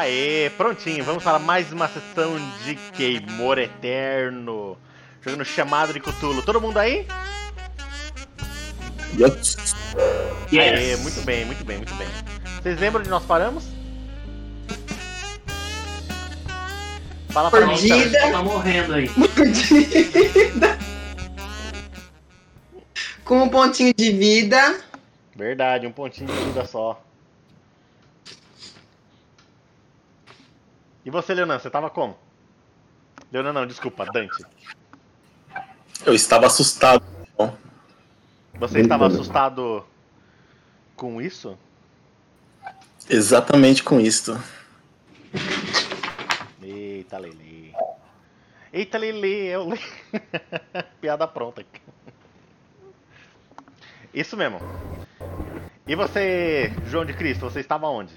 Aê, prontinho. Vamos para mais uma sessão de Queimor Eterno. Jogando chamado de Cthulhu. Todo mundo aí? Yes. Aê, muito bem, muito bem, muito bem. Vocês lembram de nós paramos? Fala pra mim. então. Mordida. Tá morrendo aí. Mordida. Com um pontinho de vida. Verdade, um pontinho de vida só. E você, Leonan, você tava como? Leonan não, desculpa, Dante. Eu estava assustado. Você estava assustado com isso? Exatamente com isto. Eita, Lele. Eita, Lele, é o Le... Piada pronta. Isso mesmo. E você, João de Cristo, você estava onde?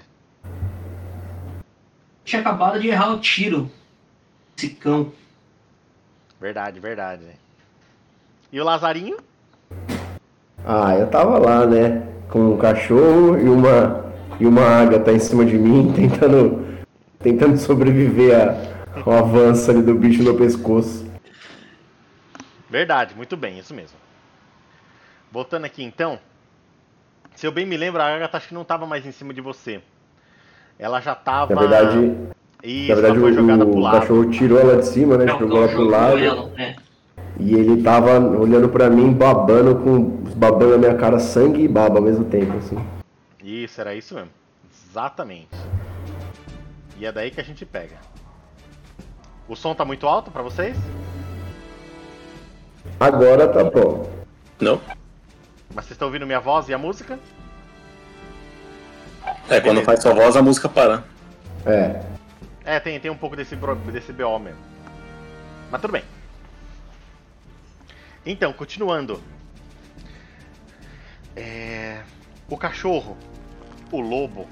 Tinha acabado de errar o tiro. Esse cão. Verdade, verdade. E o Lazarinho? Ah, eu tava lá, né? Com um cachorro e uma e uma ágata em cima de mim, tentando tentando sobreviver a- ao avanço ali do bicho no pescoço. Verdade, muito bem, isso mesmo. Voltando aqui então. Se eu bem me lembro, a Agatha acho que não estava mais em cima de você. Ela já estava. Na verdade, Isso, na verdade ela foi jogada o, o cachorro tirou ela de cima, né? Não, Jogou ela pro lado. ela, né? E ele tava olhando pra mim, babando com. babando na minha cara sangue e baba ao mesmo tempo, assim. Isso, era isso mesmo. Exatamente. E é daí que a gente pega. O som tá muito alto pra vocês? Agora tá bom. Não? Mas vocês estão ouvindo minha voz e a música? É, quando faz sua voz, a música para. É. É, tem, tem um pouco desse, desse BO mesmo. Mas tudo bem. Então, continuando. É, O cachorro, o lobo,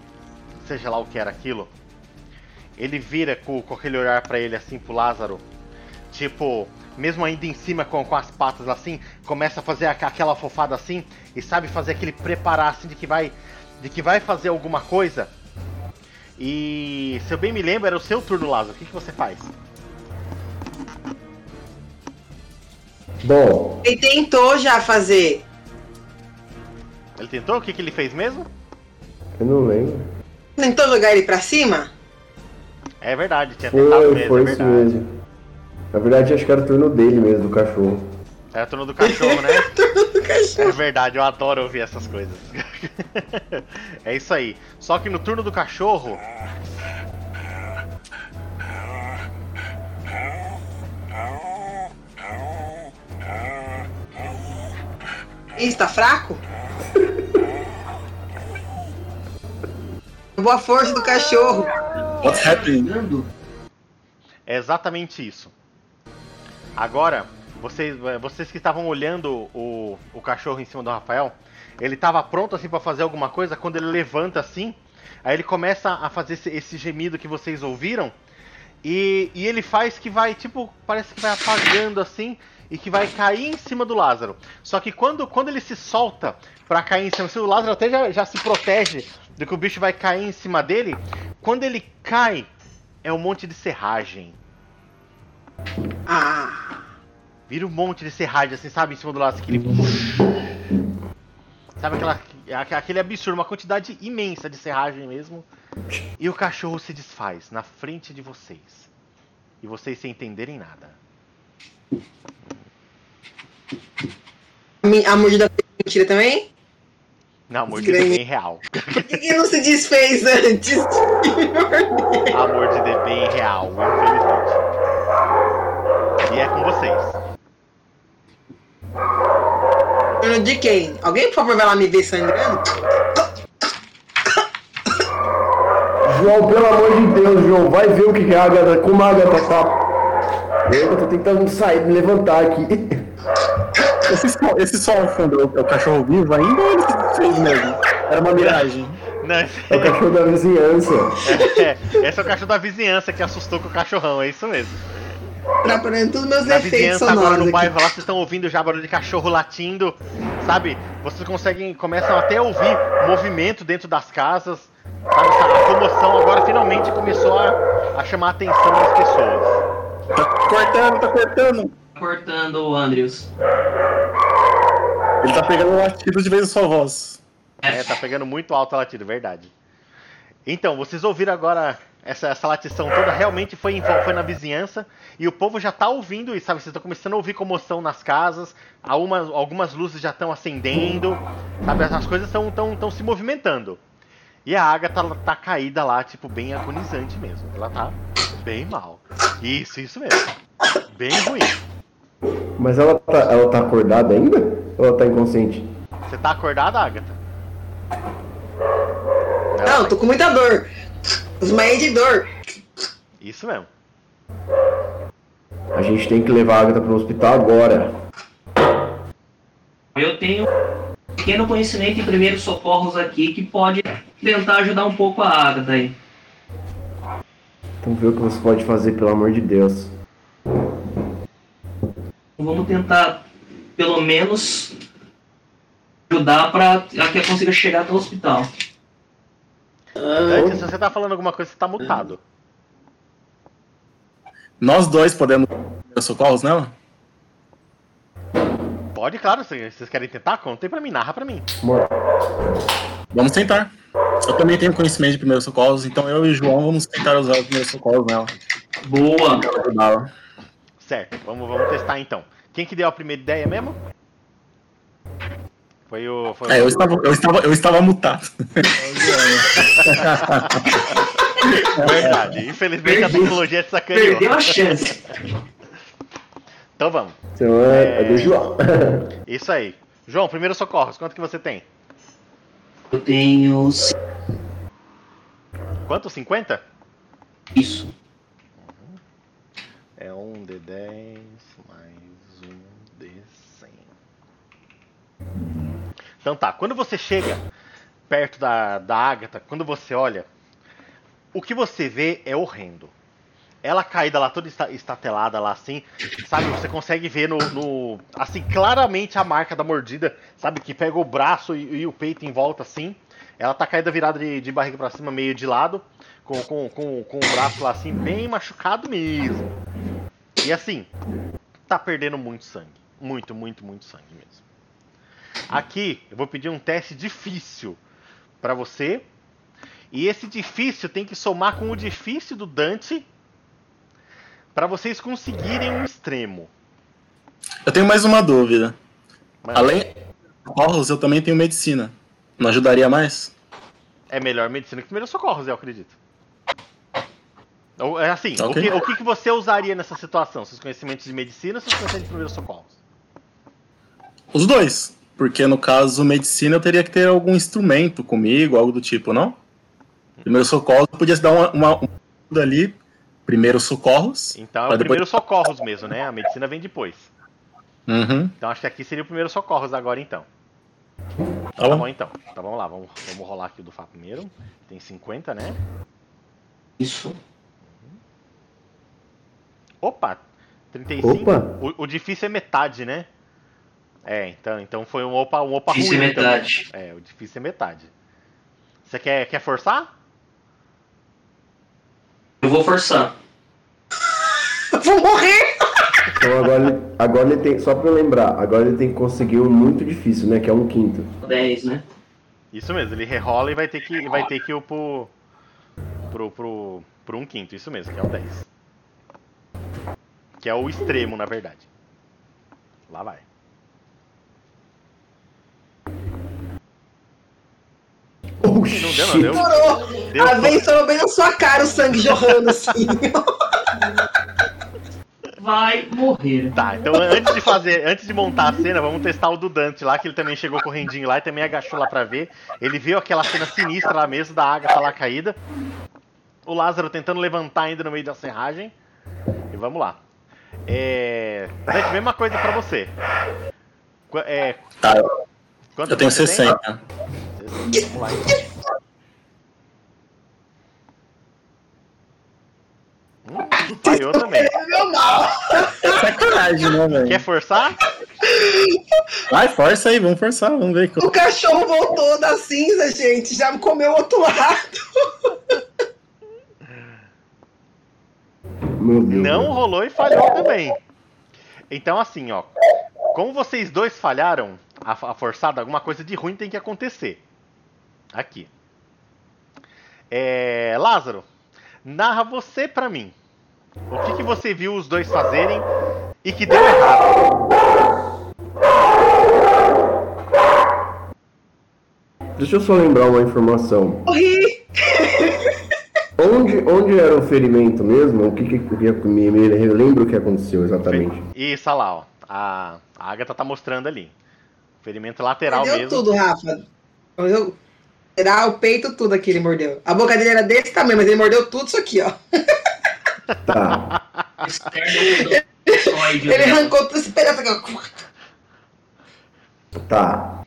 seja lá o que era aquilo, ele vira com, com aquele olhar pra ele assim pro Lázaro. Tipo, mesmo ainda em cima com, com as patas assim, começa a fazer aqua- aquela fofada assim e sabe fazer aquele preparar assim de que vai de que vai fazer alguma coisa. E se eu bem me lembro, era o seu turno, Lázaro. O que, que você faz? Bom, Ele tentou já fazer. Ele tentou? O que, que ele fez mesmo? eu não lembro. Tentou jogar ele pra cima? É verdade, tinha tentado Foi, mesmo, foi é isso verdade. mesmo. Na verdade, acho que era o turno dele mesmo, do cachorro. Era o turno do cachorro, né? Do cachorro. É verdade, eu adoro ouvir essas coisas. é isso aí. Só que no turno do cachorro. Ih, tá fraco? Boa força do cachorro. What's happening? É exatamente isso. Agora, vocês, eh, vocês que estavam olhando o, o cachorro em cima do Rafael, ele estava pronto assim para fazer alguma coisa quando ele levanta assim, aí ele começa a fazer esse, esse gemido que vocês ouviram e, e ele faz que vai tipo parece que vai apagando assim e que vai cair em cima do Lázaro. Só que quando, quando ele se solta para cair em cima, se o Lázaro até já, já se protege do que o bicho vai cair em cima dele, quando ele cai é um monte de serragem. Ah. Vira um monte de serragem, assim, sabe? Em cima do lado, aquele. Sabe aquela, aque- aquele absurdo, uma quantidade imensa de serragem mesmo. E o cachorro se desfaz na frente de vocês. E vocês sem entenderem nada. A mordida foi mentira também? Não, a mordida é bem real. Por que, que não se desfez antes? A mordida é bem real, infelizmente. E é com vocês. Turno de quem? Alguém, por favor, vai lá me ver sangrando? João, pelo amor de Deus, João, vai ver o que que a Agatha, como a Agatha tá. Eu tô tentando sair, me levantar aqui. Esse som, esse som fundo é o cachorro vivo ainda ou ele fez mesmo? Era uma miragem. Não, É o cachorro da vizinhança. é, esse é o cachorro da vizinhança que assustou com o cachorrão, é isso mesmo. Atrapalhando todos os meus Na efeitos vizinhança agora sonoros no aqui. bairro lá, vocês estão ouvindo já barulho de cachorro latindo, sabe? Vocês conseguem, começam até a ouvir movimento dentro das casas, sabe? A comoção agora finalmente começou a, a chamar a atenção das pessoas. Tá cortando, tá cortando. Tá Cortando o Andrews. Ele tá pegando latido de vez em sua voz. É, tá pegando muito alto a latida, verdade. Então, vocês ouviram agora essa, essa latição toda, realmente foi, em foi na vizinhança, e o povo já tá ouvindo isso, sabe? Vocês estão começando a ouvir comoção nas casas, algumas, algumas luzes já estão acendendo, sabe? As coisas estão tão, tão se movimentando. E a Agatha tá caída lá, tipo, bem agonizante mesmo. Ela tá bem mal. Isso, isso mesmo. Bem ruim. Mas ela tá, ela tá acordada ainda? Ou ela tá inconsciente? Você tá acordada, Agatha? Não, tô com muita dor. Desmaiei de dor. Isso mesmo. A gente tem que levar a Agatha pro hospital agora. Eu tenho um pequeno conhecimento em primeiros socorros aqui que pode tentar ajudar um pouco a Agatha aí. Então vê o que você pode fazer, pelo amor de Deus. Vamos tentar, pelo menos, ajudar para que ela consiga chegar até o hospital. Antes, se você tá falando alguma coisa, você tá mutado. Nós dois podemos socorros nela? Pode, claro, se vocês querem tentar, contem pra mim, narra pra mim. Vamos tentar. Eu também tenho conhecimento de primeiros socorros, então eu e o João vamos tentar usar os primeiros socorros nela. Boa! Certo, vamos, vamos testar então. Quem que deu a primeira ideia mesmo? Foi o. Foi É, o... eu estava, eu estava, eu estava mutado. Verdade. Infelizmente a Perdeu. tecnologia te sacaneou. Perdeu a chance. Então vamos. Senão é, é do João. Isso aí. João, primeiro socorros, quanto que você tem? Eu tenho Quanto? 50? isso. É um D10 mais um D100. Então tá, quando você chega perto da, da Agatha, quando você olha, o que você vê é horrendo. Ela caída lá, toda esta- estatelada lá assim, sabe? Você consegue ver no, no- Assim, claramente a marca da mordida, sabe? Que pega o braço e, e o peito em volta assim. Ela tá caída virada de, de barriga pra cima, meio de lado, com, com, com, com o braço lá assim, bem machucado mesmo. E assim, tá perdendo muito sangue. Muito, muito, muito sangue mesmo. Aqui, eu vou pedir um teste difícil pra você. E esse difícil tem que somar com o difícil do Dante pra vocês conseguirem um extremo. Eu tenho mais uma dúvida. Mas Além socorros, eu também tenho medicina. Não ajudaria mais? é melhor medicina que primeiros socorros, eu acredito. É assim, o, Ok. que, o que você usaria nessa situação? Seus conhecimentos de medicina ou seus conhecimentos de primeiros socorros? Os dois. Porque no caso, medicina eu teria que ter algum instrumento comigo, algo do tipo, não? Primeiro socorros, eu podia dar uma, uma, uma ali. Primeiros socorros. Então é o primeiro socorros mesmo, né? A medicina vem depois. Uhum. Então acho que aqui seria o primeiro socorros agora então. Tá Tá bom. então. Tá vamos lá, vamos, vamos rolar aqui o do Fá primeiro. Tem 50, né? Isso. Opa! 35. Opa. O, o difícil é metade, né? É, então, então foi um opa, um opa Difícil ruim. é então. metade. É, o difícil é metade. Você quer, quer forçar? Eu vou forçar. Vou morrer! Então agora ele, agora ele tem. Só pra eu lembrar, agora ele tem que conseguir um muito difícil, né? Que é um quinto. 10, né? Isso mesmo, ele rerola e vai ter que, vai ter que ir pro, pro, pro, pro um quinto, isso mesmo, que é o 10. Que é o extremo, na verdade. Lá vai. Oh, Não deu, não deu. A vez estourou bem na sua cara o sangue jorrando assim. Vai morrer. Tá, então antes de fazer, antes de montar a cena, vamos testar o do Dante lá, que ele também chegou correndinho lá e também agachou lá pra ver. Ele viu aquela cena sinistra lá mesmo, da Agatha lá caída. O Lázaro tentando levantar ainda no meio da serragem. E vamos lá. É. Dante, mesma coisa pra você. É, Tá, eu- eu tenho você tem? Vamos lá, então. Hum, falhou também. É é sacanagem, né, velho? Quer forçar? Vai, força aí, vamos forçar, vamos ver. O cachorro voltou da cinza, gente. Já comeu outro lado. Não rolou e falhou também. Então, assim, ó. Como vocês dois falharam, a forçada, alguma coisa de ruim tem que acontecer. Aqui. É, Lázaro, narra você pra mim. O que, que você viu os dois fazerem e que deu errado? Deixa eu só lembrar uma informação. Morri! Onde, onde era o ferimento mesmo? O que, que, que me, me lembro o que aconteceu exatamente. Isso, olha lá, ó. A, a Agatha tá mostrando ali. Ferimento lateral Mordeu mesmo. tudo, Rafa. Mordeu Tirar o peito, tudo aqui ele mordeu. A boca dele era desse tamanho, mas ele mordeu tudo isso aqui, ó. Tá. Ele arrancou todo esse pedaço aqui, ó. Tá.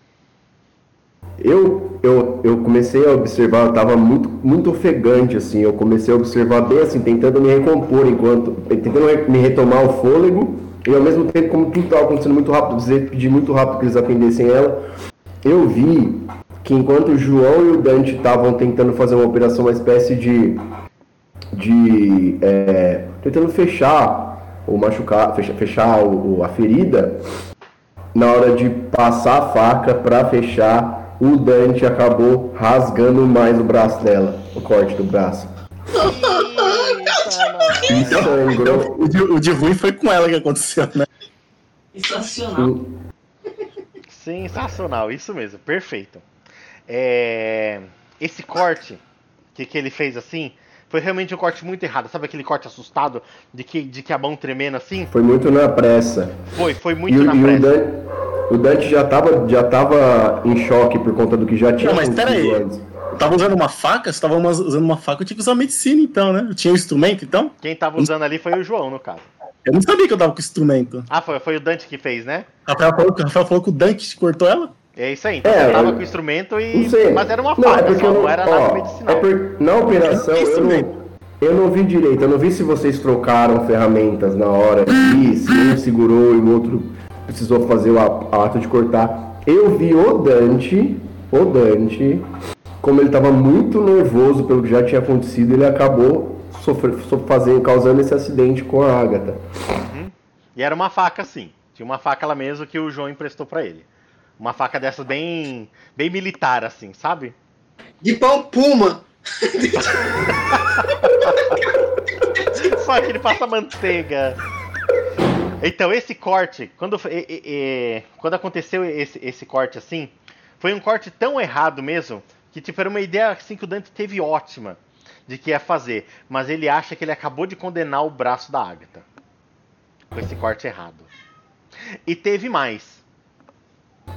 Eu, eu, eu comecei a observar, eu tava muito, muito ofegante, assim. Eu comecei a observar bem assim, tentando me recompor enquanto. Tentando me retomar o fôlego. E ao mesmo tempo, como tudo estava acontecendo muito rápido, dizer, pedir muito rápido que eles atendessem ela. Eu vi que enquanto o João e o Dante estavam tentando fazer uma operação, uma espécie de. de. é, tentando fechar ou machucar, fechar, fechar o- o- a ferida, na hora de passar a faca pra fechar, o Dante acabou rasgando mais o braço dela, o corte do braço. E sangrou. O de, o de ruim foi com ela que aconteceu, né? Sensacional. Sensacional, isso mesmo, perfeito. É, Esse corte que, que ele fez assim foi realmente um corte muito errado. Sabe aquele corte assustado de que, de que a mão tremendo assim? Foi muito na pressa. Foi, foi E, muito o- na e o, pressa. Dante, o Dante já tava, já tava em choque por conta do que já tinha Não, mas peraí. antes. Eu tava usando uma faca, você tava usando uma faca, eu tinha que usar medicina então, né? Eu tinha um instrumento então? Quem tava usando ali foi o João, no caso. Eu não sabia que eu tava com instrumento. Ah, foi, foi o Dante que fez, né? Rafael falou, que- Rafael falou que o Dante cortou ela? É isso aí. Então É, você tava com o instrumento e. Não sei. Mas era uma Não, faca, é porque só, eu não, era nada ó, medicinal. É por, na operação, eu não, eu não vi direito. Eu não vi se vocês trocaram ferramentas na hora e se um segurou e o outro precisou fazer o ato de cortar. Eu vi o Dante, o Dante, como ele estava muito nervoso pelo que já tinha acontecido, ele acabou sofre, so- fazendo, causando esse acidente com a Agatha. E era uma faca, sim. Tinha uma faca lá mesmo que o João emprestou pra ele. Uma faca dessas bem. bem militar, assim, sabe? De pão puma. Só que ele passa manteiga. Então, esse corte, quando, e- e- e- quando aconteceu esse, esse corte assim, foi um corte tão errado mesmo, que tipo, era uma ideia assim que o Dante teve ótima de que ia fazer. Mas ele acha que ele acabou de condenar o braço da Agatha. Com esse corte errado. E teve mais.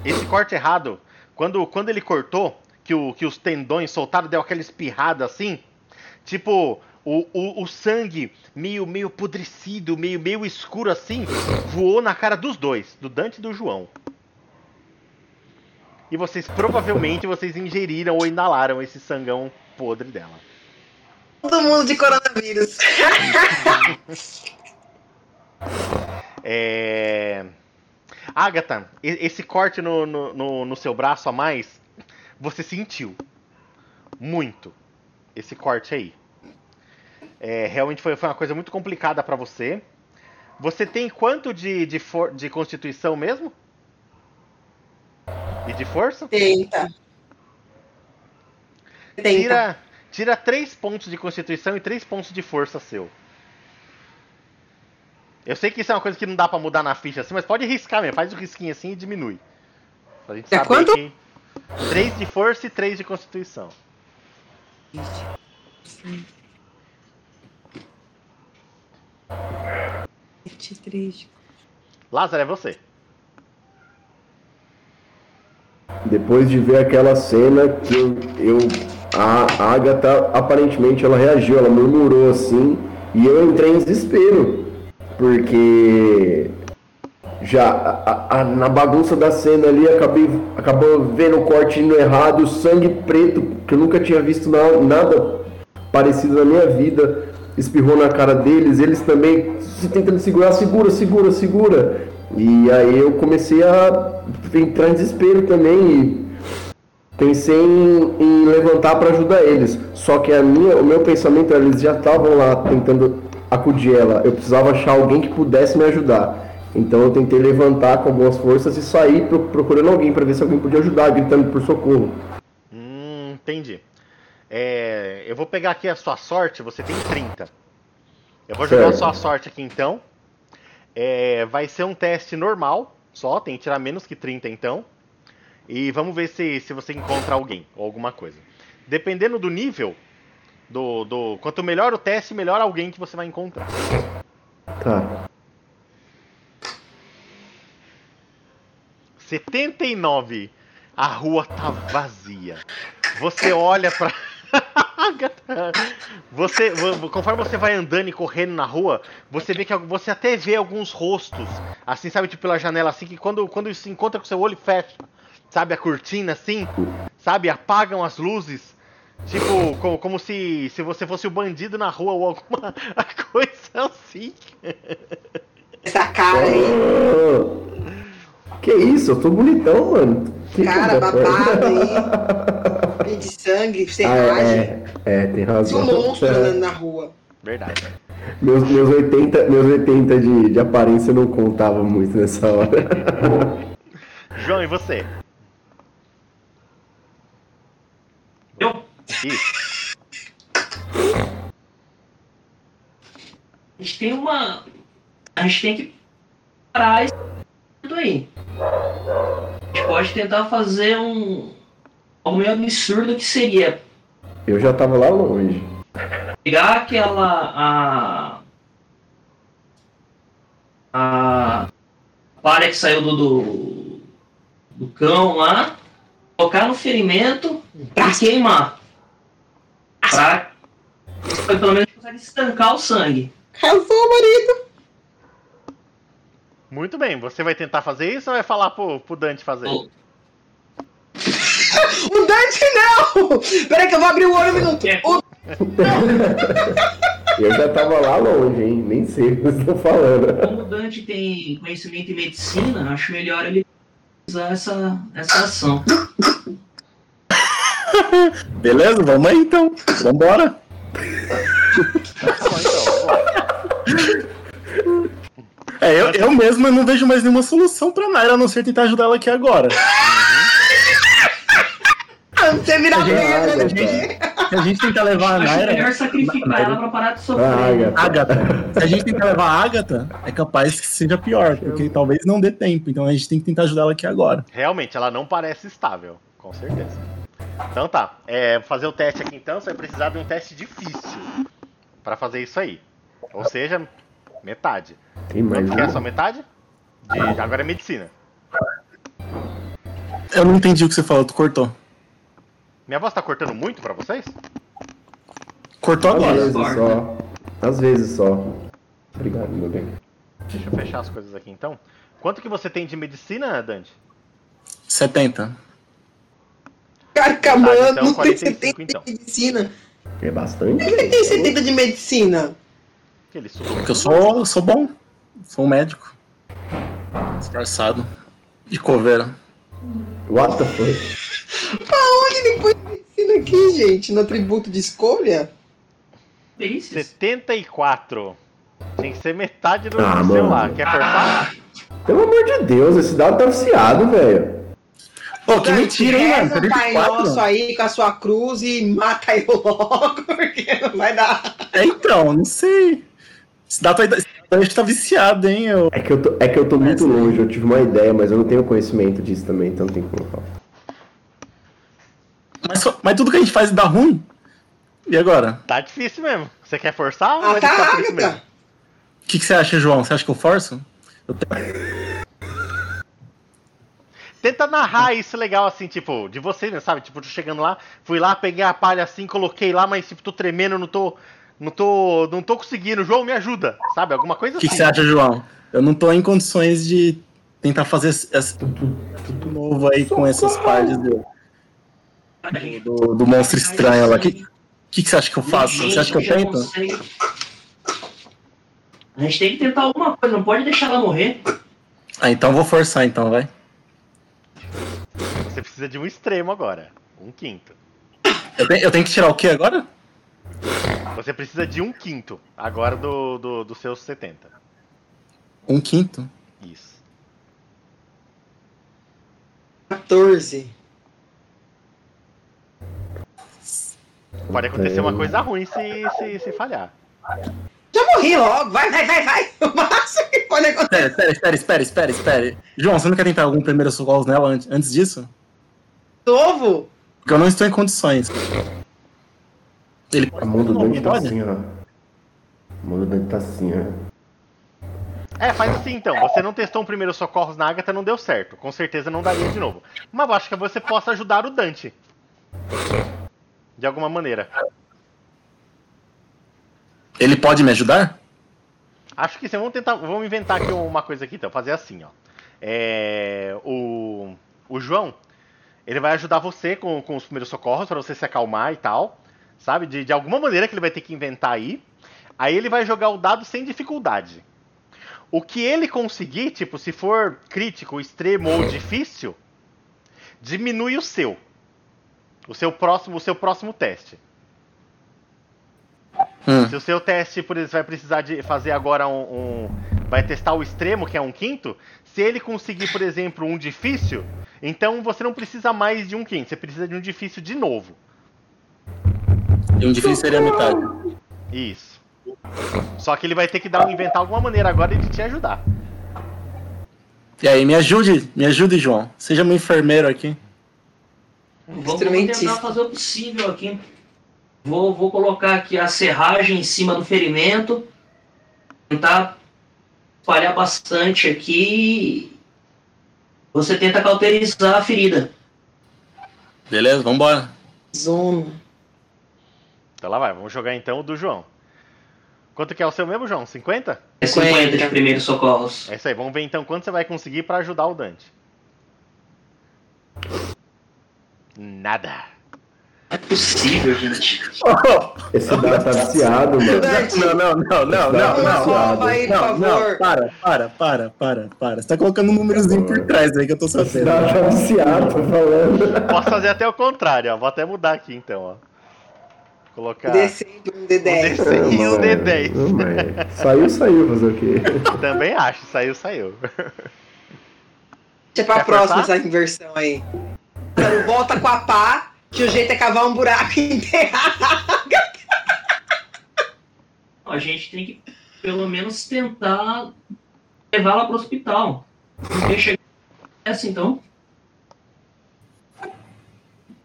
Esse corte errado, quando, quando ele cortou, que, o, que os tendões soltaram, deu aquela espirrada assim. Tipo, o, o, o sangue meio, meio pudrecido, meio, meio escuro assim, voou na cara dos dois, do Dante e do João. E vocês provavelmente vocês ingeriram ou inalaram esse sangão podre dela. Todo mundo de coronavírus. É... Agatha, esse corte no, no, no, no seu braço a mais, você sentiu. Muito. Esse corte aí. É, realmente foi, foi uma coisa muito complicada pra você. Você tem quanto de, de, for, de constituição mesmo? E de força? Tenta. Tenta. Tira, tira 3 pontos de constituição e 3 pontos de força seu. Eu sei que isso é uma coisa que não dá pra mudar na ficha assim, mas pode riscar mesmo. Faz o risquinho assim e diminui. Pra gente É saber quanto? que. 3 de força e 3 de constituição. Lázaro, é você. Depois de ver aquela cena que eu, eu a Agatha aparentemente ela reagiu, ela murmurou assim, e eu entrei em desespero, porque já a- a- na bagunça da cena ali acabei acabou vendo o corte indo errado, sangue preto que eu nunca tinha visto na- nada parecido na minha vida, espirrou na cara deles, eles também se tentando segurar, segura, segura, segura. E aí eu comecei a entrar em desespero também e pensei em, em levantar para ajudar eles. Só que a minha, o meu pensamento, eles já estavam lá tentando acudir ela, eu precisava achar alguém que pudesse me ajudar. Então eu tentei levantar com algumas forças e sair pro- procurando alguém para ver se alguém podia ajudar, gritando por socorro. Hum, entendi. É, eu vou pegar aqui a sua sorte, você tem 30. Eu vou jogar a Certo. sua sorte aqui então. É, vai ser um teste normal, só, tem que tirar menos que 30 então. E vamos ver se, se você encontra alguém ou alguma coisa. Dependendo do nível, do, do quanto melhor o teste, melhor alguém que você vai encontrar. Tá. 79. A rua tá vazia. Você olha pra. você, vo- conforme você vai andando e correndo na rua, você vê que você até vê alguns rostos, assim, sabe, tipo pela janela, assim, que quando, quando se encontra com seu olho fecha, sabe, a cortina, assim, sabe, apagam as luzes, tipo, como, como se, se você fosse o bandido na rua ou alguma coisa assim. Essa cara aí, que isso? Eu tô bonitão, mano. Que cara babado aí, cheio de sangue, sem Ah, ragem. é, é, tem razão. um monstro andando na rua. Verdade. Meus, meus 80, meus 80 de, de aparência não contavam muito nessa hora. João, e você? Isso. A gente tem uma. A gente tem que parar isso tudo aí. A gente pode tentar fazer um. Algo meio absurdo que seria Eu já tava lá longe. pegar aquela. A. A. Palha que saiu do. Do, do cão lá. Colocar no ferimento e queimar. Pra. Pelo menos consegue estancar o sangue. Eu sou o marido. Muito bem, você vai tentar fazer isso ou vai falar pro, pro Dante fazer? Oh. O Dante não! Peraí que eu vou abrir o olho um minuto. É. O Eu já tava lá longe, hein? Nem sei o que vocês estão falando. Como o Dante tem conhecimento em medicina, acho melhor ele usar essa, essa ação. Beleza? Vamos aí então. Vambora. É, eu, eu mesmo eu não vejo mais nenhuma solução pra Naira a não ser tentar ajudar ela aqui agora. Você virar Gente, pedra. Se a gente tentar levar a Acho Naira. melhor sacrificar Naira. ela pra parar de Ah, sofrer. Agatha. Agatha. Se a gente tentar levar a Agatha, é capaz que seja pior, porque talvez não dê tempo. Então a gente tem que tentar ajudar ela aqui agora. Realmente, ela não parece estável, com certeza. Então tá, é, fazer o teste aqui então, você vai precisar de um teste difícil pra fazer isso aí. Ou seja, metade. Tem mais Quanto que é sua metade? De- agora é medicina. Eu não entendi o que você falou, tu cortou. Minha voz tá cortando muito pra vocês? Cortou Às agora. vezes só. Às vezes só. Obrigado, meu bem. Deixa eu fechar as coisas aqui então. Quanto que você tem de medicina, Dante? 70. Carca, Tá, mano, então, não tem 45 70 então. de medicina. É bastante. Ele tem 70 de medicina. Que ele. Porque eu sou, eu sou bom. Sou um médico. Disfarçado. De coveira. What the fuck? Onde ele põe medicina aqui, gente? No atributo de escolha? Perícias? 74. Tem que ser metade do Ah, lá. Quer forçar? Pelo amor de Deus, esse dado tá viciado, velho. Pô, que mentira, hein, mano? Reza um Pai 74? Nosso aí com a sua cruz e mata ele logo, porque não vai dar. É então, não sei. Esse dado aí esse dado aí tá viciado, hein? Eu... É que eu tô, é que eu tô muito longe, eu tive uma ideia, mas eu não tenho conhecimento disso também, então não tem como falar. Mas, mas tudo que a gente faz dá ruim. E agora? Tá difícil mesmo. Você quer forçar ou Ah, tá, mesmo? Agatha. O que, que você acha, João? Você acha que eu forço? Eu tenho- Tenta narrar isso legal, assim, tipo, de você, né, sabe? Tipo, tô chegando lá, fui lá, peguei a palha assim, coloquei lá, mas tipo, tô tremendo, não tô. Não tô. Não tô conseguindo. João, me ajuda, sabe? Alguma coisa O que, assim. que você acha, João? Eu não tô em condições de tentar fazer esse, esse- tudo, tudo novo aí com essas partes do, do, do monstro estranho lá. O que, que, que você acha que eu faço? Você acha que eu tento? consegue- A gente tem que tentar alguma coisa, não pode deixar ela morrer. Ah, então eu vou forçar então, vai. Você precisa de um extremo agora. Um quinto. Eu tenho, eu tenho que tirar o que agora? Você precisa de um quinto agora do, do, dos seus 70. Um quinto. Isso. 14. Pode acontecer uma coisa ruim se, se, se falhar. Já morri logo. Vai, vai, vai, vai. O máximo que pode acontecer. Espera, espera, espera, espera, espera, espera. João, você não quer tentar algum primeiro socorro nela antes, antes disso? Novo. Porque eu não estou em condições. Ele A mão do Dante tá assim, ó. A mão do Dante tá assim, ó. É, faz assim então. Você não testou um primeiro socorros na Agatha, não deu certo. Com certeza não daria de novo. Mas eu acho que você possa ajudar o Dante. De alguma maneira. Ele pode me ajudar? Acho que sim. Vamos tentar. Vamos inventar aqui uma coisa aqui então. Fazer assim, ó. É, o, o João, ele vai ajudar você com, com os primeiros socorros para você se acalmar e tal. Sabe? De, de alguma maneira que ele vai ter que inventar aí. Aí ele vai jogar o dado sem dificuldade. O que ele conseguir, tipo, se for crítico, extremo ou difícil, diminui o seu. O seu próximo, o seu próximo teste. Hum. Se o seu teste, por exemplo, vai precisar de fazer agora um, um- Vai testar o extremo, que é um quinto. Se ele conseguir, por exemplo, um difícil, então você não precisa mais de um quinto, você precisa de um difícil de novo. E um difícil seria a metade. Isso. Só que ele vai ter que dar um inventar alguma maneira agora de te ajudar. E aí, me ajude, me ajude, João. Seja meu enfermeiro aqui. Vamos tentar fazer o possível aqui. Vou, vou colocar aqui a serragem em cima do ferimento. Tentar espalhar bastante aqui. Você tenta cauterizar a ferida. Beleza, vambora. Zona. Então lá vai, vamos jogar então o do João. Quanto que é o seu mesmo, João? 50? É 50 de 50. primeiros socorros. É isso aí, vamos ver então quanto você vai conseguir pra ajudar o Dante. Nada. Não é possível, gente. Esse dado tá viciado, mano. Não, não, não, não, não, não. cova aí, por Não, não, favor. para, para, para, para, para. Você tá colocando um númerozinho por trás aí que eu tô Esse sabendo. dado tá viciado, tô falando. Posso fazer até o contrário, ó. Vou até mudar aqui então, ó. Colocar D6 um D10. D6 e um Não, D10. não, mas Saiu, saiu, fazer o quê? Também acho, saiu, saiu. Deixa pra Quer próxima forçar? essa inversão aí. Então, volta com a pá, que o jeito é cavar um buraco e enterrar. A gente tem que, pelo menos, tentar levá-la para o hospital. Não tem chegar essa, então.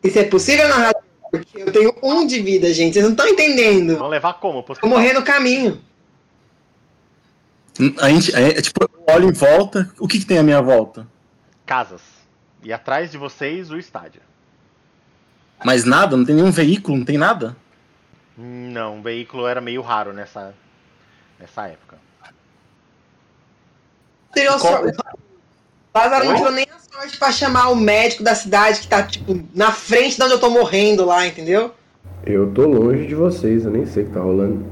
Isso é possível, narrador? Porque eu tenho um de vida, gente. Vocês não estão entendendo. Vamos levar como? Vou morrer no caminho. A gente, é, tipo, eu olho em volta. O que, que tem à minha volta? Casas. E atrás de vocês o estádio. Mais nada? Não tem nenhum veículo? Não tem nada? Não, o veículo era meio raro nessa, nessa época. Qual- sorte. Lázaro não tirou nem a sorte pra chamar o médico da cidade que tá, tipo, na frente de onde eu tô morrendo lá, entendeu? Eu tô longe de vocês, eu nem sei o que tá rolando.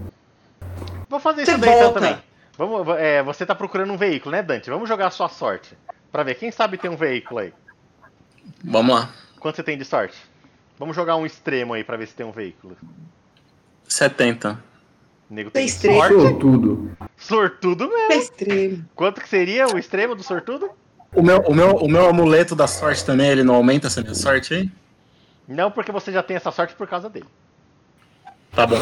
Vou fazer Você isso daí então volta. também. Vamos, é, você tá procurando um veículo, né, Dante? Vamos jogar a sua sorte. Pra ver, quem sabe tem um veículo aí. Vamos lá. Quanto você tem de sorte? Vamos jogar um extremo aí pra ver se tem um veículo. 70. O nego tem Tem extremo. sorte. Show tudo. Sortudo mesmo. É extremo. Quanto que seria o extremo do sortudo? O meu, o, meu, o meu amuleto da sorte também, ele não aumenta essa minha sorte aí? Não, porque você já tem essa sorte por causa dele. Tá bom.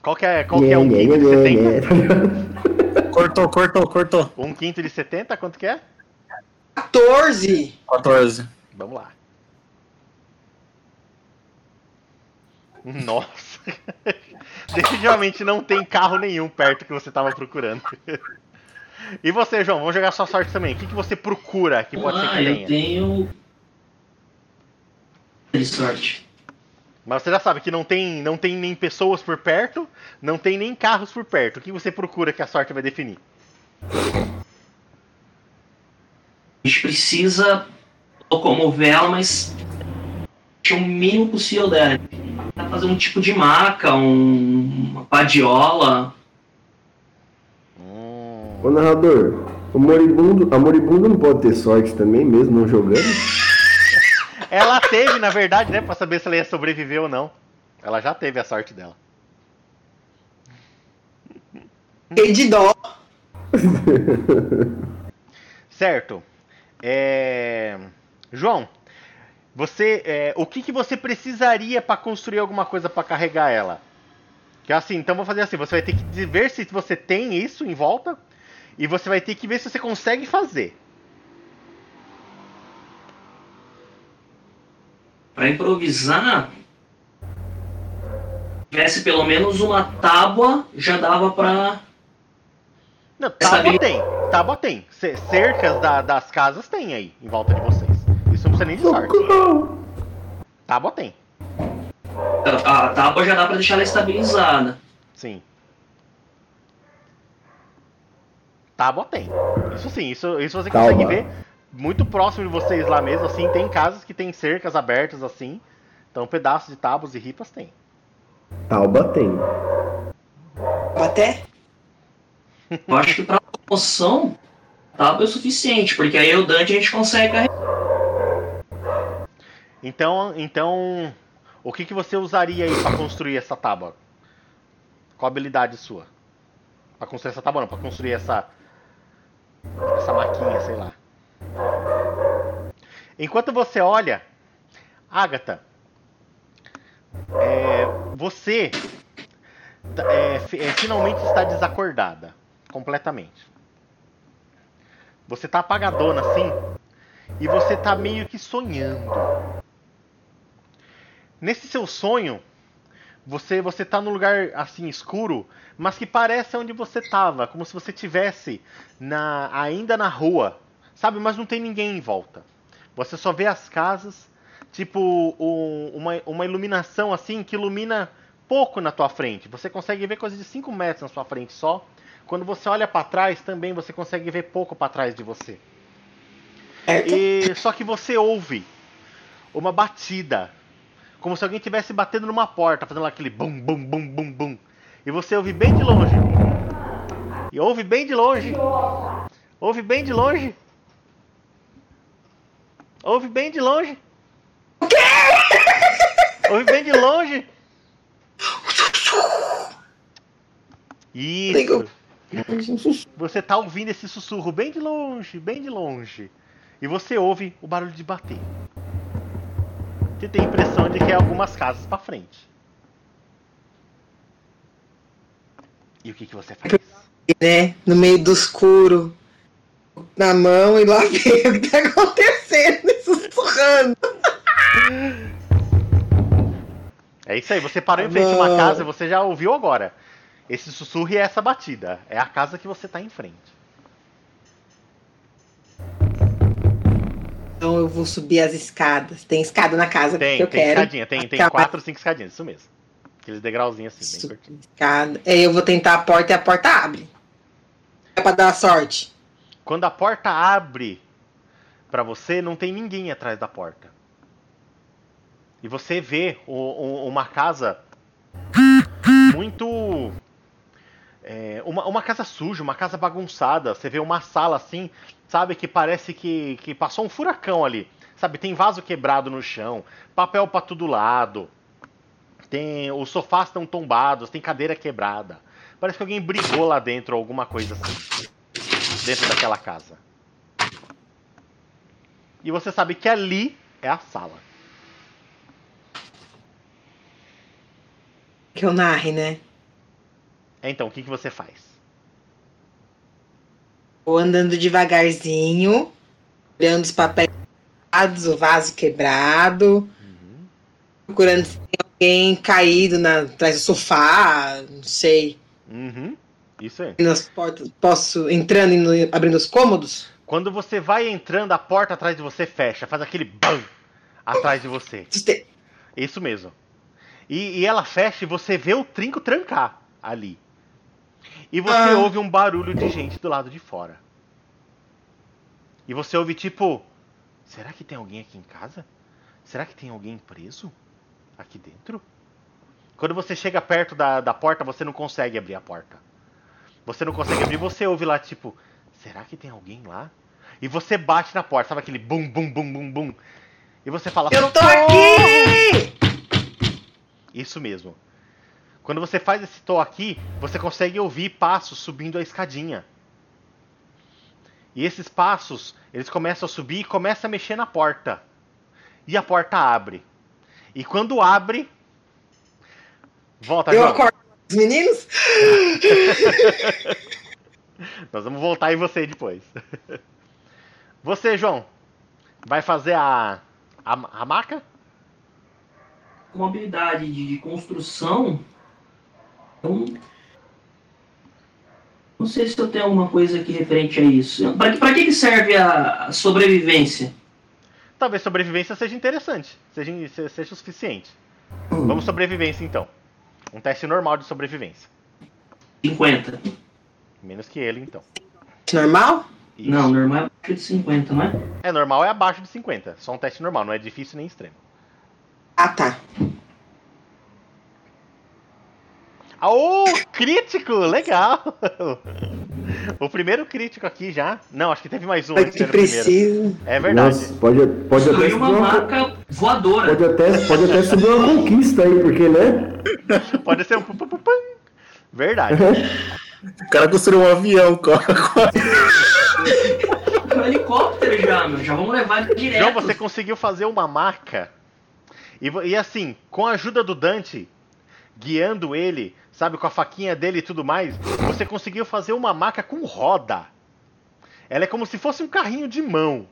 Qual que é, qual que é um quinto de 70? Cortou, cortou, cortou. Um quinto de 70, quanto que é? 14. 14. Vamos lá. Nossa. Definitivamente não tem carro nenhum perto que você tava procurando. E você, João, vamos jogar sua sorte também. O que, que você procura que pode ser ah, que eu tenha? tenho. De sorte. Mas você já sabe que não tem, não tem nem pessoas por perto, não tem nem carros por perto. O que você procura que a sorte vai definir? A gente precisa locomover ela, mas o mínimo possível dela. Tá fazer um tipo de maca, um, uma padiola. Ô narrador, o moribundo, a moribunda não pode ter sorte também, mesmo não jogando? ela teve, na verdade, né? Pra saber se ela ia sobreviver ou não. Ela já teve a sorte dela. E de dó! certo. É... João, você, é, o que, que você precisaria para construir alguma coisa para carregar ela? Que é assim, então vou fazer assim, você vai ter que ver se você tem isso em volta e você vai ter que ver se você consegue fazer. Para improvisar, tivesse pelo menos uma tábua, já dava para Não, tábua tem, tábua tem. Ce- Cercas da- das casas tem aí em volta de vocês. Isso não precisa nem de sorte. Tábua tem, a tábua já dá para deixar ela estabilizada. sim. Tábua tem. Isso sim, isso, isso você Tábua. consegue ver muito próximo de vocês lá mesmo, assim, tem casas que tem cercas abertas assim. Então pedaços de tábuas e ripas tem. Talba tem. Até? Eu acho que para promoção, tábua é o suficiente, porque aí o Dante a gente consegue carregar. Então, então, o que, que você usaria aí para construir essa tábua? Qual a habilidade sua? Para construir essa tábua não, para construir essa essa maquinha, sei lá. Enquanto você olha, Agatha, é, você é, é, finalmente está desacordada completamente. Você tá apagadona assim e você tá meio que sonhando. Nesse seu sonho, você você tá num lugar assim escuro, mas que parece onde você tava, como se você tivesse na ainda na rua, sabe? Mas não tem ninguém em volta. Você só vê as casas, tipo um- uma, uma iluminação assim que ilumina pouco na tua frente. Você consegue ver coisa de 5 metros na sua frente só. Quando você olha para trás, também você consegue ver pouco para trás de você. Certo? E só que você ouve uma batida, como se alguém estivesse batendo numa porta, fazendo aquele bum bum bum bum bum. E você ouve bem de longe. E ouve bem de longe. Ouve bem de longe. Ouve bem de longe. O quê? Ouve bem de longe. Isso. Você tá ouvindo esse sussurro bem de longe, bem de longe. E você ouve o barulho de bater. Você tem a impressão de que é algumas casas pra frente. E o que, que você faz? né? No meio do escuro, na mão, e lá ver o que tá acontecendo, sussurrando. É isso aí, você parou em frente a uma casa e você já ouviu agora. Esse sussurro e essa batida. É a casa que você tá em frente. Então eu vou subir as escadas. Tem escada na casa Tem, que eu tem quero. escadinha, tem, tem Acaba- quatro, cinco escadinhas, isso mesmo. Aqueles degrauzinhos assim, bem curtinho. Escada. Aí eu vou tentar a porta e a porta abre. É pra dar sorte. Quando a porta abre pra você, não tem ninguém atrás da porta. E você vê o- o- uma casa muito. É, uma, uma casa suja, uma casa bagunçada. Você vê uma sala assim, sabe, que parece que, que passou um furacão ali. Sabe, tem vaso quebrado no chão, papel pra todo lado. Tem, os sofás estão tombados, tem cadeira quebrada. Parece que alguém brigou lá dentro, alguma coisa assim. Dentro daquela casa. E você sabe que ali é a sala. Que eu narre, né? Então, o que, que você faz? Vou andando devagarzinho, olhando os papéis quebrados, o vaso quebrado, Uhum. procurando se tem alguém caído na, atrás do sofá, não sei. Uhum. Isso aí. Nas portas, posso entrando e abrindo os cômodos? Quando você vai entrando, a porta atrás de você fecha, faz aquele BAM atrás de você. Isso mesmo. E, e ela fecha e você vê o trinco trancar ali. E você Ah. ouve um barulho de gente do lado de fora. E você ouve tipo: Será que tem alguém aqui em casa? Será que tem alguém preso aqui dentro? Quando você chega perto da, da porta, você não consegue abrir a porta. Você não consegue abrir, você ouve lá tipo: Será que tem alguém lá? E você bate na porta, sabe aquele bum, bum, bum, bum, bum. E você fala: Eu tô aqui! Isso mesmo. Quando você faz esse tô aqui, você consegue ouvir passos subindo a escadinha. E esses passos, eles começam a subir e começam a mexer na porta. E a porta abre. E quando abre. Volta, Eu João. acordo os meninos? Nós vamos voltar em você depois. Você, João, vai fazer a, a, a maca? Uma habilidade de, de construção. Então, não sei se eu tenho alguma coisa aqui referente a isso. Para que, pra que serve a sobrevivência? Talvez sobrevivência seja interessante, seja, se- seja o suficiente. Vamos sobrevivência então. Um teste normal de sobrevivência. 50. Menos que ele, então. Normal? Isso. Não, normal é abaixo de 50, não é? É normal, é abaixo de 50. Só um teste normal, não é difícil nem extremo. Ah, tá. Aô, crítico! Legal! O primeiro crítico aqui já. Não, acho que teve mais um antes que precisa. É verdade. Nossa, pode, pode, até Foi subir uma uma, maca voadora. pode, até, pode até subir uma conquista aí, porque, né? Pode ser um. Verdade. O cara construiu um avião com Um helicóptero já, meu. Já vamos levar direto. João, você conseguiu fazer uma maca. E, e assim, com a ajuda do Dante, guiando ele, sabe, com a faquinha dele e tudo mais, você conseguiu fazer uma maca com roda. Ela é como se fosse um carrinho de mão.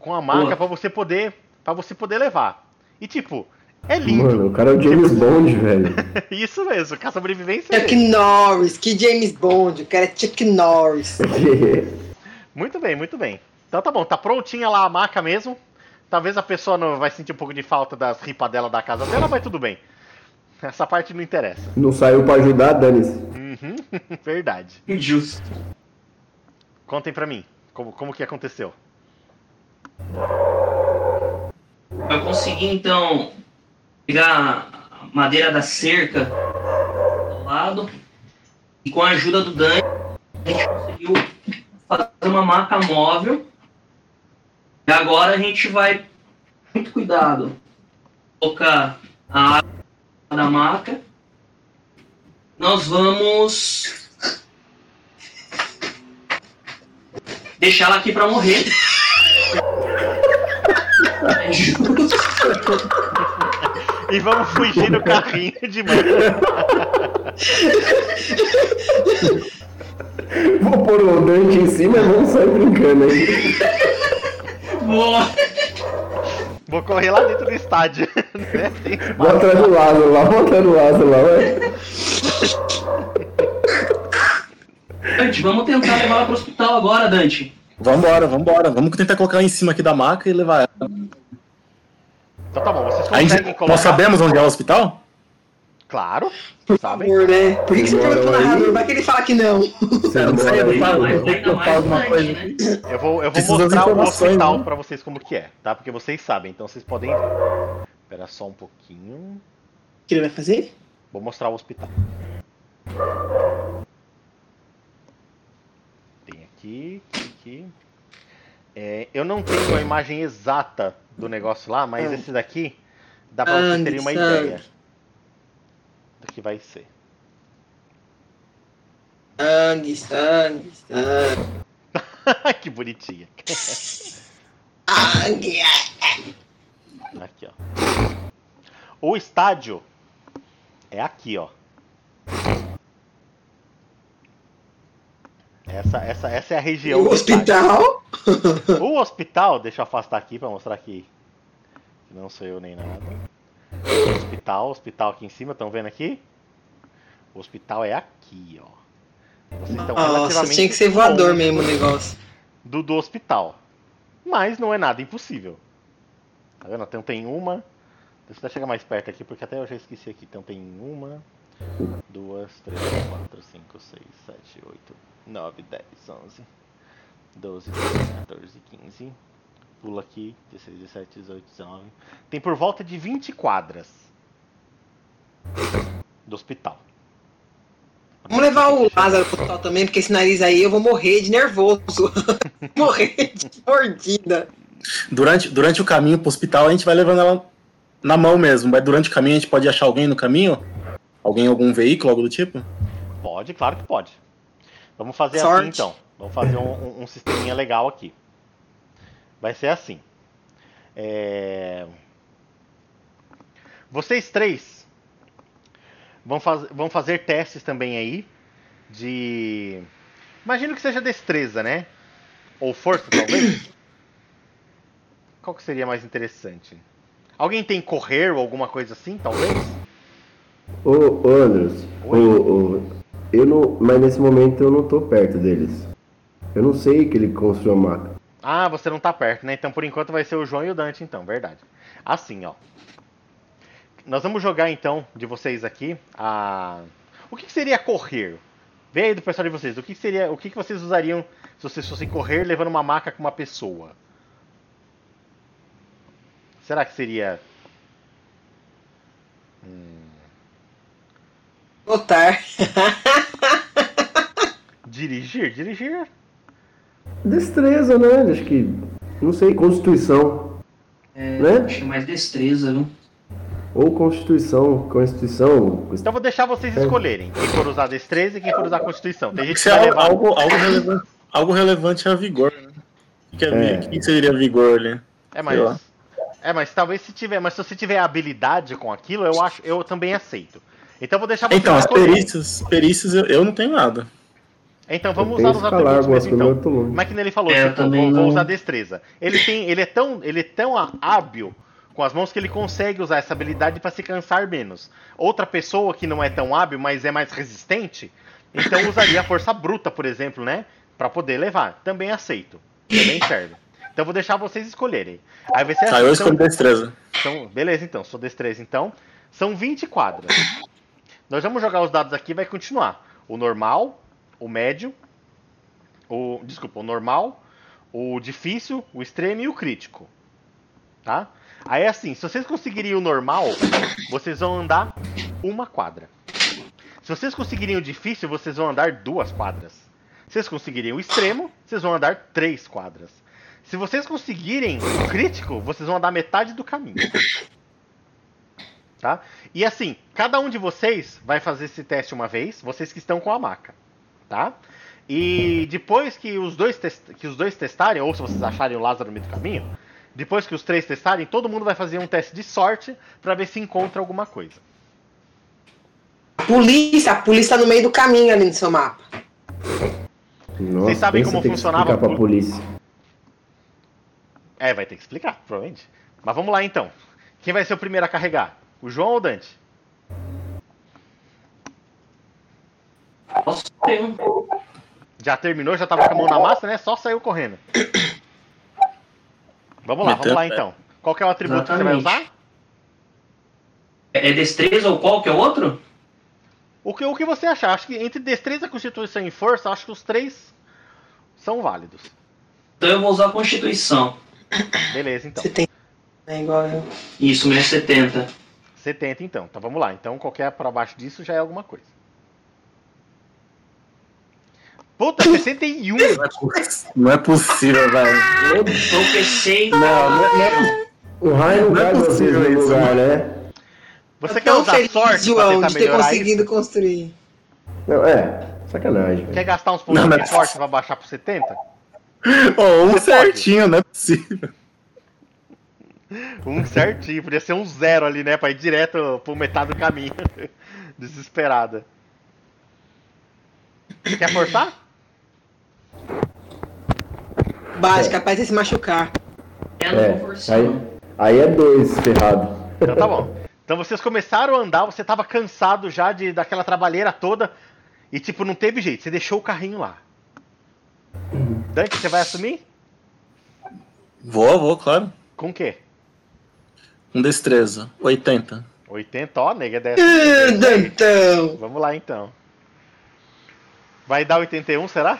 Com a maca Boa. pra você poder para você poder levar. E tipo, é lindo. Mano, o cara é o James Bond, velho. Isso mesmo, com a sobrevivência. Chuck dele. Norris, que James Bond, o cara é Chuck Norris. Muito bem, muito bem. Então tá bom, tá prontinha lá a maca mesmo. Talvez a pessoa não vai sentir um pouco de falta das ripadelas da casa dela, mas tudo bem. Essa parte não interessa. Não saiu pra ajudar, dane-se. Uhum, verdade. Injusto. Contem pra mim, como, como que aconteceu. Eu consegui então pegar a madeira da cerca do lado e com a ajuda do Dani a gente conseguiu fazer uma maca móvel. E agora a gente vai muito cuidado colocar a água da maca. Nós vamos deixar ela aqui para morrer. É justo. E vamos fugir no carrinho de mão. Vou pôr o Dante em cima e vamos sair brincando aí. Boa. Vou correr lá dentro do estádio. né? Vou atrás do Lázaro lá, vou atrás do Lázaro lá, vai. Dante, vamos tentar levar ela pro hospital agora, Dante. Vambora, vambora. Vamos tentar colocar ela em cima aqui da maca e levar ela. Então tá bom, vocês A gente- conseguem colocar. nós sabemos onde é o hospital? Claro, Por sabem. favor, né? Por que, que você perguntou pro aí. narrador? Vai que ele fala que não. Você coisa né? Eu vou, eu vou Preciso mostrar o hospital né? pra vocês como que é, tá? Porque vocês sabem, então vocês podem ver. Espera só um pouquinho. O que ele vai fazer? Vou mostrar o hospital. Tem aqui, aqui. É, eu não tenho a imagem exata do negócio lá, mas Ah. esse daqui dá pra vocês terem uma ideia que vai ser. Sangue, sangue, sangue. que bonitinha. Sangue. Aqui, ó. O estádio é aqui, ó. Essa, essa, essa é a região O estádio. hospital? O hospital, deixa eu afastar aqui pra mostrar que não sou eu nem nada. Hospital, hospital aqui em cima, estão vendo aqui? O hospital é aqui, ó. Vocês estão Nossa, tinha que ser voador mesmo o negócio. do, do hospital. Mas não é nada impossível. Tá vendo? Então tem uma. Deixa eu chegar mais perto aqui, porque até eu já esqueci aqui. Então tem uma, duas, três, quatro, cinco, seis, sete, oito, nove, dez, onze, doze, treze, 14, 15. Pula aqui, 16, 17, 18, 19. Tem por volta de 20 quadras do hospital. Vamos levar o Lázaro pro hospital também, porque esse nariz aí eu vou morrer de nervoso. morrer de mordida. Durante, durante o caminho pro hospital, a gente vai levando ela na mão mesmo. Mas durante o caminho, a gente pode achar alguém no caminho Alguém em algum veículo, algo do tipo? Pode, claro que pode. Vamos fazer Sorte. assim então. Vamos fazer um, um, um sisteminha legal aqui. Vai ser assim. É, Vocês três vão, faz... vão fazer testes também aí de. Imagino que seja destreza, né? Ou força, talvez. Qual que seria mais interessante? Alguém tem correr ou alguma coisa assim, talvez? Ô, ô Andros, ô, Oi. ô, eu não. Mas nesse momento eu não tô perto deles. Eu não sei que ele construiu a. Ah, você não tá perto, né? Então por enquanto vai ser o João e o Dante, então, verdade. Assim, ó. Nós vamos jogar então de vocês aqui a. O que, que seria correr? Vê aí do pessoal de vocês. O que, que seria. O que, que vocês usariam se vocês fossem correr levando uma maca com uma pessoa? Será que seria. Botar. Dirigir? Dirigir? Destreza, né? Acho que. Não sei, Constituição. É, Né? Acho que mais destreza, viu? Ou Constituição. Constituição. Então vou deixar vocês escolherem. Quem for usar destreza e quem for usar constituição. Tem gente que é vai algo, levar. algo, algo relevante, algo relevante a vigor, né? O que, que, é, É. vi- o que que seria vigor ali? É, mas. É, mas talvez se tiver. Mas se você tiver habilidade com aquilo, eu acho. Eu também aceito. Então vou deixar vocês Então, as perícias, perícias eu, eu não tenho nada. Então vamos usar os atributos mesmo, coisas, então. longe. Mas que ele falou, É, eu tipo, vou, vou usar destreza. Ele tem, ele é tão, ele é tão hábil com as mãos que ele consegue usar essa habilidade para se cansar menos. Outra pessoa que não é tão hábil, mas é mais resistente, então usaria a força bruta, por exemplo, né, Pra poder levar. Também aceito. Também serve. Então vou deixar vocês escolherem. Aí vai ser assim, eu então- escolho destreza. então, beleza, então, sou destreza, então. São 20 quadras. Nós vamos jogar os dados aqui e vai continuar. O normal, o médio, o. Desculpa, o normal, o difícil, o extremo e o crítico. Tá? Aí assim, se vocês conseguirem o normal, vocês vão andar uma quadra. Se vocês conseguirem o difícil, vocês vão andar duas quadras. Se vocês conseguirem o extremo, vocês vão andar três quadras. Se vocês conseguirem o crítico, vocês vão andar metade do caminho. Tá? E assim, cada um de vocês vai fazer esse teste uma vez, vocês que estão com a maca. Tá? E depois que os dois, que os dois testarem, ou se vocês acharem o Lázaro no meio do caminho, depois que os três testarem, todo mundo vai fazer um teste de sorte pra ver se encontra alguma coisa. Polícia, a polícia tá no meio do caminho ali no seu mapa. Nossa, Vocês sabem como que funcionava pra o- polícia. É, vai ter que explicar, provavelmente. Mas vamos lá então. Quem vai ser o primeiro a carregar? O João ou o Dante? Posso ter um. Já terminou, já tava com a mão na massa, né? Só saiu correndo. Vamos lá, vamos lá então. Qual que é o atributo que você vai Exatamente. usar? É destreza ou qual que é o outro? O que, o que você achar? Acho que entre destreza, constituição e força, acho que os três são válidos. Então eu vou usar a Constituição. Beleza, então. Você tem. É igual eu. Isso, menos 70. 70 então. Então vamos lá. Então qualquer para baixo disso já é alguma coisa. Puta, 61! Não é Não é possível, velho. Eu tropecei. Não, não é, é O raio não Não é cai vocês possível no isso, lugar, né? Você quer usar feliz, sorte pra João, tentar de ter melhorar conseguido isso? construir. Não, é, sacanagem. Quer gastar uns pontos de forte pra baixar pro 70? Ó, um Você certinho, não é possível. Um certinho, podia ser um zero ali, né? Pra ir direto pro metade do caminho. Desesperada. Você quer forçar? Base, capaz de se machucar. É, É, aí, aí é dois ferrado. Então tá bom. Então vocês começaram a andar, você tava cansado já de daquela trabalheira toda. E tipo, não teve jeito, você deixou o carrinho lá. Dante, você vai assumir? Vou, vou, claro. Com o quê? Um destreza. 80. 80, ó, nega, é Ah, dessa. Dantão! Vamos lá então. Vai dar 81, será?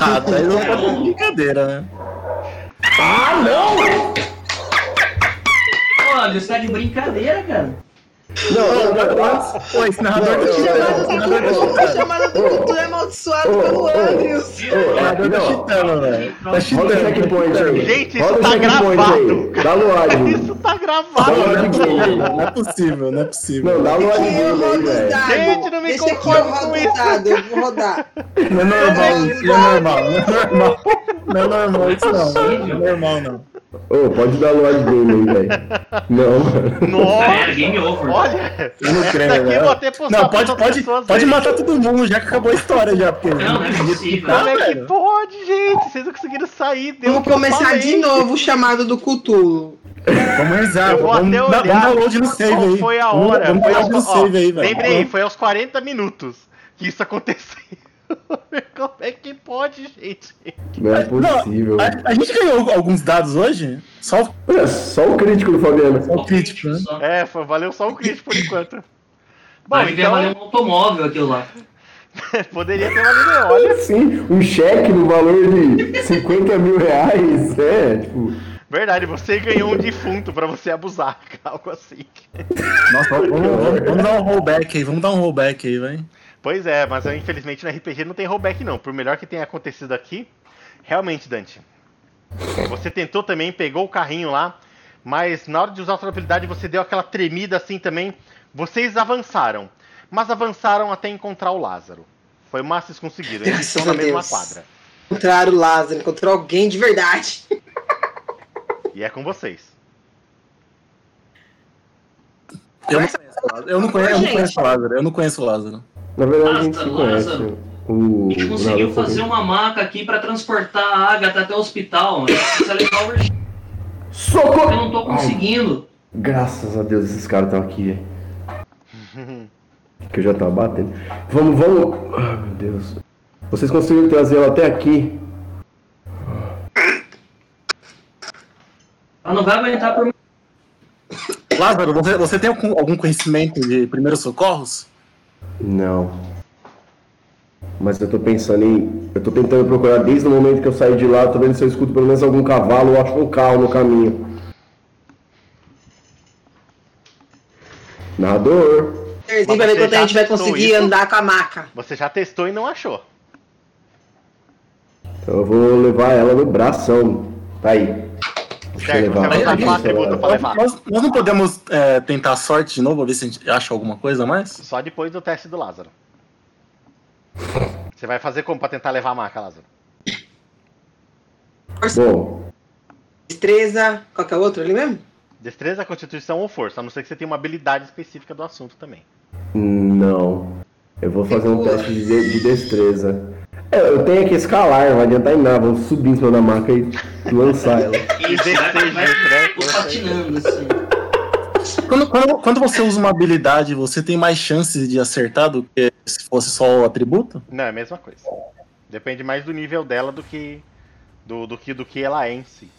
Ah, daí não tá de brincadeira, né? Olha, você tá de brincadeira, cara. Não, não, não. Pô, esse narrador Não, tá narrador tá chamada do Cthulhu é amaldiçoado pelo Andrews. Tá cheatando, velho. Tá Roda o checkpoint aí. Gente, isso tá checkpoint gravado. aí. Dá no áudio. Isso tá gravado. Não, é possível, não é possível, não é possível. Não, dá velho. dados. Gente, não me conformo com isso. eu vou rodar. Não é normal isso, não é normal, não é normal. Não é normal isso não, não é normal não. Ô, pode dar áudio dele aí, velho. Não. Nossa, É, game over. olha. Eu não Essa creio, velho. vou até postar Não, pode, pode, pessoas pode verem. matar todo mundo, já que acabou a história já, porque... Não, não é possível. Como é que pode, gente? Vocês não conseguiram sair. Deu Vamos começar de novo o chamado do Cthulhu. Vamos rezar, Eu vou vamos, até dar- olhar vamos dar load no save aí. foi a Vamos- hora. Vamos Foi dar aos, load no ó, save aí, velho. Lembrei, foi aos 40 minutos que isso aconteceu. Como é que pode, gente? Não é possível. A, a gente ganhou alguns dados hoje? Só, Olha só o crítico do Fabiano. só o crítico, né? É, foi, valeu só o crítico por enquanto. Bom, devia então valer um automóvel aquilo lá. poderia ter valido, olha. Sim, um cheque no valor de 50 mil reais. É, tipo. Verdade, você ganhou um defunto pra você abusar, algo assim. Nossa, vamos, vamos- vamos dar um rollback aí, vamos dar um rollback aí, vai. Pois é, mas eu, infelizmente no RPG não tem rollback não. Por melhor que tenha acontecido aqui, realmente, Dante. Você tentou também, pegou o carrinho lá, mas na hora de usar a sua habilidade você deu aquela tremida assim também. Vocês avançaram, mas avançaram até encontrar o Lázaro. Foi o máximo que vocês conseguiram. Eles estão na mesma quadra. Encontraram o Lázaro, encontrou alguém de verdade. E é com vocês. Eu não conheço o Lázaro, eu não conheço, eu não conheço o Lázaro, eu não conheço o Lázaro. Na verdade, a gente se Lázaro, conhece. Lázaro. O, A gente conseguiu fazer uma maca aqui pra transportar a Agatha até o hospital. né? Precisa levar o urgente. Eu Socorro! não tô conseguindo. Graças a Deus esses caras estão aqui, velho. Que eu já tava batendo. Vamos, vamos. Ai, meu Deus. Vocês conseguiram trazer ela até aqui? Ela não vai aguentar por. Lázaro, você, você tem algum conhecimento de primeiros socorros? Não. Mas eu tô pensando em. Eu tô tentando procurar desde o momento que eu saí de lá, tô vendo se eu escuto pelo menos algum cavalo ou acho um carro no caminho. Narrador. Pra ver quanto a gente vai conseguir isso? andar com a maca. Você já testou e não achou. Então eu vou levar ela no bração. Tá aí. Certo, você vai usar pra levar? Nós, nós não podemos é, tentar a sorte de novo, ver se a gente acha alguma coisa a mais? Só depois do teste do Lázaro. Você vai fazer como pra tentar levar a marca, Lázaro? Bom, Destreza, qual que é o outro ali mesmo? Destreza, constituição ou força, a não ser que você tenha uma habilidade específica do assunto também. não. Eu vou fazer um teste de, de destreza. É, eu tenho que escalar, não vai adiantar em nada. Vamos subir em cima da maca e lançar ela. Vai, vai né? patinando assim. Quando, quando, quando você usa uma habilidade, você tem mais chances de acertar do que se fosse só o atributo? Não, é a mesma coisa. Depende mais do nível dela do que do, do que do que ela é em si.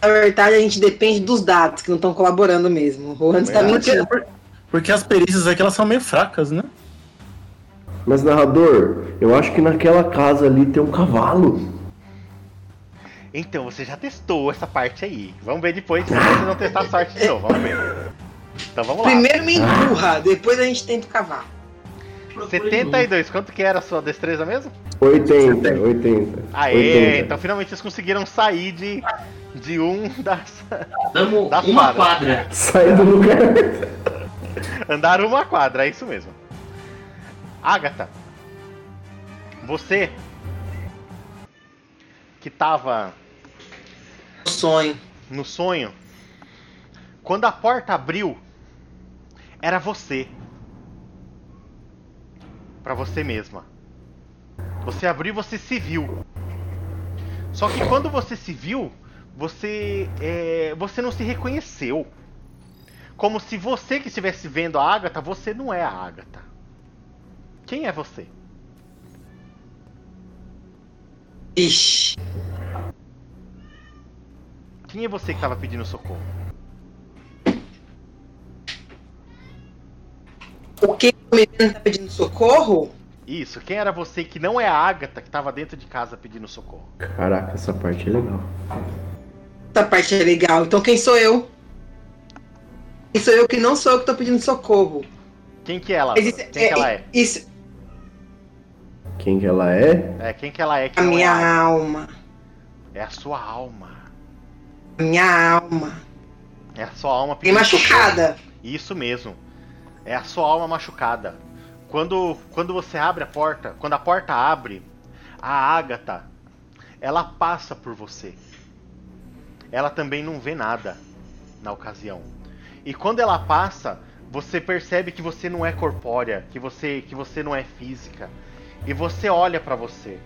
Na verdade, a gente depende dos dados que não estão colaborando mesmo. O Hans tá Verdade. mentindo. Porque, porque as perícias aqui elas são meio fracas, né? Mas, narrador, eu acho que naquela casa ali tem um cavalo. Então, você já testou essa parte aí. Vamos ver depois se você não testar a sorte de novo. Vamos ver. Então vamos lá. Primeiro me empurra, depois a gente tenta cavar. 72, quanto que era a sua destreza mesmo? 80, 80. Aê, 80. então finalmente vocês conseguiram sair de, de um das. Damos Dá uma quadra. quadra. Sai do lugar. Andaram uma quadra, é isso mesmo. Agatha, você que tava Sonho. no sonho, quando a porta abriu, era você. Pra você mesma. Você abriu e você se viu. Só que quando você se viu, você é, você não se reconheceu. Como se você que estivesse vendo a Agatha, você não é a Agatha. Quem é você? Ixi. Quem é você que estava pedindo socorro? O que o menino tá pedindo socorro? Isso, quem era você que não é a Agatha que estava dentro de casa pedindo socorro? Caraca, essa parte é legal. Essa parte é legal. Então quem sou eu? Isso eu que não sou eu que tô pedindo socorro. Quem que é ela? Isso- Quem que ela é? Isso, Quem que ela é? É, quem que ela é? Que a é minha a- alma. É a sua alma. A minha alma. É a sua alma socorro. machucada. Isso mesmo. É a sua alma machucada. Quando, quando você abre a porta, quando a porta abre, a Ágata, ela passa por você. Ela também não vê nada na ocasião. E quando ela passa, você percebe que você não é corpórea, que você, que você não é física. E você olha pra você.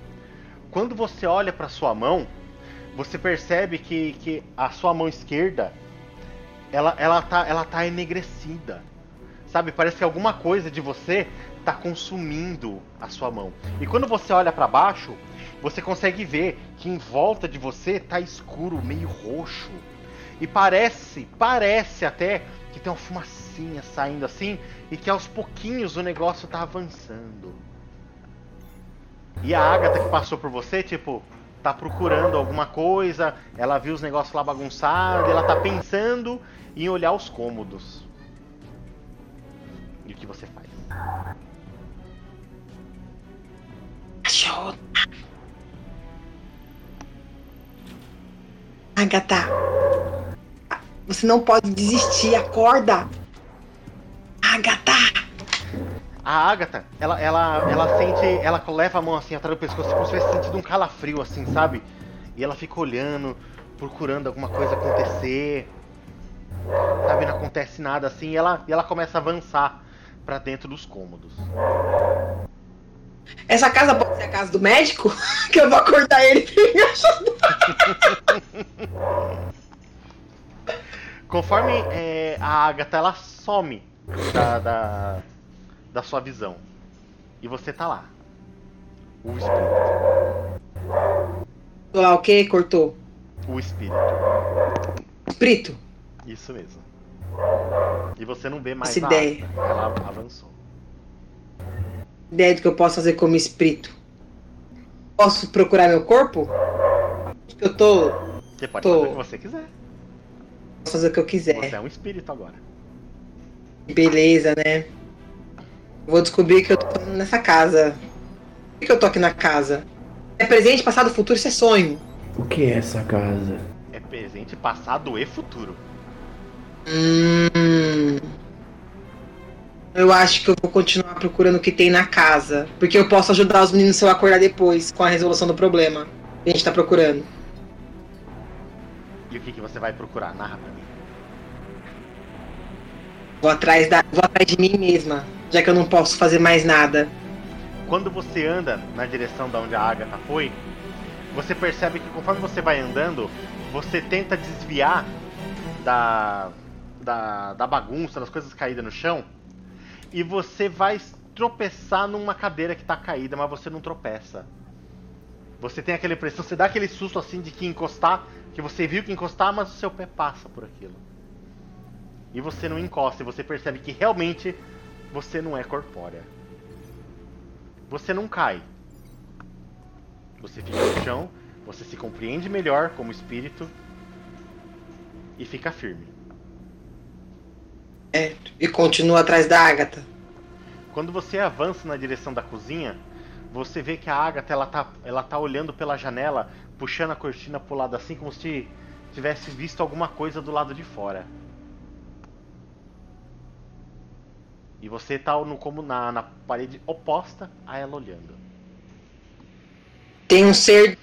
Quando você olha pra sua mão, você percebe que, que a sua mão esquerda ela, ela, tá, ela tá enegrecida. Sabe? Parece que alguma coisa de você tá consumindo a sua mão. E quando você olha pra baixo, você consegue ver que em volta de você tá escuro, meio roxo. E parece, parece até que tem uma fumacinha saindo assim e que aos pouquinhos o negócio tá avançando. E a Agatha que passou por você, tipo, tá procurando alguma coisa, ela viu os negócios lá bagunçados, ela tá pensando em olhar os cômodos. E o que você faz? Cachorro. Agatha. Você não pode desistir. Acorda. Agatha. A Agatha, ela, ela, ela sente. Ela leva a mão assim atrás do pescoço, como se tivesse sentido um calafrio, assim, sabe? E ela fica olhando, procurando alguma coisa acontecer. Sabe, não acontece nada assim, e ela, e ela começa a avançar pra dentro dos cômodos. Essa casa pode ser a casa do médico? que eu vou acordar ele pra ele me ajudar. Conforme é, a Agatha ela some da, da, da sua visão. E você tá lá. O espírito. Lá, o quê? Cortou. O espírito. Espírito. Isso mesmo. E você não vê mais Essa ideia. Agatha. Ela avançou. Ideia do que eu posso fazer como espírito. Posso procurar meu corpo? Que eu tô. Você pode Tô. fazer o que você quiser. Posso fazer o que eu quiser. Você é um espírito agora. Beleza, né? Vou descobrir que eu tô nessa casa. Por que eu tô aqui na casa? É presente, passado, futuro, isso é sonho. O que é essa casa? É presente, passado e futuro. Hum. Eu acho que eu vou continuar procurando o que tem na casa. Porque eu posso ajudar os meninos se eu acordar depois com a resolução do problema que a gente tá procurando. E o que, que você vai procurar? Narra pra mim. Vou atrás, da, vou atrás de mim mesma, já que eu não posso fazer mais nada. Quando você anda na direção da onde a Agatha foi, você percebe que conforme você vai andando, você tenta desviar da, da, da bagunça, das coisas caídas no chão, e você vai tropeçar numa cadeira que tá caída, mas você não tropeça. Você tem aquela impressão, você dá aquele susto assim de que encostar, que você viu que encostar, mas o seu pé passa por aquilo. E você não encosta, e você percebe que realmente você não é corpórea. Você não cai. Você fica no chão, você se compreende melhor como espírito e fica firme. É, e continua atrás da Agatha. Quando você avança na direção da cozinha, você vê que a Agatha ela tá, ela tá olhando pela janela, puxando a cortina pro lado assim como se tivesse visto alguma coisa do lado de fora. E você tá no, como na, na parede oposta a ela olhando. Tem um ser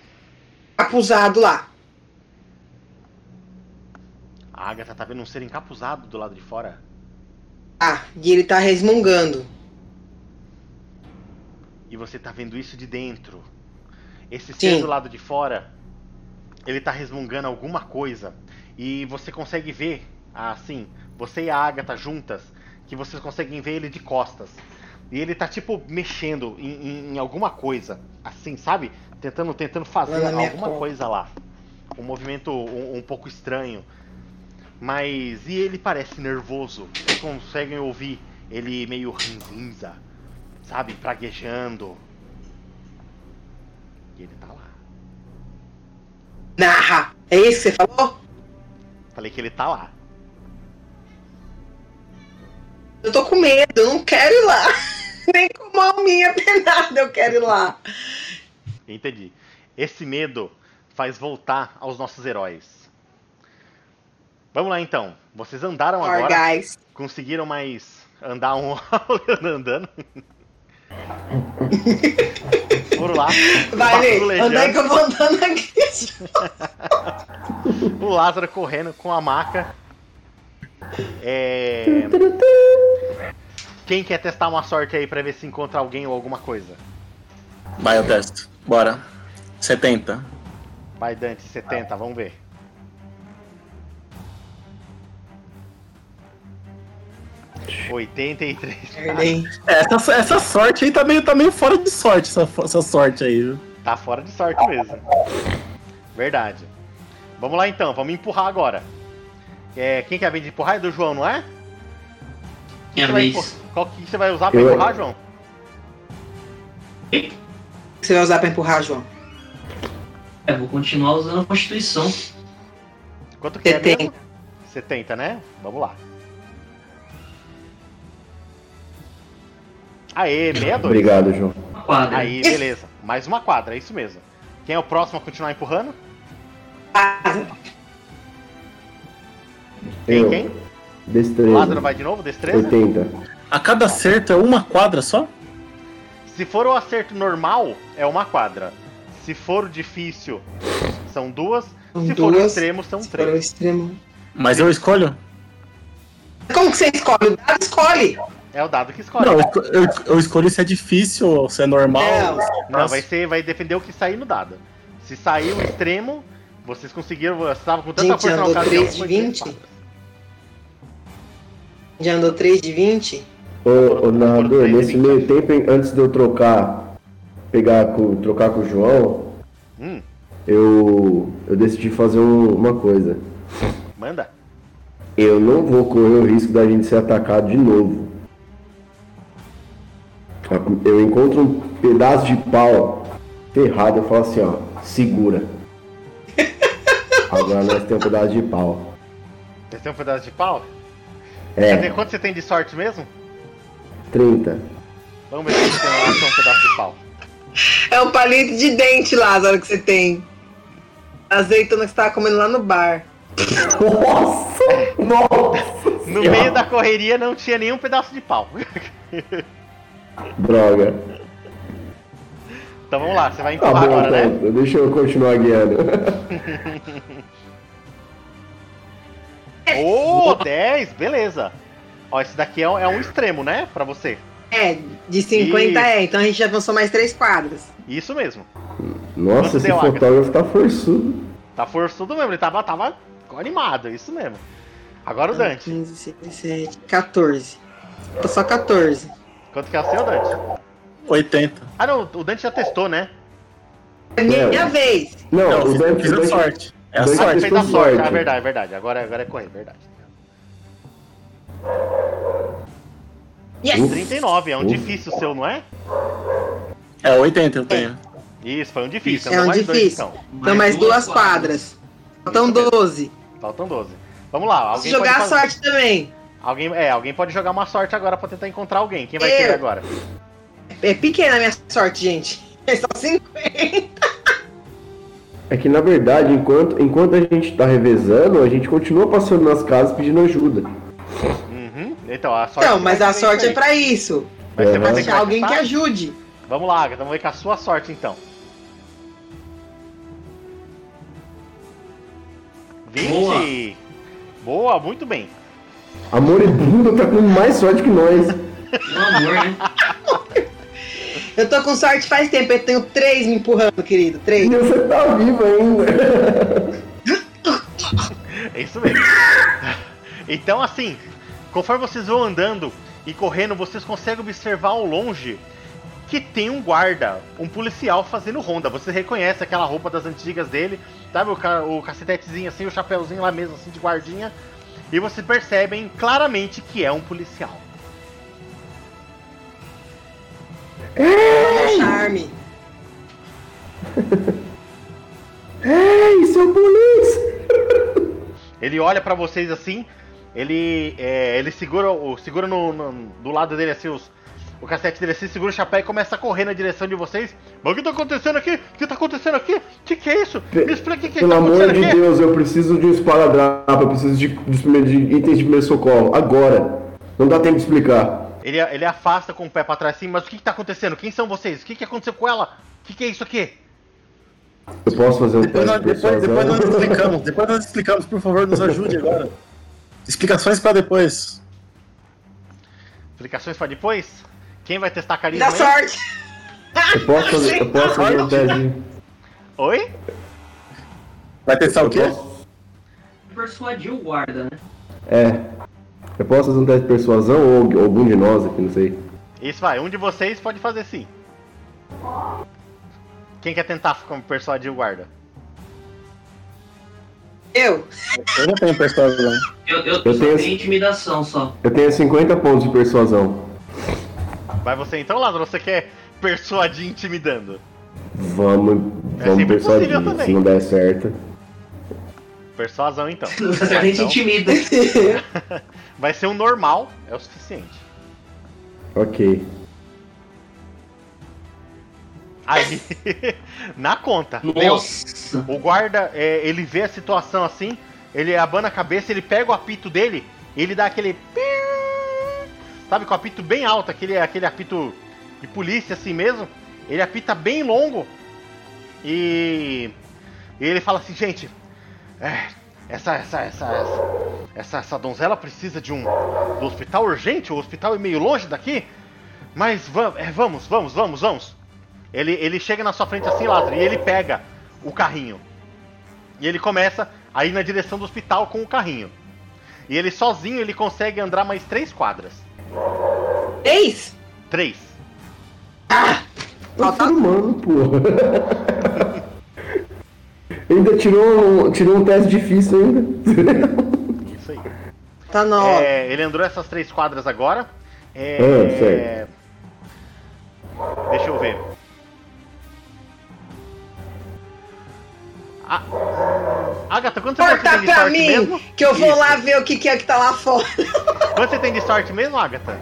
capuzado lá. A Agatha tá vendo um ser encapuzado do lado de fora. Ah, e ele tá resmungando. E você tá vendo isso de dentro. Esse Sim. ser do lado de fora, ele tá resmungando alguma coisa. E você consegue ver, assim, você e a Agatha juntas, que vocês conseguem ver ele de costas. E ele tá tipo mexendo em, em- em alguma coisa, assim, sabe? Tentando, tentando fazer alguma copa. coisa lá. Um movimento um, um pouco estranho. Mas. E ele parece nervoso. Vocês conseguem ouvir ele meio ranzinza, sabe? Praguejando. E ele tá lá. Narra! É isso que você falou? Falei que ele tá lá. Medo, eu não quero ir lá. Nem com uma alminha penada eu quero ir lá. Entendi. Esse medo faz voltar aos nossos heróis. Vamos lá então. Vocês andaram Or, agora. guys. Conseguiram mais andar um andando. Foram lá. Vai, Lê. aí que eu vou andando aqui. O Lázaro correndo com a maca. É... Quem quer testar uma sorte aí pra ver se encontra alguém ou alguma coisa? Vai, eu testo. Bora. 70. Vai, Dante, 70, vamos ver. Oitenta e três. É, Essa, essa sorte aí tá meio, tá meio fora de sorte, essa, essa sorte aí, viu? Tá fora de sorte mesmo. Verdade. Vamos lá então, vamos empurrar agora. É, quem quer vir de empurrar é do João, não é? Minha vai vez. empur- Qual que você vai usar pra Eu- empurrar, João? O que você vai usar pra empurrar, João? É, vou continuar usando a Constituição. Quanto que é 70. mesmo? 70, né? Vamos lá. Aê, 62. Obrigado, João. Uma quadra. Aí, beleza. Mais uma quadra, é isso mesmo. Quem é o próximo a continuar empurrando? Ah, Quem, Eu. quem? Destreza. Lázaro vai de novo, destreza? 80. A cada acerto é uma quadra só? Se for o acerto normal, é uma quadra. Se for o difícil, são duas. São Se for o duas. extremo, são se for o três. extremo. Mas eu escolho? Como que você escolhe? O dado escolhe. É o dado que escolhe. Não, eu, eu, escolhi se é difícil ou se é normal. Não. Não, vai ser, vai defender o que sair no dado. Se sair o extremo, vocês conseguiram. Você estava com tanta Gente, força na ocasião. 3 que de foi três 20? Já andou 3 de 20? Ô, ô narrador, nesse meio tempo, antes de eu trocar, pegar com, trocar com o João, Hum, eu, eu decidi fazer um- uma coisa. manda. Eu não vou correr o risco da gente ser atacado de novo. Eu encontro um pedaço de pau ferrado, eu falo assim, ó, segura. Agora nós temos um pedaço de pau. Você tem um pedaço de pau? Quer dizer, É, quanto você tem de sorte mesmo? 30. Vamos ver se você tem acha um pedaço de pau. É um palito de dente, Lázaro, que você tem. Azeitona que você tava comendo lá no bar. Nossa! Nossa! No meio da correria não tinha nenhum pedaço de pau. Droga. Então vamos lá, você vai Tá empurrar bom, agora, né? então. Deixa eu continuar guiando. Ô, 10, beleza. Ó, esse daqui é um, é um extremo, né? Pra você. É, de 50 Isso. é. Então a gente já avançou mais três quadras. Isso mesmo. Nossa, Quanto esse deu, fotógrafo tá forçudo. Tá forçudo mesmo, ele tava, tava animado, isso mesmo. Agora o Dante. 15, 17, 14. Tô só 14. Quanto que é o seu, Dante? 80. Ah, não, o Dante já testou, né? É minha, É. minha vez. Não, Não, o Dante, Dante- sorte. É a Dois- sorte. ele fez a com sorte. Ah, verdade, verdade. Agora, agora é correr, verdade. Yes! 39, é um Uf. difícil seu, não é? É 80 eu tenho. Isso, foi um difícil. É um mais dois, difícil. então. Então mais duas quadras. Faltam 12. Faltam 12. Vamos lá, Posso alguém jogar a fazer- sorte também. Alguém, é, alguém pode jogar uma sorte agora pra tentar encontrar alguém. Quem vai Eu. querer agora? É pequena a minha sorte, gente. É só 50. É que na verdade, enquanto, enquanto a gente tá revezando, a gente continua passando nas casas pedindo ajuda. Uhum. Então, a sorte. Então, mas vai a sorte é pra isso. Mas você É, vai né? ter que alguém que ajude. Vamos lá, Agatha, vamos ver com a sua sorte então. 20! Boa, Boa. muito bem. A Moribunda tá com mais sorte que nós. Pelo amor, né? Eu tô com sorte faz tempo, eu tenho três me empurrando, querido. Três. E você tá vivo ainda. É isso mesmo. Então, assim, conforme vocês vão andando e correndo, vocês conseguem observar ao longe que tem um guarda, um policial fazendo ronda. Você reconhece aquela roupa das antigas dele, sabe? O, ca o cacetetezinho assim, o chapéuzinho lá mesmo, assim, de guardinha. E vocês percebem claramente que é um policial. É charme. Ei, seu polícia! Ele olha pra vocês assim, ele, é, ele segura, o, segura no, no- do lado dele assim os, o cacete dele assim, segura o chapéu e começa a correr na direção de vocês. Mas o que tá acontecendo aqui? O que tá acontecendo aqui? O que, que é isso? Me explica o que, que Pelo tá amor acontecendo de aqui. Deus, eu preciso de um esparadrapo, eu preciso de, de, de itens de primeiro socorro. Agora. Não dá tempo de explicar. Ele, ele afasta com o pé pra trás assim, mas o que, que tá acontecendo? Quem são vocês? O que, que aconteceu com ela? O que, que é isso aqui? Eu posso fazer um Depois teste nós, de depois, depois nós explicamos, depois nós explicamos, por favor, nos ajude agora. Explicações pra depois. Explicações pra depois? Quem vai testar carisma? Dá aí? sorte! Eu posso fazer, eu posso fazer um teste. Oi? Vai testar o Eu quê? posso, Persuadiu o guarda, né? é. Eu posso fazer um teste de persuasão ou ou algum de nós aqui, não sei. Isso vai, um de vocês pode fazer sim. Quem quer tentar como persuadir o guarda? Eu? Eu não tenho persuasão. Eu, eu, Eu só tenho- tenho intimidação só. Eu tenho 50 pontos de persuasão. Vai você então, Lázaro? Você quer persuadir intimidando? Vamos, É vamos sempre persuadir. Se não der certo. Persuasão então. Você a gente Então, intimida. vai ser um normal, é o suficiente. Ok. Aí, na conta. Nossa. o guarda, é, ele vê a situação assim, ele abana a cabeça, ele pega o apito dele, ele dá aquele. Sabe, com o apito bem alto, aquele, aquele apito de polícia assim mesmo. Ele apita bem longo. E, e ele fala assim, gente, é, essa, essa, essa, essa, essa, essa donzela precisa de um do hospital urgente, o hospital é meio longe daqui. Mas va- é, vamos, vamos, vamos, vamos. Ele, ele chega na sua frente assim, Lázaro, e ele pega o carrinho. E ele começa a ir na direção do hospital com o carrinho. E ele sozinho ele consegue andar mais três quadras. Três? Três. Um ser humano, porra. Ainda tirou, um- tirou um teste difícil ainda. Isso aí. Tá na hora. É, ele andou essas três quadras agora. É, Ah, certo. Deixa eu ver. A... Agatha, quanto você tem de pra sorte mim, mesmo? que eu vou Isso. lá ver o que, que é que tá lá fora. Quanto você tem de sorte mesmo, Agatha?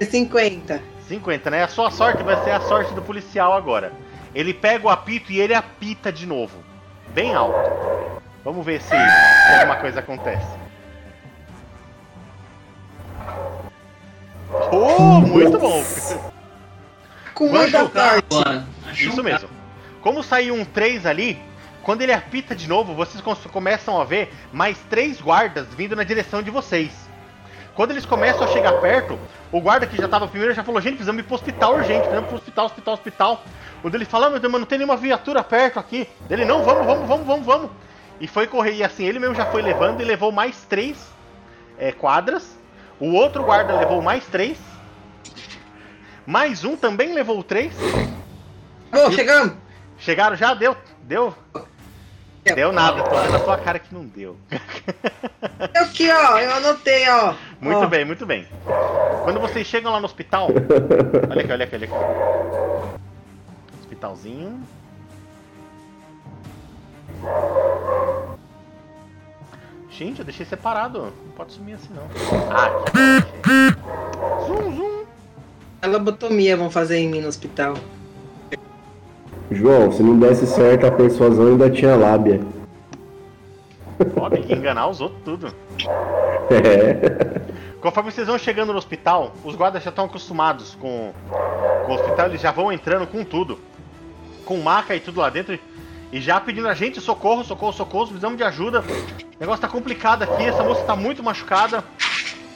50. 50, né? A sua sorte vai ser a sorte do policial agora. Ele pega o apito e ele apita de novo. Bem alto. Vamos ver se, alguma coisa acontece. Oh, muito bom! Com muita. Achou Isso mesmo. Como saiu um 3 ali, quando ele apita de novo, vocês começam a ver mais três guardas vindo na direção de vocês. Quando eles começam a chegar perto, o guarda que já tava primeiro já falou: gente, precisamos ir pro hospital urgente, precisamos ir pro hospital, hospital, hospital. Quando ele fala: "Ah, meu Deus, mas não tem nenhuma viatura perto aqui. Ele: não, vamos, vamos, vamos, vamos, vamos. E foi correr, e assim, ele mesmo já foi levando e levou mais três é, quadras. O outro guarda levou mais três. Mais um também levou três. Bom, chegamos. Chegaram já? Deu? Deu? Deu nada, tô vendo na sua cara que não deu. Eu aqui, ó. Eu anotei, ó. Muito Ó, bem, muito bem. Quando vocês chegam lá no hospital. Olha aqui, olha aqui, olha aqui. Hospitalzinho. Gente, eu deixei separado. Não pode sumir assim não. Ah, aqui. Zoom, zoom. A lobotomia vão fazer em mim no hospital. João, se não desse certo a persuasão ainda tinha lábia. Ó, tem que enganar os outros tudo. É. Conforme vocês vão chegando no hospital, os guardas já estão acostumados com, com o hospital, eles já vão entrando com tudo. Com maca e tudo lá dentro. E já pedindo a gente socorro, socorro, socorro, precisamos de ajuda. O negócio tá complicado aqui, essa moça tá muito machucada.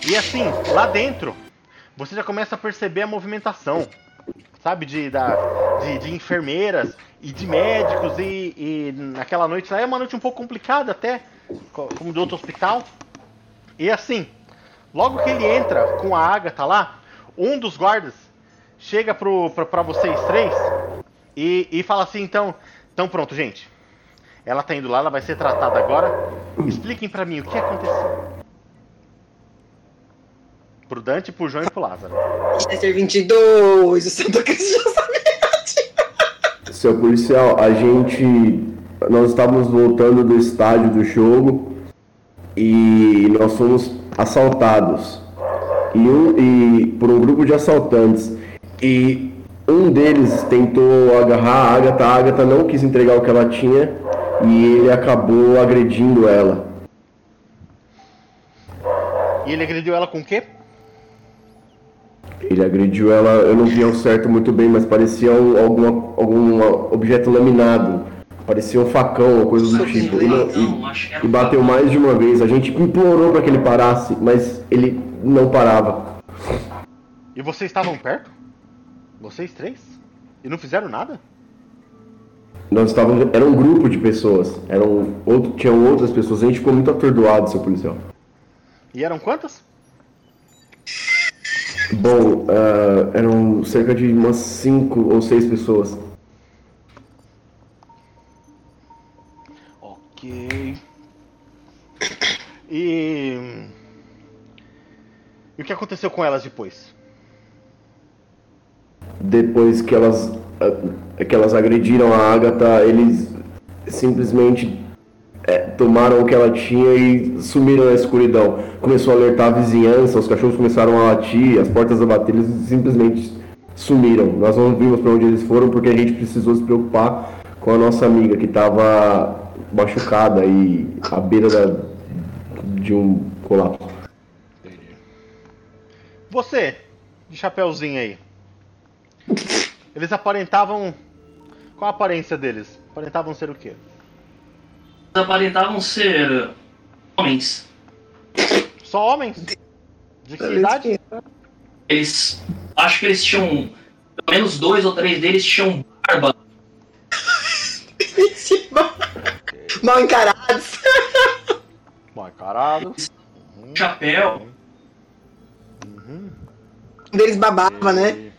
E assim, lá dentro, você já começa a perceber a movimentação. Sabe, de, da, de, de enfermeiras e de médicos. E, e naquela noite lá é uma noite um pouco complicada até, co- como do outro hospital. E assim, Logo que ele entra com a Agatha lá, um dos guardas chega pro, pra, pra vocês três e, e fala assim, então, então pronto, gente. Ela tá indo lá, ela vai ser tratada agora. Expliquem pra mim o que aconteceu. Pro Dante, pro João e pro Lázaro. Chester 22, o Santo Cristo já sabe. Seu policial, a gente. Nós estávamos voltando do estádio do jogo e nós fomos assaltados e, um, e por um grupo de assaltantes e um deles tentou agarrar a Agatha, a Agatha não quis entregar o que ela tinha e ele acabou agredindo ela. E ele agrediu ela com o quê? Ele agrediu ela, eu não vi ao certo muito bem, mas parecia um, alguma, algum objeto laminado. Parecia um facão, uma coisa do tipo. E, era e, e bateu mais de uma vez. A gente implorou para que ele parasse, mas ele não parava. E vocês estavam perto? Vocês três? E não fizeram nada? Nós estávamos. Era um grupo de pessoas. Eram outro, tinham outras pessoas. A gente ficou muito atordoado, seu policial. E eram quantas? Bom, ah, eram cerca de umas cinco ou seis pessoas. Ok. E. E o que aconteceu com elas depois? Depois que elas, ah, que elas agrediram a Agatha, eles simplesmente é, tomaram o que ela tinha e sumiram na escuridão. Começou a alertar a vizinhança, os cachorros começaram a latir, as portas a bater, eles simplesmente sumiram. Nós não vimos para onde eles foram porque a gente precisou se preocupar com a nossa amiga que estava machucada e à beira da, de um colapso. Você, de chapeuzinho aí. Eles aparentavam. Qual a aparência deles? Aparentavam ser o quê? Aparentavam ser homens. Só homens? De que idade? Eles. Acho que eles tinham. Pelo menos dois ou três deles tinham barba. Mal encarados. Mal encarado. Chapéu. Uhum. Um deles babava, né?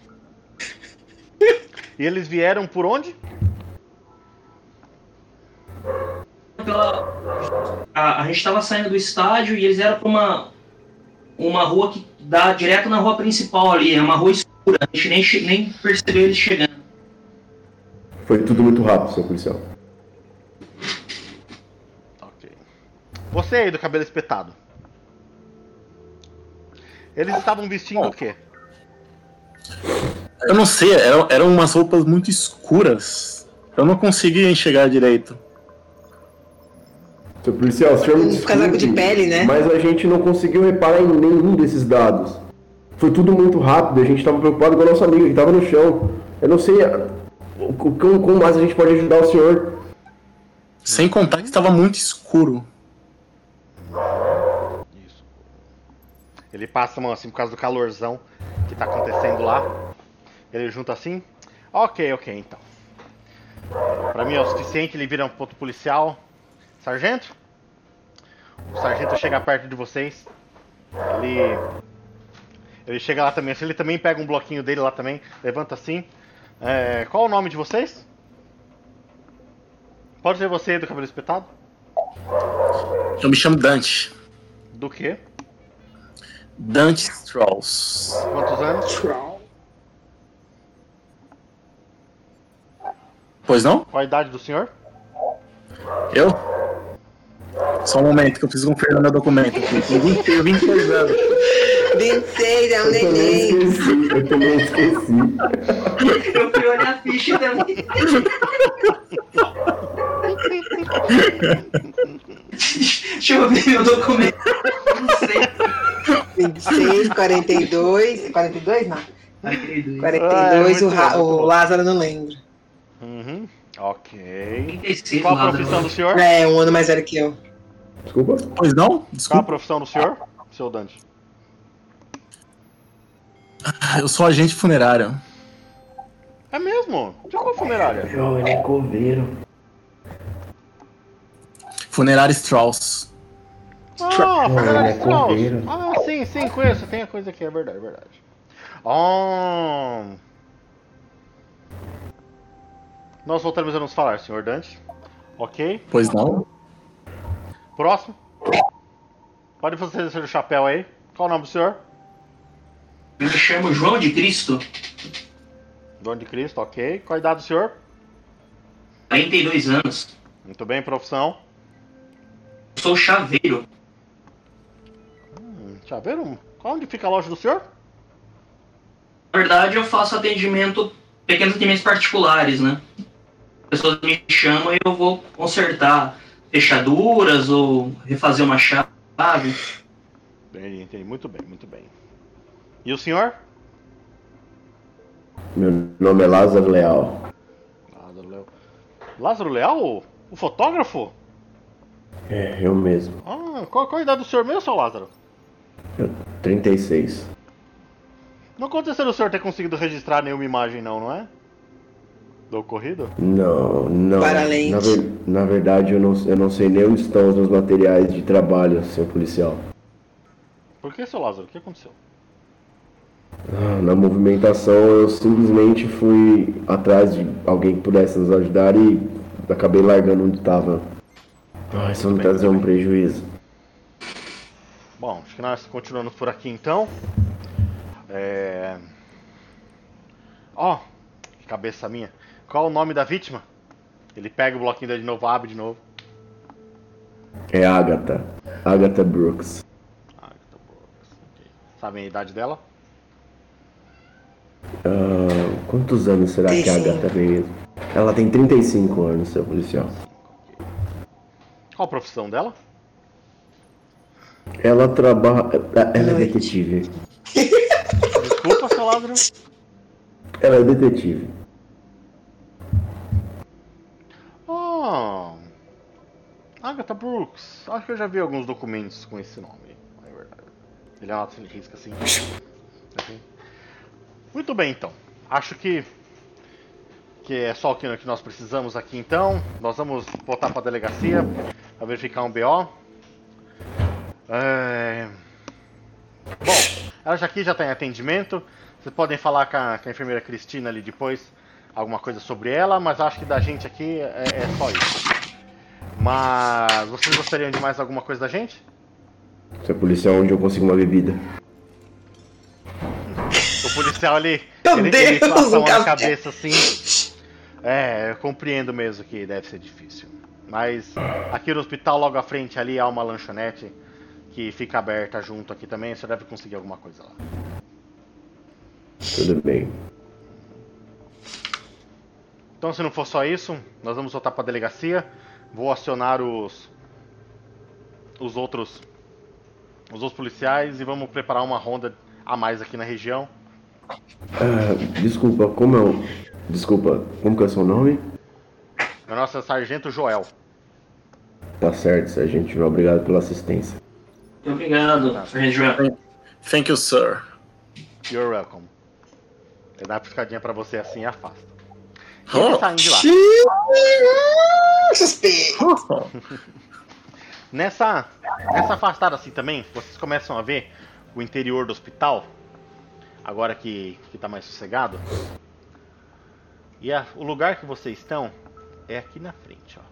E eles vieram por onde? Pela- A, a gente tava saindo do estádio e eles eram pra uma. Uma rua que dá direto na rua principal ali. É uma rua escura. A gente nem, nem percebeu eles chegando. Foi tudo muito rápido, seu policial. Ok. Você aí do cabelo espetado. Eles estavam vestindo o quê? Eu não sei, eram, eram umas roupas muito escuras. Eu não conseguia enxergar direito. Seu policial, o senhor me desculpe, casaco de pele, né? Mas a gente não conseguiu reparar em nenhum desses dados. Foi tudo muito rápido, a gente estava preocupado com a nossa amiga que estava no chão. Eu não sei o- o- como, como mais a gente pode ajudar o senhor. Sem contar que estava muito escuro. Isso. Ele passa a mão assim por causa do calorzão que tá acontecendo lá. Ele junta assim. Ok, ok, então. Pra mim é o suficiente, ele vira um ponto policial. Sargento? O sargento chega perto de vocês. Ele. Ele chega lá também. Ele também pega um bloquinho dele lá também. Levanta assim. É, qual o nome de vocês? Pode ser você do cabelo espetado? Eu me chamo Dante. Do quê? Dante Strauss. Quantos anos? Pois não? Qual a idade do senhor? Eu? Só um momento que eu preciso conferir meu documento. aqui. Tem 20, tenho 26 anos. 26, é um Eu também neném. esqueci, eu também esqueci. Eu fui olhar a ficha também. Deixa eu ver meu documento. Não sei. 26, 42. 42? Não. 42. 42, Ah, é o, Ra- o. Lázaro não lembra. Uhum. Ok. 36 Qual a profissão do senhor? É, um ano mais velho que eu. Desculpa. Pois não? Qual a Desculpa. profissão do senhor? Seu Dante. Eu sou agente funerário. É mesmo? De qual funerária? ele é coveiro. Funerário Strauss. Ah, é Strauss. Ah, sim, sim, conheço. Tem a coisa aqui, é verdade, é verdade. Oh. Nós voltaremos a nos falar, senhor Dante. Ok. Pois não? Próximo. Pode você descer o chapéu aí. Qual o nome do senhor? Eu me chamo João de Cristo, Dono de Cristo, ok. Qual a idade do senhor? 42 anos. Muito bem, profissão. Sou chaveiro. Deixa eu ver. um- Onde fica a loja do senhor? Na verdade, eu faço atendimento, pequenos atendimentos particulares, né? Pessoas me chamam e eu vou consertar fechaduras ou refazer uma chave. Entendi, entendi. Muito bem, muito bem. E o senhor? Meu nome é Lázaro Leal. Lázaro Leal. Lázaro Leal? o- O fotógrafo? É, eu mesmo. Ah, qual, qual a idade do senhor mesmo, seu Lázaro? Eu, 36. Não aconteceu do senhor ter conseguido registrar nenhuma imagem, não, não é? Do ocorrido? Não, não. Para além. Na, ver- na verdade, eu não, eu não sei nem onde estão os meus materiais de trabalho, senhor policial. Por que, seu Lázaro? O que aconteceu? Ah, Na movimentação, eu simplesmente fui atrás de alguém que pudesse nos ajudar e acabei largando onde estava. Ah, isso me trazer um prejuízo. Bom, acho que nós continuamos por aqui então. É. Ó, que cabeça minha. Qual o nome da vítima? Ele pega o bloquinho dele de novo, abre de novo. É Agatha. Agatha Brooks. Bom. ok. Sabem a idade dela? Ah, quantos anos será que a 35. Agatha tem mesmo? Ela tem 35 anos, seu policial. Qual a profissão dela? Ela trabalha. Ela é detetive. Desculpa, seu Lázaro. Ela é detetive. Agatha Brooks. Acho que eu já vi alguns documentos com esse nome. É verdade. Ele anota, ele risca assim. Assim. Muito bem, então. Acho que que é só o que nós precisamos aqui, então. Nós vamos voltar para a delegacia para verificar um BO. É... Bom, ela já aqui já está em atendimento. Vocês podem falar com a, com a enfermeira Cristina ali depois alguma coisa sobre ela, mas acho que da gente aqui é, é só isso. Mas vocês gostariam de mais alguma coisa da gente? Seu policial, onde eu consigo uma bebida? O policial ali, Meu ele, ele Deus, passa a cabeça assim. É, eu compreendo mesmo que deve ser difícil. Mas aqui no hospital, logo à frente ali, há uma lanchonete que fica aberta junto aqui também. Você deve conseguir alguma coisa lá. Tudo bem. Então, se não for só isso, nós vamos voltar para a delegacia. Vou acionar os os outros os outros policiais e vamos preparar uma ronda a mais aqui na região. Ah, desculpa, como é o. Desculpa, como que é o seu nome? A nossa sargento Joel. Tá certo, sargento. João, Obrigado pela assistência. Muito obrigado, Sargento Joel. Thank you, sir. You're welcome. Ele dá uma piscadinha pra você assim e afasta. Saindo de lá. Suspeito. Nessa, nessa afastada assim também, vocês começam a ver o interior do hospital, agora que, que tá mais sossegado. E a- o lugar que vocês estão é aqui na frente, ó.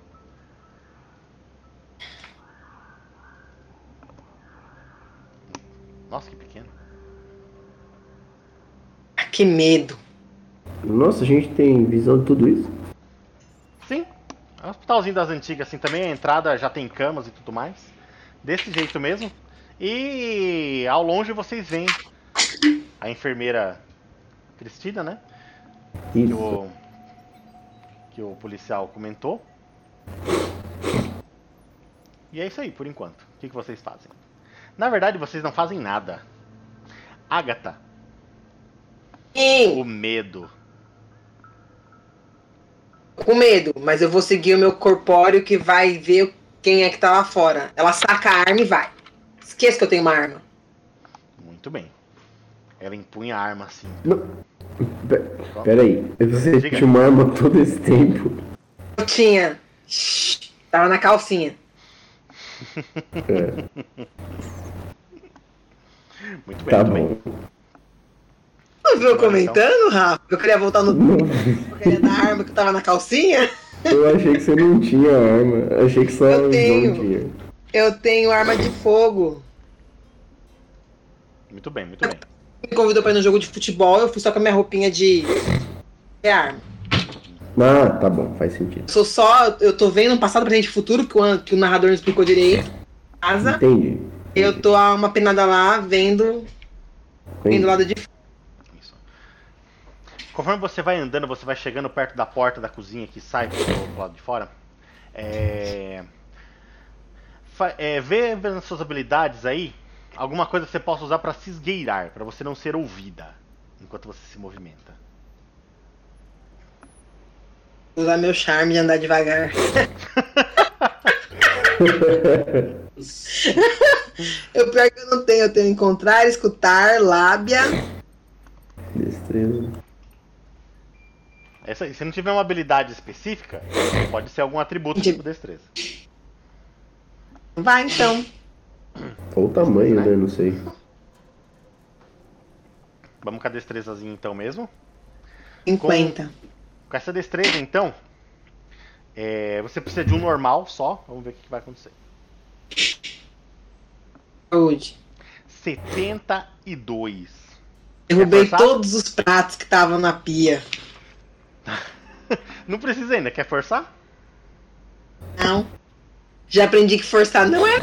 Nossa, que pequeno. Que medo. Nossa, a gente tem visão de tudo isso? Sim, é um hospitalzinho das antigas assim também, a entrada já tem camas e tudo mais. Desse jeito mesmo. E ao longe vocês veem a enfermeira Cristina, né? Que Isso. o, que o policial comentou. E é isso aí, por enquanto. O que, que vocês fazem? Na verdade, vocês não fazem nada. Agatha, Sim, o medo. Com medo, mas eu vou seguir o meu corpóreo que vai ver quem é que tá lá fora. Ela saca a arma e vai. Esqueça que eu tenho uma arma. Muito bem. Ela empunha a arma assim. Não. Pe- Pera aí, você Diga. tinha uma arma todo esse tempo? Eu tinha. Tava na calcinha. É, Muito bem, tá muito bem. Não viu eu Agora, comentando, Rafa? Eu queria voltar no. Eu queria dar arma que tava na calcinha. eu achei que você não tinha arma. Achei que só Eu tenho. Tinha. Eu tenho arma de fogo. Muito bem, muito bem. Me convidou pra ir no jogo de futebol, eu fui só com a minha roupinha de. de arma. Ah, tá bom, faz sentido. Sou só. Eu tô vendo um passado, presente e futuro, que o, que o narrador não explicou direito. Casa. Entendi. Eu tô a uma penada lá, vendo, vendo do lado de fora. Conforme você vai andando, você vai chegando perto da porta da cozinha que sai pro, lado de fora. É... é, vê nas suas habilidades aí alguma coisa que você possa usar pra se esgueirar, pra você não ser ouvida enquanto você se movimenta. Usar meu charme de andar devagar. Eu pior que eu não tenho, eu tenho encontrar, escutar, lábia. Destreza. Essa, se não tiver uma habilidade específica, pode ser algum atributo tipo destreza. Vai então. Ou o tamanho, né? Não sei. Vamos com a destrezazinha então mesmo. 50. Com essa destreza, então, é, você precisa de um normal só. Vamos ver o que vai acontecer. Saúde. 72. Derrubei todos os pratos que estavam na pia. Não precisa ainda, quer forçar? Não. Já aprendi que forçar não é.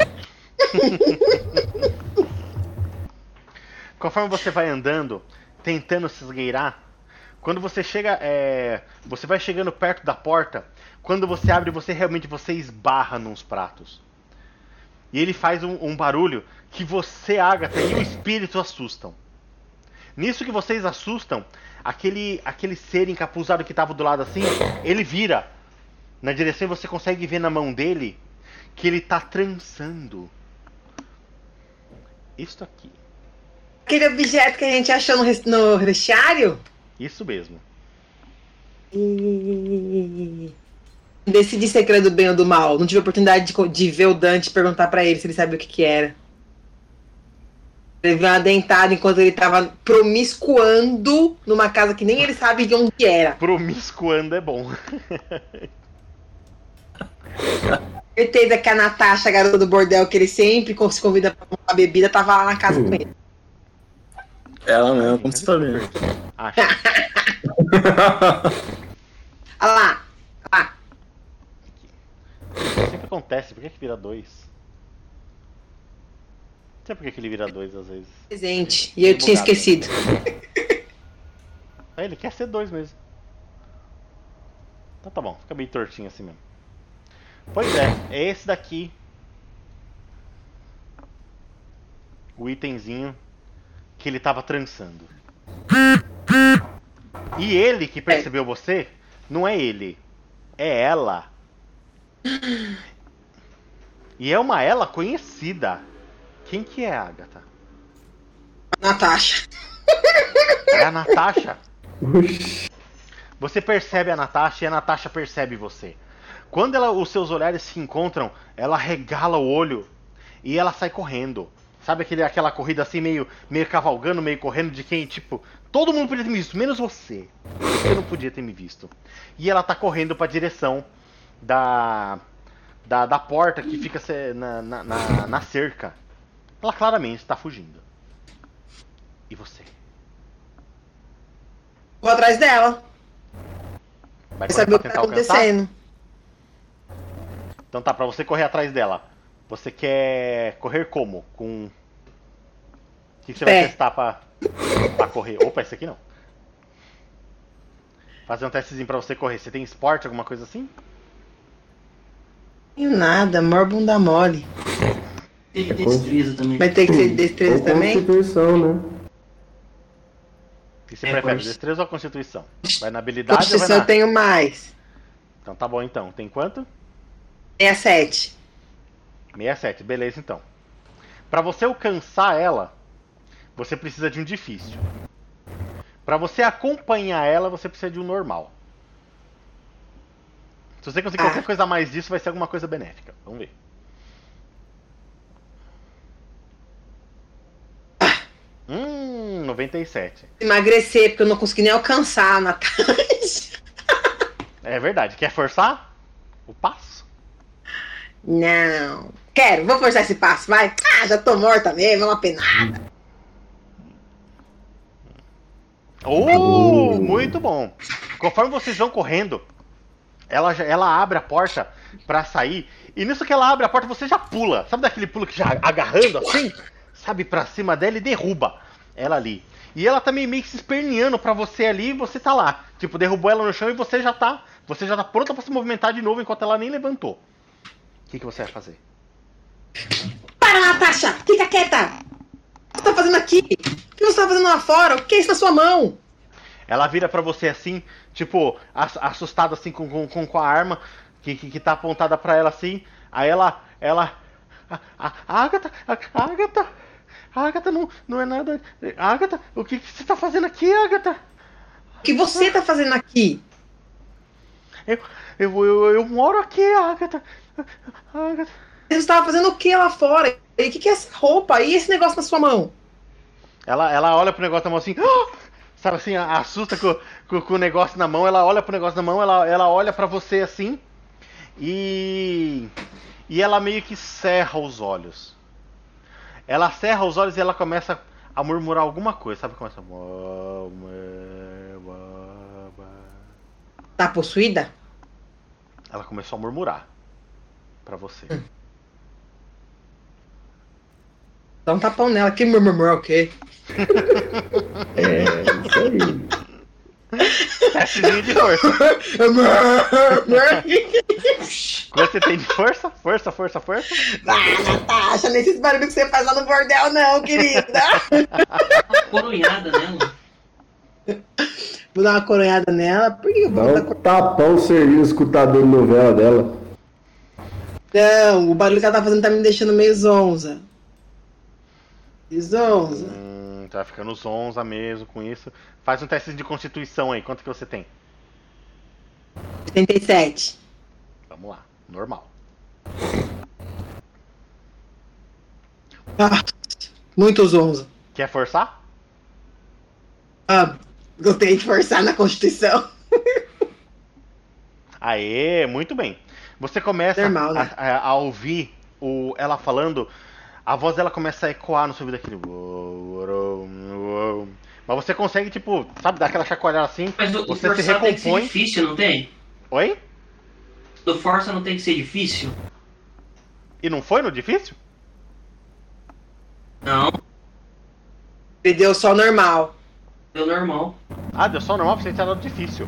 Conforme você vai andando, tentando se esgueirar, quando você chega, é, você vai chegando perto da porta, quando você abre, você realmente você esbarra nos pratos. E ele faz um, um barulho que você, Agatha, e o espírito assustam. Nisso que vocês assustam, aquele, aquele ser encapuzado que estava do lado assim, ele vira na direção e você consegue ver na mão dele que ele tá trançando. Isto aqui. Aquele objeto que a gente achou no, no vestiário? Isso mesmo. E... Decidi se é do bem ou do mal. Não tive oportunidade de, de ver o Dante e perguntar pra ele se ele sabia o que, que era. Ele viu uma dentada enquanto ele tava promiscuando numa casa que nem ele sabe de onde era. Promiscuando é bom. Certeza que a Natasha, a garota do bordel, que ele sempre se convida pra tomar bebida, tava lá na casa com ele. Ela mesmo, como você tá vendo? Acho. Olha lá. Olha lá. Sempre acontece. Por que, que vira dois? Não sei por que, ele vira dois às vezes. Presente. E eu tinha esquecido. Ah, ele quer ser dois mesmo. Então tá bom, fica bem tortinho assim mesmo. Pois é, é esse daqui. O itemzinho que ele tava trançando. E ele que percebeu você, não é ele, é ela. E é uma ela conhecida. Quem que é a Agatha? Natasha. É a Natasha. Você percebe a Natasha e a Natasha percebe você. Quando ela- os seus olhares se encontram, ela regala o olho e ela sai correndo. Sabe aquele, aquela corrida assim, meio, meio cavalgando, meio correndo, de quem, tipo, todo mundo podia ter me visto, menos você. Você não podia ter me visto. E ela tá correndo pra direção da, da, da porta que fica na, na, na, na cerca. Ela claramente está fugindo. E você? Vou atrás dela. Vai saber o que tá alcançar? acontecendo. Então tá, pra você correr atrás dela, você quer correr como? Com. O que que você vai Pé. testar pra, pra correr? Opa, esse aqui não. Fazer um testezinho pra você correr. Você tem esporte, alguma coisa assim? Tenho nada, maior bunda mole. Tem destreza também. Vai ter que ser destreza Ou também? Constituição, né? Que você É, prefere, consti- destreza ou constituição? Vai na habilidade ou Constituição vai eu tenho mais. Então tá bom então. Tem quanto? 67. 67, beleza então. Pra você alcançar ela, você precisa de um difícil. Pra você acompanhar ela, você precisa de um normal. Se você conseguir Ah. qualquer coisa a mais disso, vai ser alguma coisa benéfica. Vamos ver. Hum, 97. Emagrecer, porque eu não consegui nem alcançar a Natasha. É verdade. Quer forçar o passo? Não. Quero, vou forçar esse passo, vai. Ah, já tô morta mesmo, é uma penada. Oh, muito bom. Conforme vocês vão correndo, ela, ela abre a porta pra sair E nisso que ela abre a porta, você já pula. Sabe daquele pulo que já agarrando assim? Sabe, pra cima dela e derruba ela ali. E ela tá meio, que se esperneando pra você ali e você tá lá. Tipo, derrubou ela no chão e você já tá. Você já tá pronta pra se movimentar de novo enquanto ela nem levantou. O que, que você vai fazer? Para, Natasha! Fica quieta! O que você tá fazendo aqui? O que você tá fazendo lá fora? O que é isso na sua mão? Ela vira pra você assim, tipo, ass- assustada assim com, com, com- a arma que, que, que tá apontada pra ela assim. Aí ela. Ela. A, a, a Agatha! A, a Agatha! A Agatha não, não é nada. Agatha, o que, que você tá fazendo aqui, Agatha? O que você tá fazendo aqui? Eu, eu, eu, eu moro aqui, Agatha. Agatha. Você estava fazendo o que lá fora? E o que, que é essa roupa? E esse negócio na sua mão? Ela, ela olha pro negócio na mão assim. "Ah!" Sabe assim, assusta com, com, com o negócio na mão. Ela olha pro negócio na mão, ela, ela olha pra você assim. E. E ela meio que cerra os olhos. Ela cerra os olhos e ela começa a murmurar alguma coisa, sabe? Começa. Tá possuída? Ela começou a murmurar pra você. Dá um tapão nela. Que murmurou o quê? É, isso aí. Testezinho de força. Quanto você tem de força? Força, força, força. ah, Natasha, nesses barulhos que você faz lá no bordel, não, querida. Coronhada nela. Vou dar uma coronhada nela. Por que eu Dá vou dar um tapão servindo o escutador de novela dela. Não, o barulho que ela tá fazendo tá me deixando meio zonza. Zonza. Hum, tá ficando zonza mesmo com isso. Faz um teste de constituição aí. Quanto que você tem? 77. Vamos lá. Normal. Ah, muito zonza. Quer forçar? Ah, gostei de forçar na Constituição. Aê, muito bem. Você começa Normal, né? a, a- a ouvir o, ela falando, a voz dela começa a ecoar no seu ouvido aquele. Mas você consegue, tipo, sabe, dar aquela chacoalhada assim. Mas o, o Você se forçar tem que ser recompõe. difícil, não tem? Oi? Do força não tem que ser difícil? E não foi no difícil? Não, Ele deu só normal. deu normal. Ah, deu só normal pra você tinha dado difícil.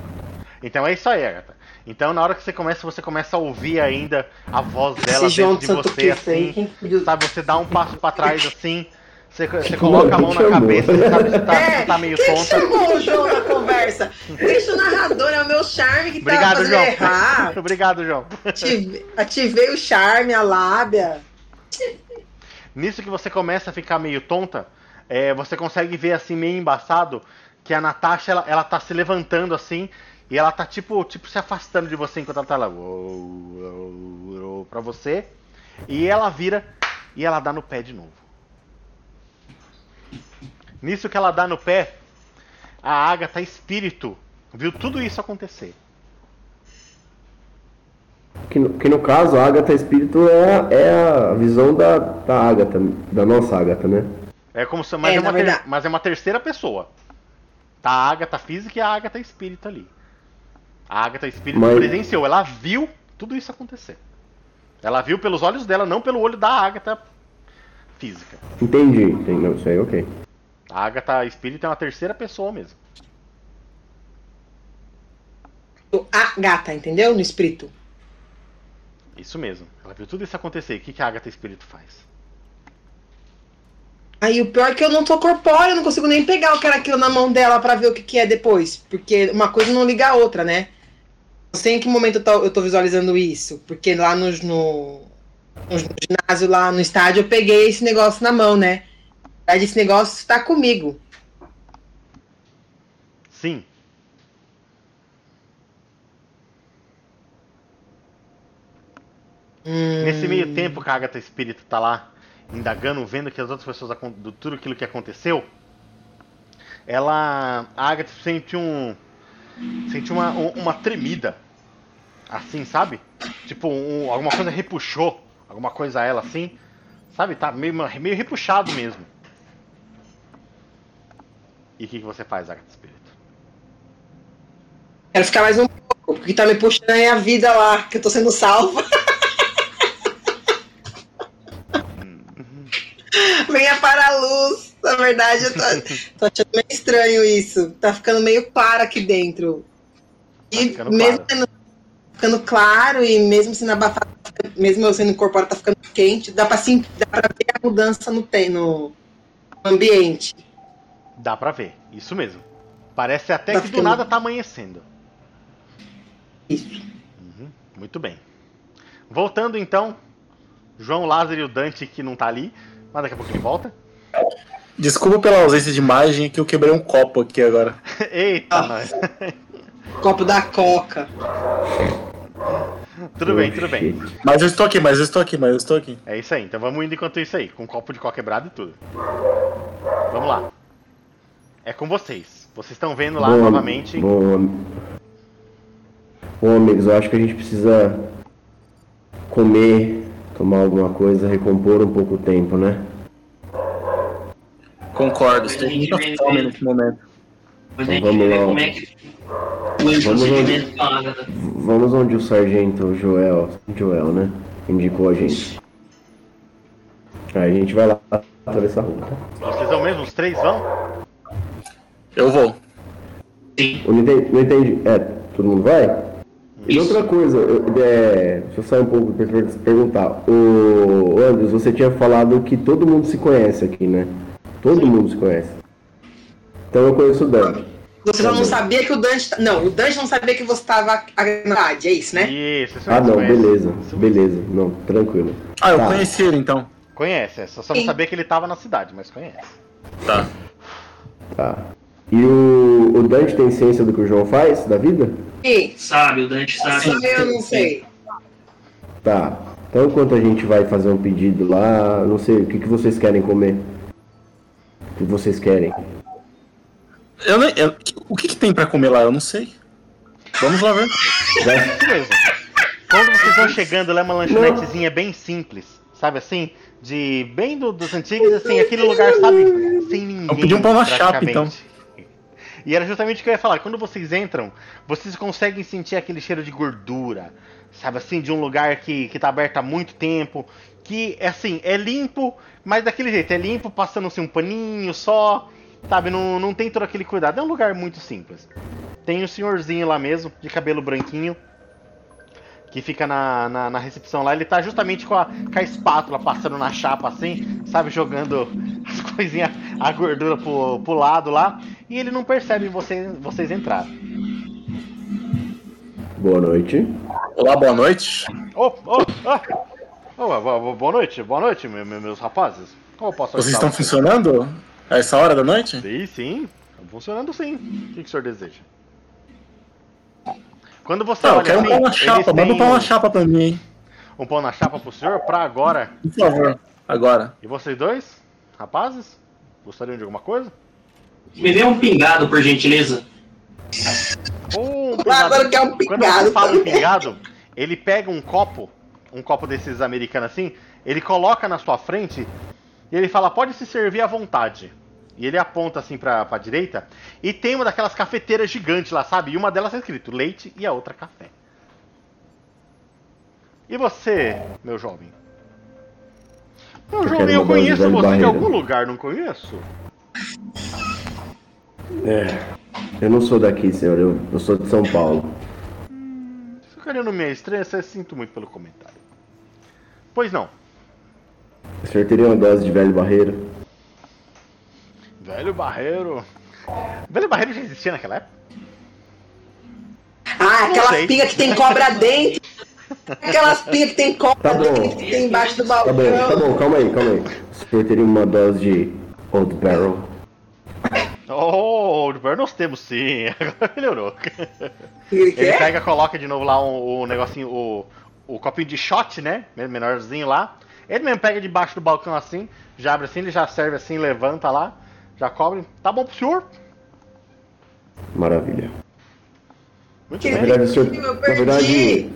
Então é isso aí, Agatha. Então na hora que você começa, você começa a ouvir ainda a voz dela Esse dentro de você, assim. Sabe, você dá um passo pra trás assim, você, você coloca a mão na cabeça, você sabe se tá, É, tá meio quem tonta. chamou o João na conversa? Deixa o narrador, é o meu charme que tá Obrigado, fazendo João. errar. Obrigado, João. Ative- ativei o charme, a lábia. Nisso que você começa a ficar meio tonta, é, você consegue ver assim, meio embaçado, que a Natasha, ela, ela tá se levantando assim, e ela tá tipo, tipo se afastando de você enquanto ela tá lá. uou, uou, uou, Pra você. E ela vira e ela dá no pé de novo. Nisso que ela dá no pé, a Agatha espírito viu tudo isso acontecer. Que no, que no caso, a Agatha Espírito é, é a visão da, da Agatha, da nossa Agatha, né? É como se, mas, É, é, uma ter- mas é uma terceira pessoa. Tá a Agatha física e a Agatha espírito ali. A Agatha espírito Mas- presenciou, ela viu tudo isso acontecer. Ela viu pelos olhos dela, não pelo olho da Agatha física. Entendi, entendi. Não, isso aí, ok. A Agatha espírito é uma terceira pessoa mesmo. A gata, entendeu? No espírito. Isso mesmo. Ela viu tudo isso acontecer. O que, que a Agatha espírito faz? Aí o pior é que eu não tô corpóreo, eu não consigo nem pegar o que era aquilo na mão dela pra ver o que, que é depois. Porque uma coisa não liga a outra, né? Sei em que momento eu tô, eu tô visualizando isso. Porque lá no, no, no ginásio, lá no estádio, eu peguei esse negócio na mão, né? Esse negócio está comigo. Sim. Hum, Nesse meio tempo que a Agatha Espírito tá lá indagando, vendo que as outras pessoas do tudo aquilo que aconteceu, ela a Agatha sente um sente uma, um- uma tremida assim, sabe? Tipo, um, alguma coisa repuxou alguma coisa a ela assim. Sabe? Tá meio, meio repuxado mesmo. E o que, que você faz, Agatha Espírito? Quero ficar mais um pouco, porque tá me puxando a a vida lá, que eu tô sendo salva. Uhum. Venha para a luz. Na verdade, eu tô, tô, achando meio estranho isso. Tá ficando meio para aqui dentro. Tá e mesmo claro. tendo ficando claro e mesmo sendo abafado, mesmo eu sendo incorporado, tá ficando quente, dá pra, sim, dá pra ver a mudança no, no ambiente. Dá pra ver, isso mesmo. Parece até Tá que do ficando- nada tá amanhecendo. Isso. Uhum, muito bem. Voltando então, João Lázaro e o Dante que não tá ali, mas daqui a pouco ele volta. Desculpa pela ausência de imagem, que eu quebrei um copo aqui agora. Eita, Ah. nós. Copo da Coca. Tudo bem, tudo bem. Mas eu estou aqui, mas eu estou aqui, mas eu estou aqui. É isso aí, então vamos indo enquanto isso aí, com um copo de coca quebrado e tudo. Vamos lá. É com vocês. Vocês estão vendo lá Bom, novamente. Bom, bom, amigos, eu acho que a gente precisa comer, tomar alguma coisa, recompor um pouco o tempo, né? Concordo, estou A com gente muita fome nesse momento. Gente Vamos lá. Vamos a Agatha. Vamos onde o sargento Joel, Joel, né? Indicou a gente. Aí a gente vai lá atravessar a rua. tá? Vocês vão mesmo? Os três vão? Eu vou. Sim. Eu não entendi, não entendi. É, todo mundo vai? E Isso. outra coisa, eu- é, deixa eu sair um pouco para perguntar. O Andres, você tinha falado que todo mundo se conhece aqui, né? Todo mundo se conhece. Então eu conheço o Dante. Você só não sabia que o Dante. tá- Não, o Dante não sabia que você estava na verdade, é isso, né? Isso, isso Ah, não, conhece. beleza, beleza. Não, tranquilo. Ah, eu Tá. conheci ele então. Conhece, é só só não Sim. sabia que ele tava na cidade, mas conhece. Tá. Tá. E o, o Dante tem ciência do que o João faz da vida? E Sabe, o Dante sabe. só eu não sei. Tá. Então enquanto a gente vai fazer um pedido lá, não sei, o que, que vocês querem comer? O que vocês querem? Eu eu- o que, que tem pra comer lá? Eu não sei. Vamos lá ver. Mesmo. Quando vocês vão chegando, lá é uma lanchonetezinha bem simples, sabe assim? De bem do- dos antigos, assim, aquele lugar, sabe? Sem ninguém. Eu pedi um pão na chapa, praticamente. E era justamente o que eu ia falar. Quando vocês entram, vocês conseguem sentir aquele cheiro de gordura, sabe assim? De um lugar que, que tá aberto há muito tempo. Que, assim, é limpo, mas daquele jeito. É limpo, passando assim, um paninho só, sabe? Não, não tem todo aquele cuidado. É um lugar muito simples. Tem o senhorzinho lá mesmo, de cabelo branquinho, que fica na, na, na recepção lá. Ele tá justamente com a, com a espátula passando na chapa assim, sabe? Jogando as coisinhas, a gordura pro, pro lado lá. E ele não percebe vocês, vocês entrarem. Boa noite. Olá, boa noite. Ô! Ô, bo- bo- boa noite, boa noite, me- me- meus rapazes. Como eu posso Vocês estão funcionando a essa hora da noite? Sim, sim. Estão funcionando sim. O que, que o senhor deseja? Quando você Não, eu olha quero um assim, pão na chapa. Manda um pão na chapa pra mim, hein? um pão na chapa pro senhor pra agora. Por favor. Agora. E vocês dois, rapazes, gostariam de alguma coisa? Me dê um pingado, por gentileza. Um O Lázaro quer um Quando você pingado. fala um pingado, ele pega um copo, um copo desses americanos assim, ele coloca na sua frente e ele fala: pode se servir à vontade. E ele aponta assim pra, pra direita e tem uma daquelas cafeteiras gigantes lá, sabe? E uma delas tá escrito leite e a outra café. E você, meu jovem? Meu Eu jovem, eu de conheço você de barreiro. algum lugar, não conheço? É. Eu não sou daqui, senhor. Eu, eu sou de São Paulo. Se ficaria no meio estranho, eu sinto muito pelo comentário. Pois não. O senhor teria uma dose de velho barreiro? Velho Barreiro. Velho Barreiro já existia naquela época? Ah, aquelas pingas que tem cobra dentro. Aquelas pingas que tem cobra Tá dentro que tem embaixo do Tá bom, tá balcão. bom, calma aí, calma aí. O senhor teria uma dose de Old Barrel? Oh, Barreiro nós temos sim. Agora melhorou. Ele Ele pega, coloca de novo lá o, o negocinho, o, o copinho de shot, né? Menorzinho lá. Ele mesmo pega debaixo do balcão assim, já abre assim, ele já serve assim, levanta lá, já cobre. Tá bom pro senhor? Maravilha. Muito Na bem. verdade, o senhor. Eu Na perdi. verdade.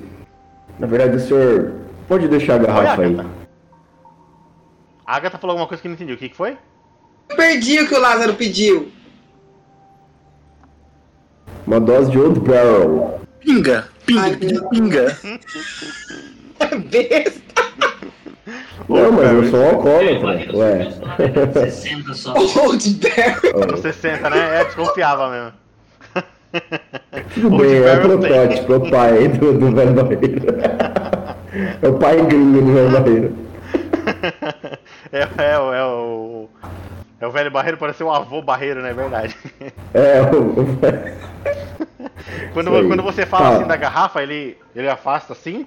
Na verdade, o senhor. Pode deixar a garrafa aí. Agatha. A Agatha falou alguma coisa que eu não entendi. O que, que foi? Eu perdi o que o Lázaro pediu. Uma dose de Old Barrel. Pinga. Pinga. Ai, pedi pinga. Besta. Não, mas eu sou um alcoólatra. Ué. 60 só. Old Barrel. Ó, 60, né? É, desconfiava mesmo. Tudo Old bem, é protótipo, é o pai do, do velho barreiro. É o pai gringo do velho barreiro. É, é, o- é o. É o velho barreiro, parece o avô barreiro, não é verdade? É, o, Quando, quando você fala Tá. assim da garrafa, ele, ele afasta assim,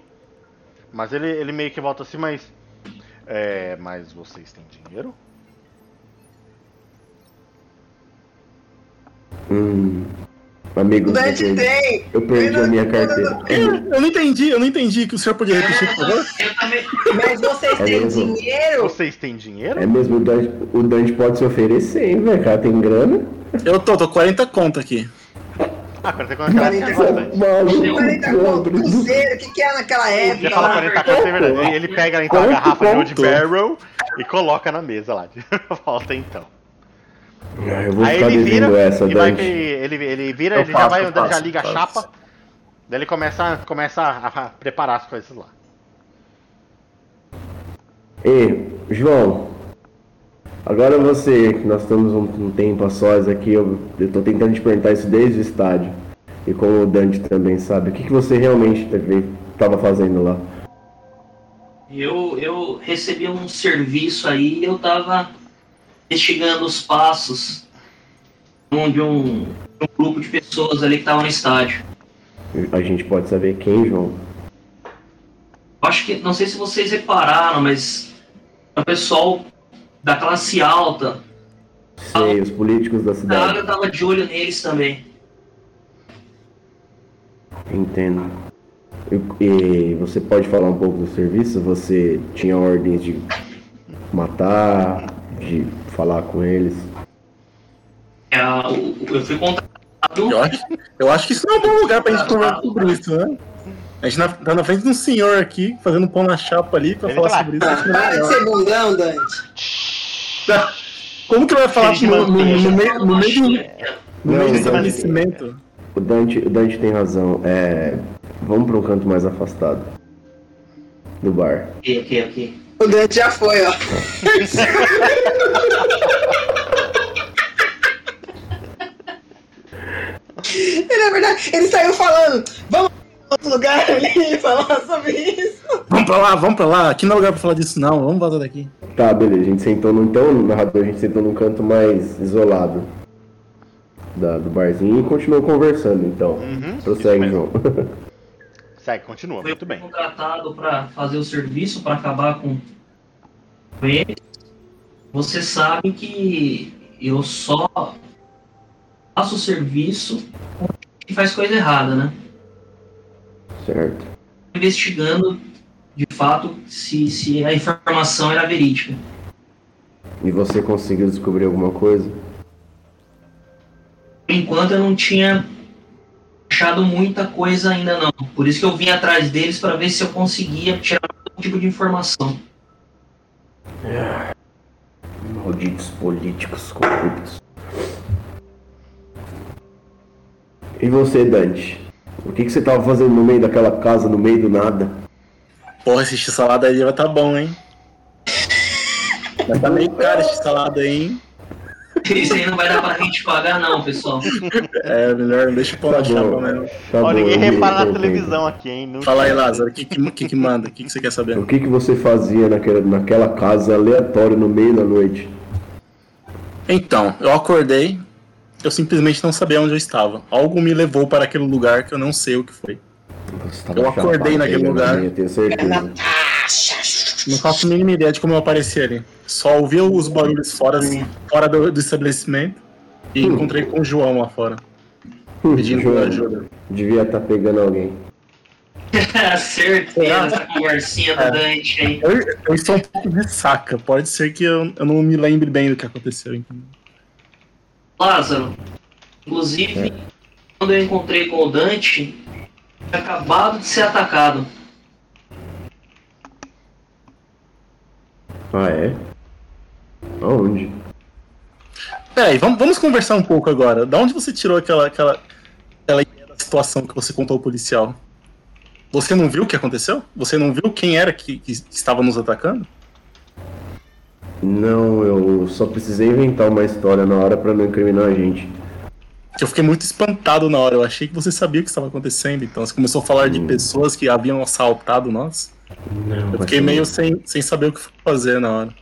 mas ele, ele meio que volta assim, mas. É. Mas vocês têm dinheiro? hum, amigo, O Dante eu perdi, tem. eu perdi a minha carteira. Eu, eu não entendi, eu não entendi. Que o senhor podia repetir, por favor? Mas vocês É têm mesmo. dinheiro? Vocês têm dinheiro? É mesmo, o Dante, o Dante pode se oferecer, hein, velho? O cara tem grana. Eu tô, tô 40 conto aqui. Ah, 40 conto é bastante. Maluco, 40 conto, cruzeiro, o que que é naquela Já época? fala lá? 40 conto, é verdade. Ele pega então a garrafa de Old? Barrel e coloca na mesa lá. Volta então. Ah, Eu vou Aí ficar ele vira essa, e vai que ele, ele vira, Eu ele já faço, vai eu andando, já faço, liga a faço. chapa. Daí ele começa, começa a, a preparar as coisas lá. Ei, João, agora você, que nós estamos um, um tempo a sós aqui, eu, tô tentando te perguntar isso desde o estádio. E como o Dante também sabe, o que, que você realmente estava fazendo lá? Eu, eu recebi um serviço aí e eu tava investigando os passos de um, um grupo de pessoas ali que tava no estádio. A gente pode saber quem, João? Acho que, não sei se vocês repararam, mas o pessoal da classe alta, Sei, os políticos da a cidade. área tava de olho neles também. Entendo. E, e você pode falar um pouco do serviço? Você tinha ordens de matar, de falar com eles? É, o- eu fui contratado. Eu acho, eu acho que isso não é um bom lugar pra gente conversar sobre isso, né? A gente na- tá na frente de um senhor aqui, fazendo um pão na chapa ali pra Ele falar tá sobre isso. é Para de ser bundão, Dante. Como que vai falar no, no, no meio, no meio de no meio um Dante. estabelecimento? O Dante, o Dante tem razão. É, vamos para um canto mais afastado do bar. Ok, ok, ok. O Dante já foi, ó. Ele, na verdade, ele saiu falando, vamos outro lugar ali falar sobre isso. Vamos pra lá, vamos pra lá. Aqui não é lugar pra falar disso, não. Vamos voltar daqui. Tá, beleza. A gente sentou no então, no narrador, a gente sentou num canto mais isolado da- do barzinho e continuou conversando. Então, Uhum, prossegue. João. Segue, continua, muito bem. contratado para fazer o serviço, para acabar com ele. Você sabe que eu só faço o serviço quem faz coisa errada, né? Certo. Investigando de fato se, se a informação era verídica. E você conseguiu descobrir alguma coisa? Por enquanto eu não tinha achado muita coisa ainda não. Por isso que eu vim atrás deles para ver se eu conseguia tirar algum tipo de informação. Malditos políticos corruptos. E você, Dante? O que, que você tava fazendo no meio daquela casa, no meio do nada? Porra, esse x-salada aí vai tá bom, hein? Vai tá meio caro esse salada aí, hein? Isso aí não vai dar pra gente pagar não, pessoal. É, melhor deixa o pão Tá na chapa bom. mesmo. Tá Ó, bom, ninguém repara na entendo. televisão aqui, hein? Não- Fala aí, Lázaro, o que, que, que, que manda? O que, que você quer saber? O que, que você fazia naquela, naquela casa aleatória no meio da noite? Então, eu acordei, eu simplesmente não sabia onde eu estava. Algo me levou para aquele lugar que eu não sei o que foi. Eu acordei naquele né? lugar. Certeza. Não faço a mínima ideia de como eu apareci ali. Só ouvi os barulhos fora, fora do, do estabelecimento e Hum. encontrei com o João lá fora, Hum, pedindo João, ajuda. Devia estar pegando alguém. Certeza, essa conversinha do Dante aí. Eu, eu estou um pouco de saca, pode ser que eu, eu não me lembre bem do que aconteceu. entendeu? Lázaro, inclusive, quando eu encontrei com o Dante, tinha acabado de ser atacado. Ah, é? Aonde? Peraí, vamos, vamos conversar um pouco agora. Da onde você tirou aquela, aquela, aquela ideia da situação que você contou ao policial? Você não viu o que aconteceu? Você não viu quem era que, que estava nos atacando? Não, eu só precisei inventar uma história na hora pra não incriminar a gente. Eu fiquei muito espantado na hora. Eu achei que você sabia o que estava acontecendo. Então você começou a falar de Hum. pessoas que haviam assaltado nós. Não, Eu fiquei meio sem, sem saber o que fazer na hora.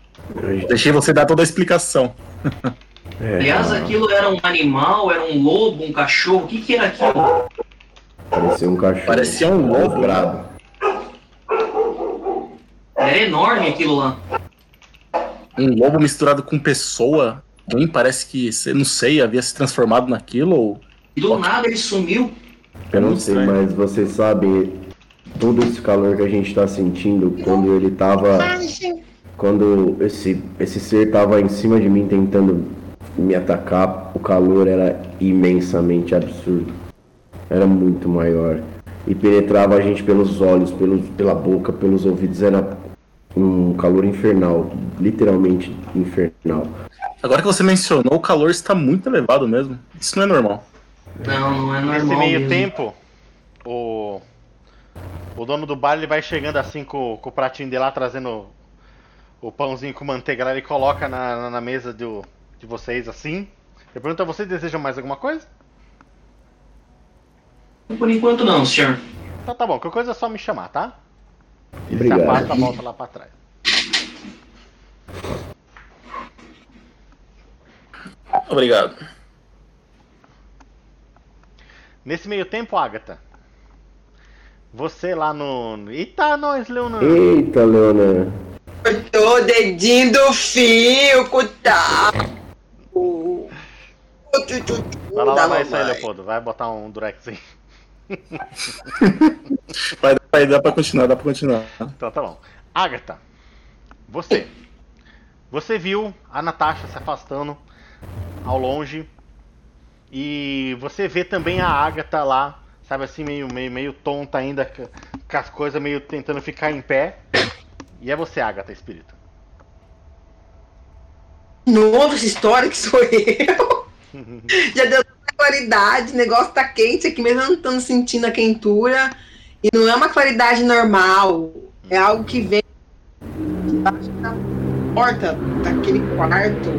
meio. Deixei você dar toda a explicação. É, Aliás, aquilo era um animal, era um lobo, um cachorro, o que que era aquilo? parecia um cachorro. Parecia um lobo. Brabo. Era enorme aquilo lá. Um lobo misturado com pessoa. Quem parece que, não sei, havia se transformado naquilo ou. E do nada ele sumiu. Eu não sei, mas vocês sabem, todo esse calor que a gente tá sentindo quando ele tava. Quando esse, esse ser tava em cima de mim tentando me atacar, o calor era imensamente absurdo. Era muito maior. E penetrava a gente pelos olhos, pelos, pela boca, pelos ouvidos. Era um calor infernal. Literalmente infernal. Agora que você mencionou, o calor está muito elevado mesmo. Isso não é normal. Não, não é normal Nesse meio mesmo. tempo, o. O dono do bar ele vai chegando assim com, com o pratinho dele lá, trazendo o pãozinho com manteiga lá, ele coloca na, na, mesa do, de vocês assim. Eu pergunto a vocês, desejam mais alguma coisa? Por enquanto não, senhor. Então tá bom, qualquer coisa é só me chamar, tá? Ele Obrigado. se afasta, volta lá pra trás. Obrigado. Nesse meio tempo, Agatha, você lá no. Eita, nós, Leonardo! Eita, Leona. Cortou o dedinho do fio, tchu Vai lá isso aí, mamãe. Leopoldo. Vai botar um durex aí. Vai, vai dar pra continuar, dá pra continuar. Então tá bom. Agatha, você. Você viu a Natasha se afastando ao longe. E você vê também a Agatha lá, sabe assim, meio, meio, meio tonta ainda, com as coisas meio tentando ficar em pé. E é você, Agatha, espírito. Nossa, história que sou eu. Já deu claridade, o negócio tá quente aqui, mesmo não estando sentindo a quentura. E não é uma claridade normal. É algo que vem debaixo da porta daquele quarto.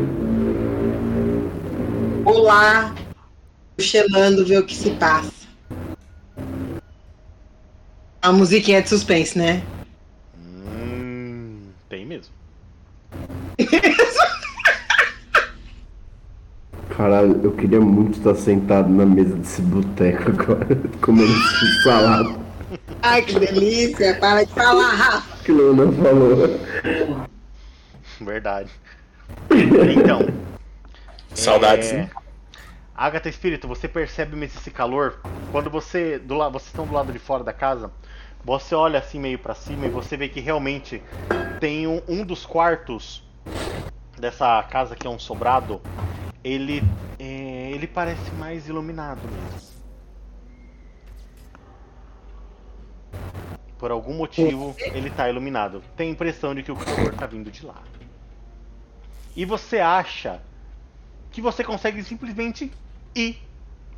Vou lá, chelando, ver o que se passa. A musiquinha de suspense, né? Hum, tem mesmo. Caralho, eu queria muito estar sentado na mesa desse boteco agora, comendo esse salada Ai, que delícia! Para de falar, Rafa! que o Leona falou. Verdade. Então. Saudades, é, né? Agatha Espírito, você percebe mesmo esse calor? Quando você. Do lado, vocês estão do lado de fora da casa, você olha assim meio pra cima e você vê que realmente tem um, um dos quartos dessa casa que é um sobrado. Ele. é, ele parece mais iluminado mesmo. Por algum motivo ele tá iluminado. Tem a impressão de que o calor tá vindo de lá. E você acha que você consegue simplesmente ir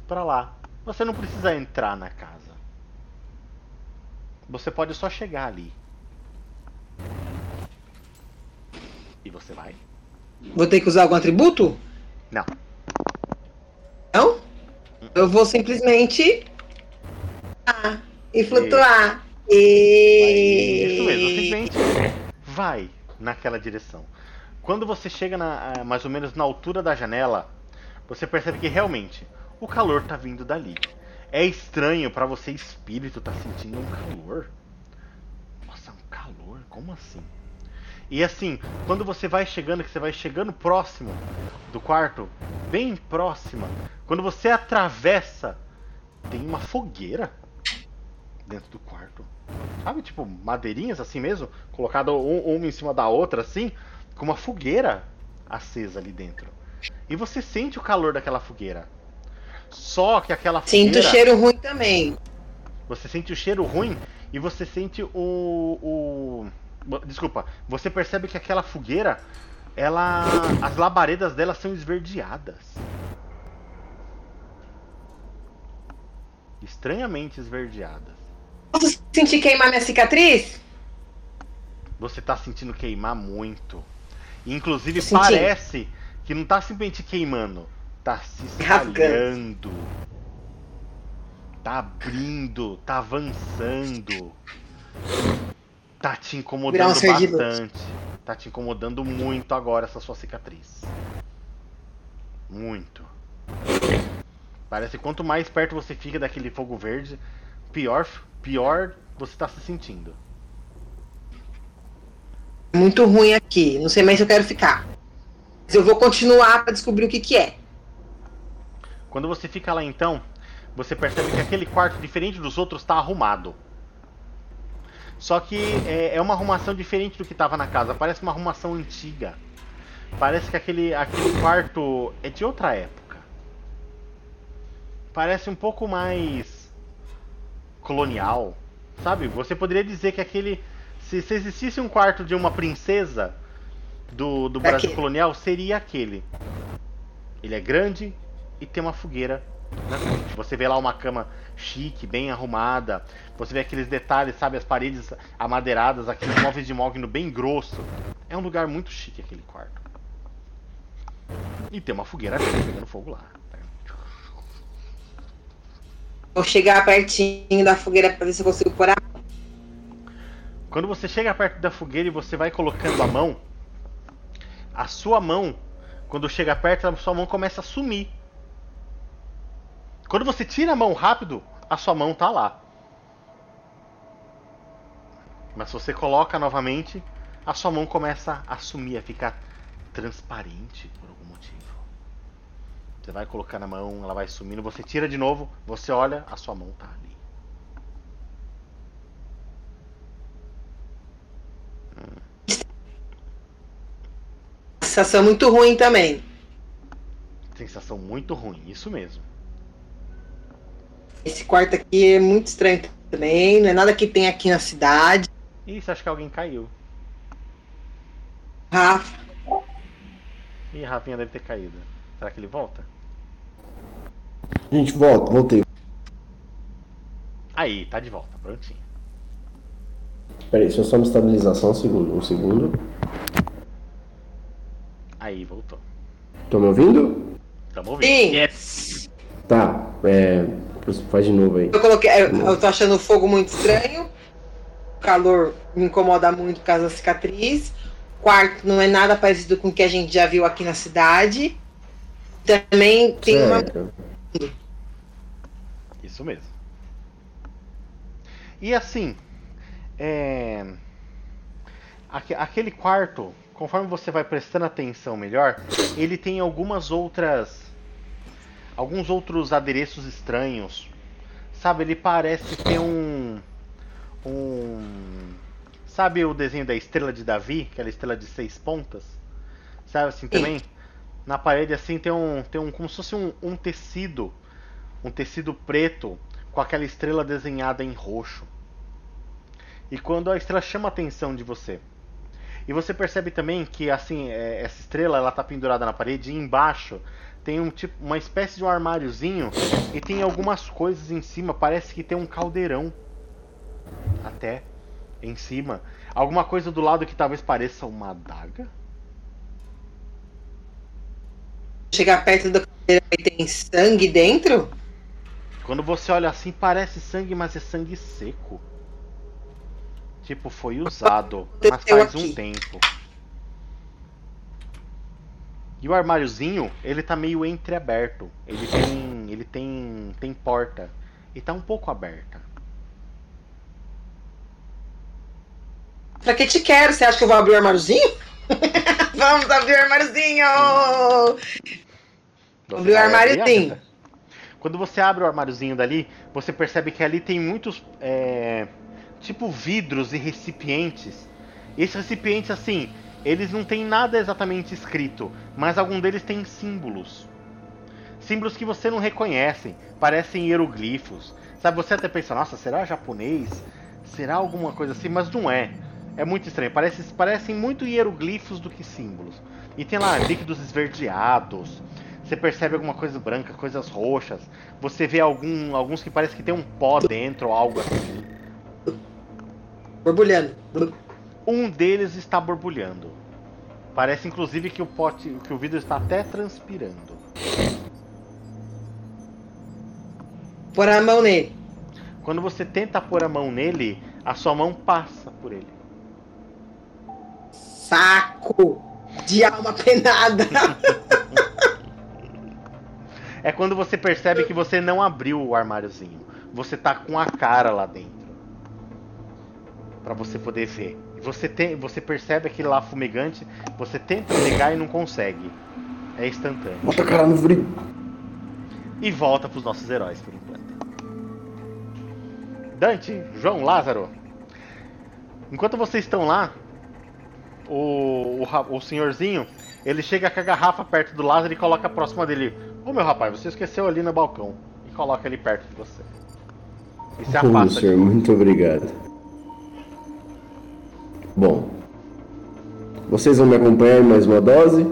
pra lá. Você não precisa entrar na casa. Você pode só chegar ali. E você vai? Vou ter que usar algum atributo? Não. Não? Eu vou simplesmente. Ah, e flutuar. E... Isso mesmo, simplesmente vai naquela direção. Quando você chega na, ah, mais ou menos na altura da janela, você percebe que realmente o calor tá vindo dali. É estranho pra você, espírito, tá sentindo um calor. Nossa, um calor? Como assim? E assim, quando você vai chegando, que você vai chegando próximo do quarto, bem próxima, quando você atravessa, tem uma fogueira dentro do quarto. Sabe, tipo, madeirinhas assim mesmo, colocada um, uma em cima da outra, assim, com uma fogueira acesa ali dentro. E você sente o calor daquela fogueira. Só que aquela Sinto fogueira. cheiro ruim também. Você sente o cheiro ruim e você sente o, o. Desculpa, você percebe que aquela fogueira, ela. As labaredas dela são esverdeadas. Estranhamente esverdeadas. Posso sentir queimar minha cicatriz? Você tá sentindo queimar muito. Inclusive sentindo. parece que não tá simplesmente queimando, tá se espalhando. Tá abrindo, tá avançando. Tá te incomodando bastante. Tá te incomodando muito agora essa sua cicatriz. Muito. Parece que quanto mais perto você fica daquele fogo verde, pior, pior você tá se sentindo. Muito ruim aqui. Não sei mais se eu quero ficar. Mas eu vou continuar pra descobrir o que que é. Quando você fica lá então, você percebe que aquele quarto, diferente dos outros, está arrumado. Só que é, é uma arrumação diferente do que estava na casa. Parece uma arrumação antiga. Parece que aquele, aquele quarto é de outra época. Parece um pouco mais colonial. Sabe? Você poderia dizer que aquele. Se, se existisse um quarto de uma princesa do, do Brasil Aquele. colonial, seria aquele. Ele é grande e tem uma fogueira frente. Você vê lá uma cama chique, bem arrumada. Você vê aqueles detalhes, sabe? As paredes amadeiradas, aqueles móveis de mogno bem grosso. É um lugar muito chique aquele quarto. E tem uma fogueira pegando fogo lá. Vou chegar pertinho da fogueira pra ver se eu consigo pôr a Quando você chega perto da fogueira e você vai colocando a mão, a sua mão, quando chega perto, a sua mão começa a sumir. Quando você tira a mão rápido, a sua mão tá lá. Mas se você coloca novamente, a sua mão começa a sumir, a ficar transparente por algum motivo. Você vai colocar na mão, ela vai sumindo, você tira de novo, você olha, a sua mão tá ali. sensação muito ruim também. Sensação muito ruim, isso mesmo. Esse quarto aqui é muito estranho também. Não é nada que tem aqui na cidade. Isso, acho que alguém caiu. Rafa, Ih, Rafinha deve ter caído. Será que ele volta? Gente, volta, voltei. Aí, tá de volta, prontinho. Peraí, deixa eu só me estabilizar só um segundo. Um segundo. Aí, voltou. Estão me ouvindo? Tamo ouvindo. sim. Yes. Tá, é. Faz de novo aí. Eu coloquei. Eu, eu tô achando o fogo muito estranho. O calor me incomoda muito por causa da cicatriz. O quarto não é nada parecido com o que a gente já viu aqui na cidade. Também tem uma. Certo. Isso mesmo. E assim, é... aque- aquele quarto, conforme você vai prestando atenção melhor, ele tem algumas outras, alguns outros adereços estranhos. Sabe, ele parece ter um, um, sabe o desenho da estrela de Davi, aquela estrela de seis pontas, sabe assim também? Na parede assim tem um, tem um, como se fosse um, um tecido um tecido preto com aquela estrela desenhada em roxo. E quando a estrela chama a atenção de você. E você percebe também que assim, é, essa estrela ela tá pendurada na parede e embaixo tem um tipo uma espécie de um armáriozinho e tem algumas coisas em cima, parece que tem um caldeirão até em cima. Alguma coisa do lado que talvez pareça uma adaga? Chegar perto da cadeira e tem sangue dentro? Quando você olha assim, parece sangue, mas é sangue seco. Tipo, foi usado, mas faz um tempo. E o armáriozinho, ele tá meio entreaberto. Ele tem. ele tem. tem porta. E tá um pouco aberta. Pra que te quero? Você acha que eu vou abrir o armáriozinho? Vamos abrir o armáriozinho! Você Abriu o abrir, armáriozinho. Quando você abre o armáriozinho dali, você percebe que ali tem muitos. é, tipo vidros e recipientes. E esses recipientes, assim, eles não têm nada exatamente escrito, mas algum deles tem símbolos. Símbolos que você não reconhece, parecem hieroglifos. Sabe, você até pensa, nossa, será japonês? Será alguma coisa assim? Mas não é. É muito estranho. Parece, parecem muito hieroglifos do que símbolos. E tem lá líquidos esverdeados. Você percebe alguma coisa branca, coisas roxas. Você vê algum, alguns que parece que tem um pó dentro ou algo assim. Borbulhando. Um deles está borbulhando. Parece inclusive que o pote, que o vidro está até transpirando. Pôr a mão nele. Quando você tenta pôr a mão nele, a sua mão passa por ele. Saco de alma penada. É quando você percebe que você não abriu o armáriozinho. Você tá com a cara lá dentro. Pra você poder ver. Você, tem, você percebe aquele lá fumegante, você tenta pegar e não consegue. É instantâneo. Bota a cara no frio. E volta pros nossos heróis por enquanto. Dante, João, Lázaro. Enquanto vocês estão lá, o, o, o senhorzinho, ele chega com a garrafa perto do Lázaro e coloca próxima dele. Ô meu rapaz, você esqueceu ali no balcão. E coloca ele perto de você. E se afasta. senhor, muito obrigado. Bom. Vocês vão me acompanhar em mais uma dose?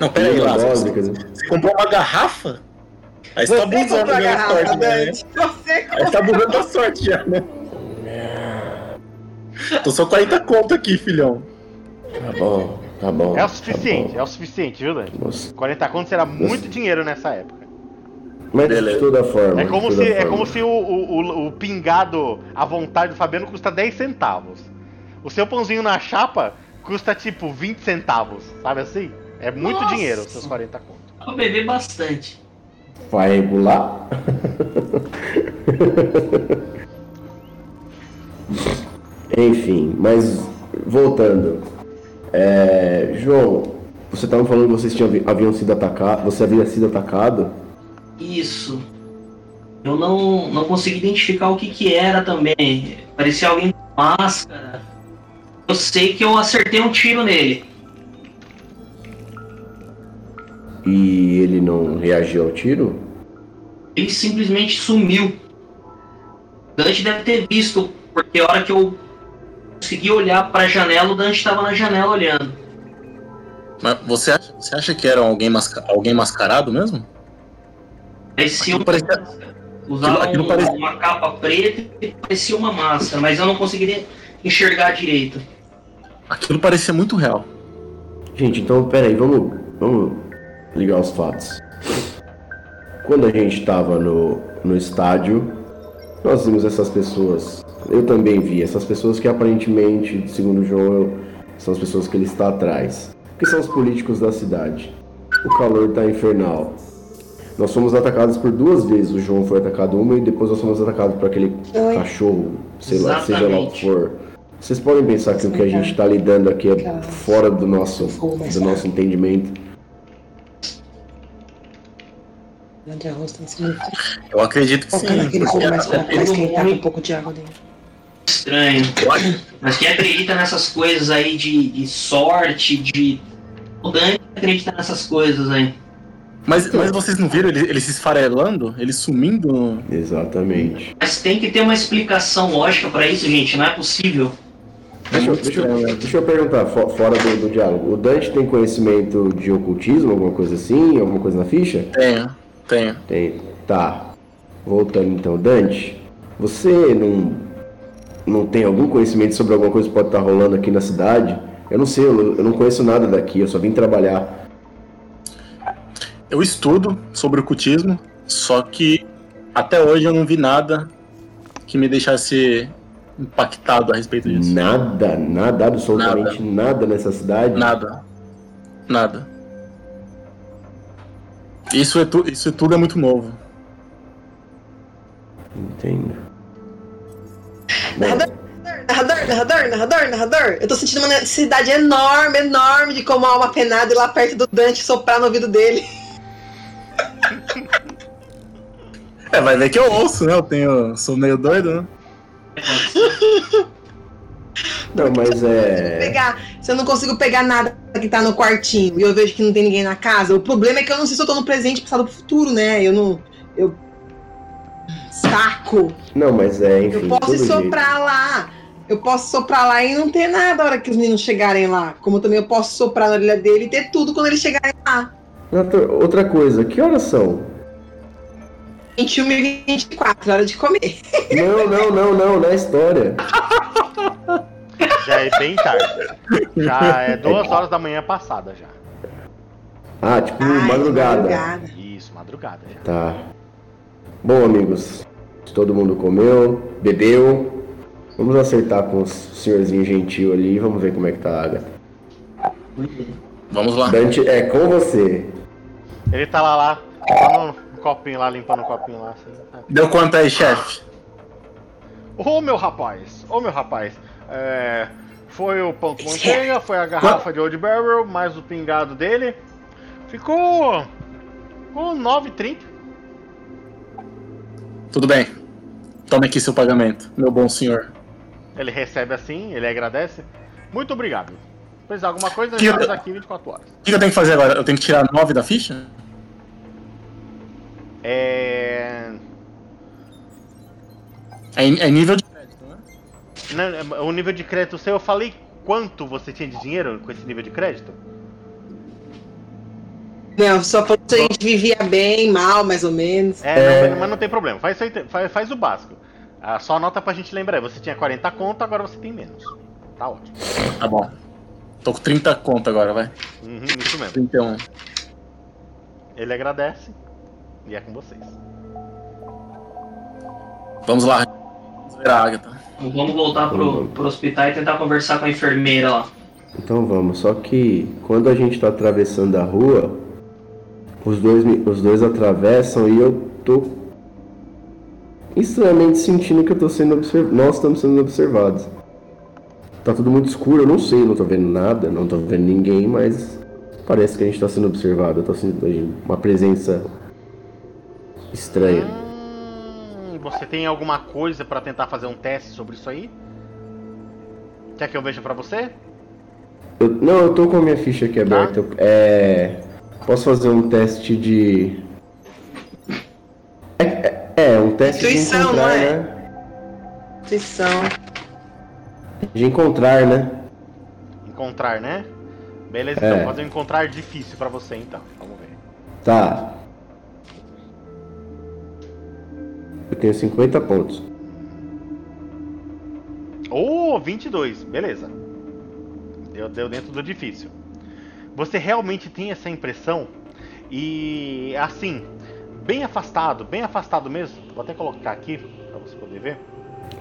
Não, pera aí, Uma Lázaro. dose, Você, dizer. você comprou uma garrafa? Aí você tá abusando comprou da a minha garrafa, sorte, né? Dante. Você Aí você tá abusando da sorte já, né? Tô só 40 conto aqui, filhão. Tá bom, tá bom. É o tá suficiente, bom. é o suficiente, viu, Dante? Nossa. 40 contos era muito dinheiro nessa época. Mas Beleza. de toda forma. É como se, é como se o, o, o- o pingado à vontade do Fabiano custa 10 centavos. O seu pãozinho na chapa custa tipo 20 centavos, sabe assim? É muito Nossa. dinheiro, os seus 40 contos. Pra beber bastante. Vai regular? Enfim, mas voltando. É, João, você estava falando que vocês tinham, haviam sido atacados. Você havia sido atacado? Isso. Eu não, não consegui identificar o que que era também. Parecia alguém com máscara. Eu sei que eu acertei um tiro nele. E ele não reagiu ao tiro? Ele simplesmente sumiu. Dante deve ter visto, porque a hora que eu consegui olhar pra janela, o Dante estava na janela olhando. Mas você acha, você acha que era alguém, masca- alguém mascarado mesmo? Parecia Aquilo parecia- uma... Usava aquilo um- parecia- uma capa preta e parecia uma máscara, mas eu não conseguiria enxergar direito. Aquilo parecia muito real. Gente, então peraí, vamos, vamos ligar os fatos. Quando a gente estava no, no estádio, nós vimos essas pessoas. Eu também vi essas pessoas que aparentemente, segundo o João, são as pessoas que ele está atrás. Que são os políticos da cidade. O calor está infernal. Nós fomos atacados por duas vezes. O João foi atacado uma e depois nós fomos atacados por aquele Oi. cachorro, sei lá, seja lá o que Exatamente. for. Vocês podem pensar que o que a gente está lidando aqui é fora do nosso, do nosso entendimento. De arroz tem ser Eu acredito que sim. Com um pouco de água dentro. Estranho. Mas quem acredita nessas coisas aí de, de sorte, de. O Dante acredita nessas coisas aí. Mas, mas vocês não viram ele, ele se esfarelando? Ele sumindo? Exatamente. Mas tem que ter uma explicação lógica pra isso, gente. Não é possível. Deixa, eu- deixa, eu- deixa eu perguntar, fo- fora do, do diálogo, o Dante tem conhecimento de ocultismo, alguma coisa assim, alguma coisa na ficha? Tenho, tenho. Tem. Tá. Voltando então, Dante, você não, não tem algum conhecimento sobre alguma coisa que pode estar rolando aqui na cidade? Eu não sei, eu, eu não conheço nada daqui, eu só vim trabalhar. Eu estudo sobre o cultismo, só que até hoje eu não vi nada que me deixasse impactado a respeito disso. Nada, nada, absolutamente nada, nessa cidade. Nada. Nada. Isso, é tu, isso tudo é muito novo. Entendo. Narrador, narrador, narrador, narrador, narrador. Eu tô sentindo uma necessidade enorme, enorme de como alma penada ir lá perto do Dante soprar no ouvido dele. É, vai ver que eu ouço, né? Eu tenho. sou meio doido, né? Não, mas é. Pegar, se eu não consigo pegar nada que tá no quartinho e eu vejo que não tem ninguém na casa, o problema é que eu não sei se eu tô no presente, passado ou futuro, né? Eu não. Eu. Saco! Não, mas é, enfim. Eu posso todo jeito. soprar lá. Eu posso soprar lá e não ter nada a hora que os meninos chegarem lá. Como também eu posso soprar na orelha dele e ter tudo quando eles chegarem lá. Outra coisa, que horas são? 21 e 24, hora de comer. Não, não, não, não, na história. Já é bem tarde. Já é duas horas da manhã passada já. Ah, tipo Ai, madrugada. madrugada. Isso, madrugada já. Tá. Bom, amigos, todo mundo comeu, bebeu. Vamos acertar com o senhorzinho gentil ali e vamos ver como é que tá a Agatha. Vamos lá. Dante, é com você. Ele tá lá, lá, só no copinho lá, limpando o copinho lá. Assim. Deu quanto aí, chefe? Ô meu rapaz, ô meu rapaz, é, foi o pão com manteiga, foi a garrafa de Old Barrel, mais o pingado dele. Ficou. Ficou 9,30. Tudo bem. Tome aqui seu pagamento, meu bom senhor. Ele recebe assim, ele agradece. Muito obrigado. Se precisar de alguma coisa, Que- estamos aqui 24 horas. O que eu tenho que fazer agora? Eu tenho que tirar 9 da ficha? É. É, é nível de crédito, né? não, O nível de crédito seu, eu falei quanto você tinha de dinheiro com esse nível de crédito? Não, só falou se a gente vivia bem, mal, mais ou menos. É, não, mas não tem problema. Faz, faz, faz o básico. Ah, só anota pra gente lembrar. Você tinha 40 conto, agora você tem menos. Tá ótimo. Tá bom. Tô com 30 conto agora, vai. Uhum, isso mesmo. 31. Ele agradece e é com vocês. Vamos lá. Vamos ver a Agatha. Vamos voltar pro, pro hospital e tentar conversar com a enfermeira lá. Então vamos, só que quando a gente tá atravessando a rua, os dois, os dois atravessam e eu tô estranhamente sentindo que eu tô sendo observado. Nós estamos sendo observados. Tá tudo muito escuro, eu não sei, não tô vendo nada, não tô vendo ninguém, mas parece que a gente tá sendo observado. Eu tô sentindo uma presença estranha. Hum, você tem alguma coisa pra tentar fazer um teste sobre isso aí? Quer que eu veja pra você? Eu- não, eu tô com a minha ficha aqui aberta. Eu- É. Posso fazer um teste de. É, é, é, um teste Intuição, de encontrar, não é? né? Intuição. De encontrar, né? Encontrar, né? Beleza, É. então vou fazer um encontrar difícil pra você então. Vamos ver. Tá. Eu tenho 50 pontos. Ô, 22, beleza. Deu, deu dentro do difícil. Você realmente tem essa impressão e assim, bem afastado, bem afastado mesmo. Vou até colocar aqui pra você poder ver.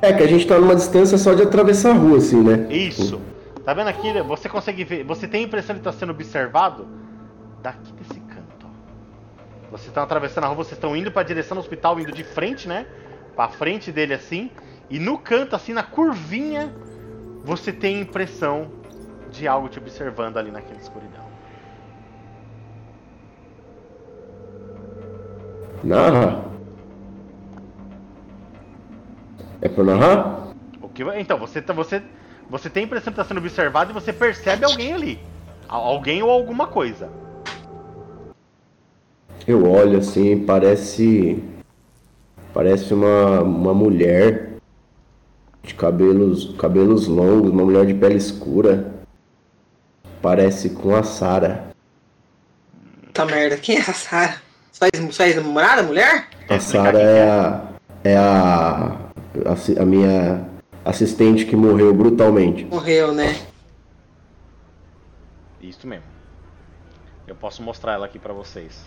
É que a gente tá numa distância só de atravessar a rua, assim, né? Isso. Tá vendo aqui? Você consegue ver. Você tem a impressão de estar sendo observado daqui. Vocês estão atravessando a rua, vocês estão indo para a direção do hospital, indo de frente, né? Pra frente dele assim. E no canto, assim, na curvinha, você tem a impressão de algo te observando ali naquela escuridão. Narra. É pra narrar? O que, então, você, tá- você, você tem a impressão de estar sendo observado e você percebe alguém ali. Al- Alguém ou alguma coisa. Eu olho assim, parece. Parece uma, uma mulher de cabelos, cabelos longos, uma mulher de pele escura. Parece com a Sara. Tá merda. Quem é essa Sara? Sua ex- Sua ex-namorada, mulher? A Sara é a. É a. assi- A minha assistente que morreu brutalmente. Morreu, né? Isso mesmo. Eu posso mostrar ela aqui pra vocês.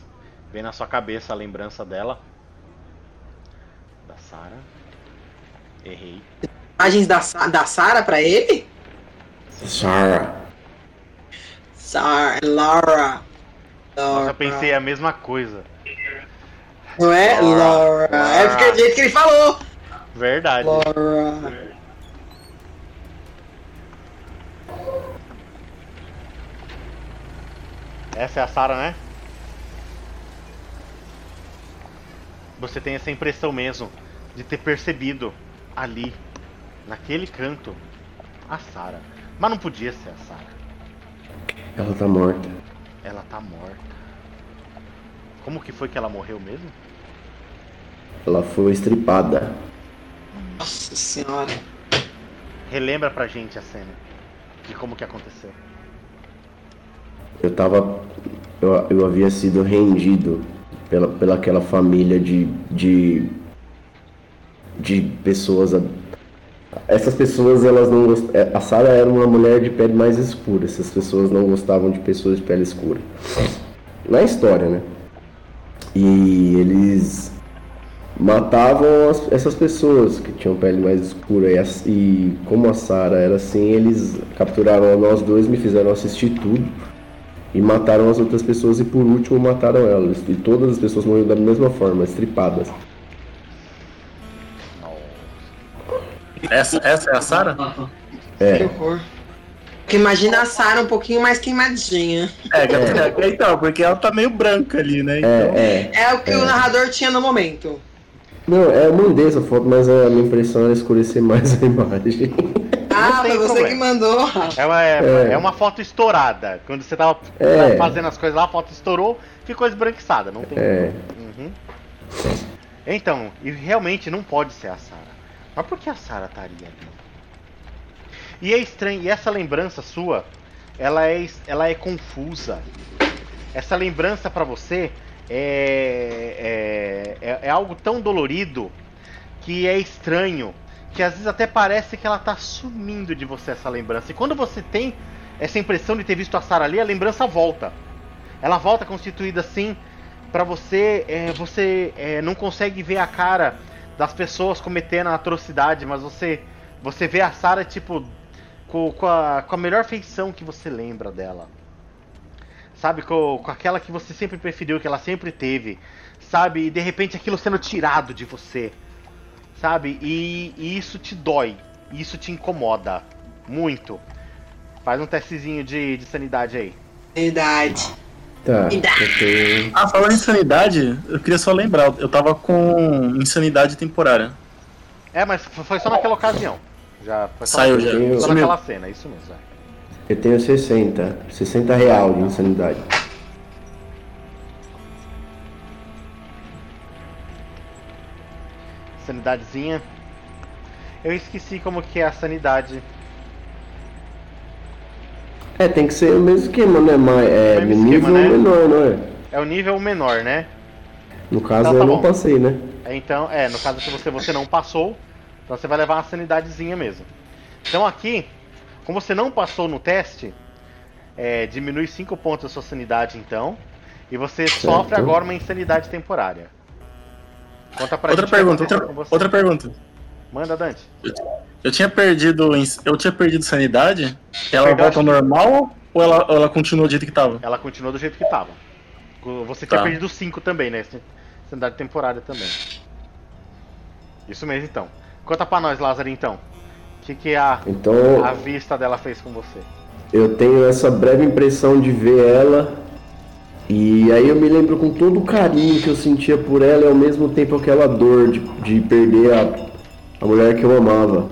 Vem na sua cabeça a lembrança dela. Da Sarah. Errei. Imagens da, Sa- da Sara pra ele? Sara. Sara, Laura. Laura. eu pensei a mesma coisa. Não é? Laura. Laura. É porque é do jeito que ele falou. Verdade. Laura. Essa é a Sarah, né? Você tem essa impressão mesmo de ter percebido ali, naquele canto, a Sarah. Mas não podia ser a Sarah. Ela tá morta. Ela tá morta. Como que foi que ela morreu mesmo? Ela foi estripada. Nossa senhora. Relembra pra gente a cena de como que aconteceu. Eu tava. Eu, eu havia sido rendido pela, pela aquela família de. de. de pessoas Essas pessoas, elas não gost... é, A Sarah era uma mulher de pele mais escura. Essas pessoas não gostavam de pessoas de pele escura. Na história, né? E eles matavam as- essas pessoas que tinham pele mais escura. E, e como a Sarah era assim, eles capturaram nós dois, me fizeram assistir tudo. E mataram as outras pessoas e por último mataram elas. E todas as pessoas morreram da mesma forma, estripadas. Essa, essa é a Sarah? Que É, horror. Porque imagina a Sarah um pouquinho mais queimadinha. É, é, então, porque ela tá meio branca ali, né? Então, é, é. É o que o narrador tinha no momento. Não, é uma lindeza a foto, mas a minha impressão era escurecer mais a imagem. Ah, tem foi você problema. que mandou. Ela é, É. é uma foto estourada. Quando você tava É. fazendo as coisas lá, a foto estourou, ficou esbranquiçada. Não tem É. Uhum. Então, e realmente não pode ser a Sarah. Mas por que a Sarah estaria ali? E é estranho, e essa lembrança sua, ela é, ela é confusa. Essa lembrança pra você é, é, é, é algo tão dolorido que é estranho, que às vezes até parece que ela tá sumindo de você essa lembrança. E quando você tem essa impressão de ter visto a Sarah ali, a lembrança volta. Ela volta constituída assim pra você, é, você é, não consegue ver a cara das pessoas cometendo a atrocidade, mas você você vê a Sarah tipo com, com, a, com a melhor feição que você lembra dela. Sabe, com, com aquela que você sempre preferiu, que ela sempre teve. Sabe, e de repente aquilo sendo tirado de você. Sabe, e, e isso te dói. Isso te incomoda. Muito. Faz um testezinho de, de sanidade aí. Verdade. Tá, tenho. Ah, falando em insanidade, eu queria só lembrar, eu tava com insanidade temporária. É, mas foi só naquela ocasião. Já foi só Saiu naquela- já. Só naquela cena, isso mesmo. é. Eu tenho 60. 60 real de insanidade. Sanidadezinha. Eu esqueci como que é a sanidade. É, tem que ser o mesmo esquema, né? Mas é Mesmo nível esquema, né? menor, não é? É o nível menor, né? No caso, Tá, tá eu não bom. passei, né? É, Então, é, no caso que você, você não passou, então você vai levar uma sanidadezinha mesmo. Então aqui, como você não passou no teste, é, diminui 5 pontos a sua sanidade então. E você sofre agora uma insanidade temporária. Conta pra Outra gente pergunta, outra, outra pergunta. Manda, Dante. Eu tinha perdido, eu tinha perdido sanidade. Ela Perdeu, volta ao normal ou ela, ela continua do jeito que tava? Ela continua do jeito que tava. Você tinha Tá. perdido 5 também, né? Sanidade temporária também. Isso mesmo então. Conta pra nós, Lázaro, então. O que, que a, Então, a vista dela fez com você? eu tenho essa breve impressão de ver ela. E aí eu me lembro com todo o carinho que eu sentia por ela e ao mesmo tempo aquela dor de, de perder a, a mulher que eu amava.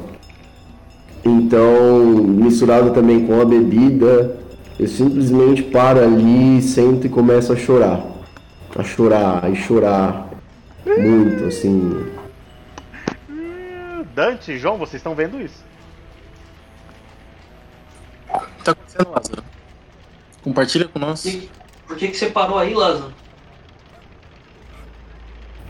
Então, misturado também com a bebida, eu simplesmente paro ali, sento e começo a chorar. A chorar e chorar. Muito, assim. Dante, João, vocês estão vendo isso? O que tá acontecendo, Lázaro? Compartilha com nós. Por que, que você parou aí, Lázaro?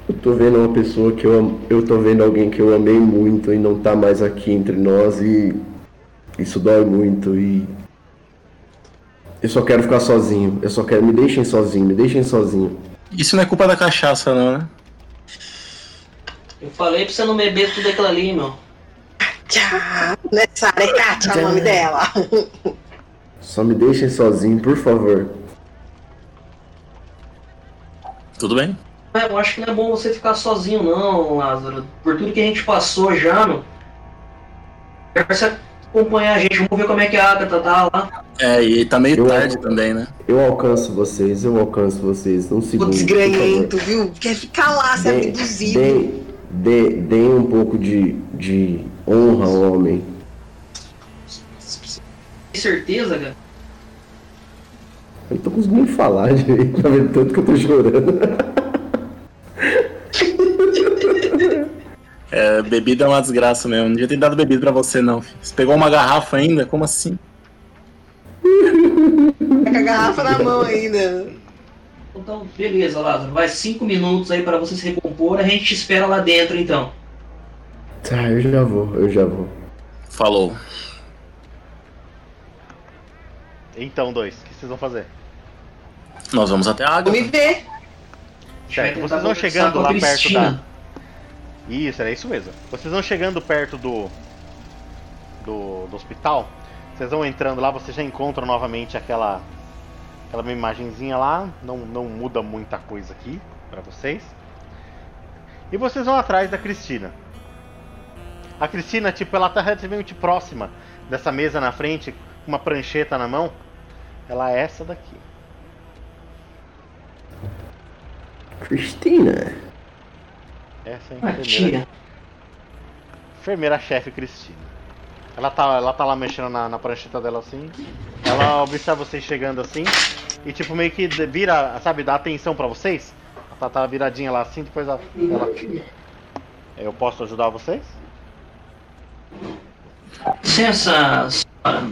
Eu tô vendo uma pessoa que eu eu tô vendo alguém que eu amei muito e não tá mais aqui entre nós e isso dói muito e eu só quero ficar sozinho. Eu só quero me deixem sozinho, me deixem sozinho. Isso não é culpa da cachaça, não, né? Eu falei pra você não beber tudo aquilo ali, meu. Tchau. Nessa área é Kátia o nome dela. Só me deixem sozinho, por favor. Tudo bem? É, Eu acho que não é bom você ficar sozinho, não, Lázaro. Por tudo que a gente passou já, meu. Quero você acompanhar a gente. Vamos ver como é que a Agatha tá lá. É, e tá meio Eu- tarde também, né? Eu alcanço vocês, eu alcanço vocês. Um segundo. por desgranhento, viu? Quer ficar lá, favor. Dê- abduzido. dê- dê- Deem um pouco de, de honra ao homem. Tem certeza, cara? Eu não tô conseguindo falar direito, tá vendo tanto que eu tô chorando. É, bebida é uma desgraça mesmo. Não devia ter dado bebida pra você, não. filho. Você pegou uma garrafa ainda? Como assim? Tá com a garrafa na mão ainda. Então, beleza, Lázaro. Vai cinco minutos aí pra você se recompor. A gente te espera lá dentro, então. Tá, eu já vou, eu já vou. Falou. Então, dois, o que vocês vão fazer? Nós vamos até a Vou água. me ver. Certo, vocês vão chegando lá perto da. Isso, era isso mesmo. Vocês vão chegando perto do. do, do hospital. Vocês vão entrando lá, vocês já encontram novamente aquela. aquela imagenzinha lá. Não, não muda muita coisa aqui pra vocês. E vocês vão atrás da Cristina. A Cristina, tipo, ela tá relativamente próxima dessa mesa na frente, com uma prancheta na mão. Ela é essa daqui. Cristina. Essa é a enfermeira. Enfermeira-chefe Cristina. Ela tá, ela tá lá mexendo na, na prancheta dela assim. Ela observa vocês chegando assim. E tipo, meio que vira, sabe, dá atenção pra vocês. Ela tá, tá viradinha lá assim, depois ela, ela. Eu posso ajudar vocês? Licença, senhora.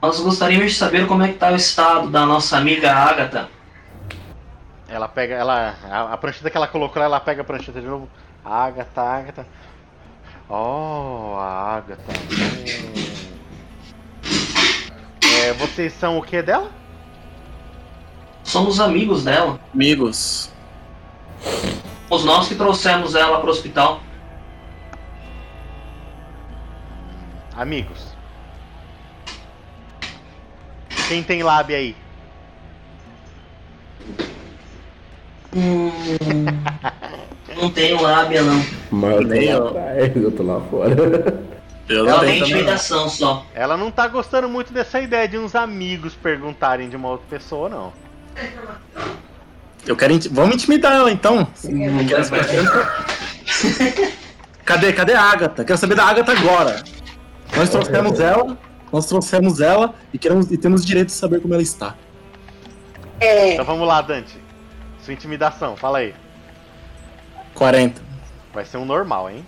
Nós gostaríamos de saber como é que tá o estado da nossa amiga Agatha. Ela pega, ela. A, a prancheta que ela colocou lá, ela pega a prancheta de novo. Agatha, Agatha. Oh, a Agatha. É, vocês são o que dela? Somos amigos dela. Amigos. Os nós que trouxemos ela pro hospital. Amigos. Quem tem lábia aí? Hum, não tenho lábia, não. Mas eu tô Nem lá eu. atrás, eu tô lá fora. Eu Ela não tem intimidação só. Ela não tá gostando muito dessa ideia de uns amigos perguntarem de uma outra pessoa, não. Eu quero. inti- Vamos intimidar ela então. Cadê, cadê a Agatha? Quero saber da Agatha agora. Nós trouxemos ela, nós trouxemos ela e, queremos, e temos o direito de saber como ela está. É. Então vamos lá, Dante. Sua intimidação, fala aí. 40. Vai ser um normal, hein?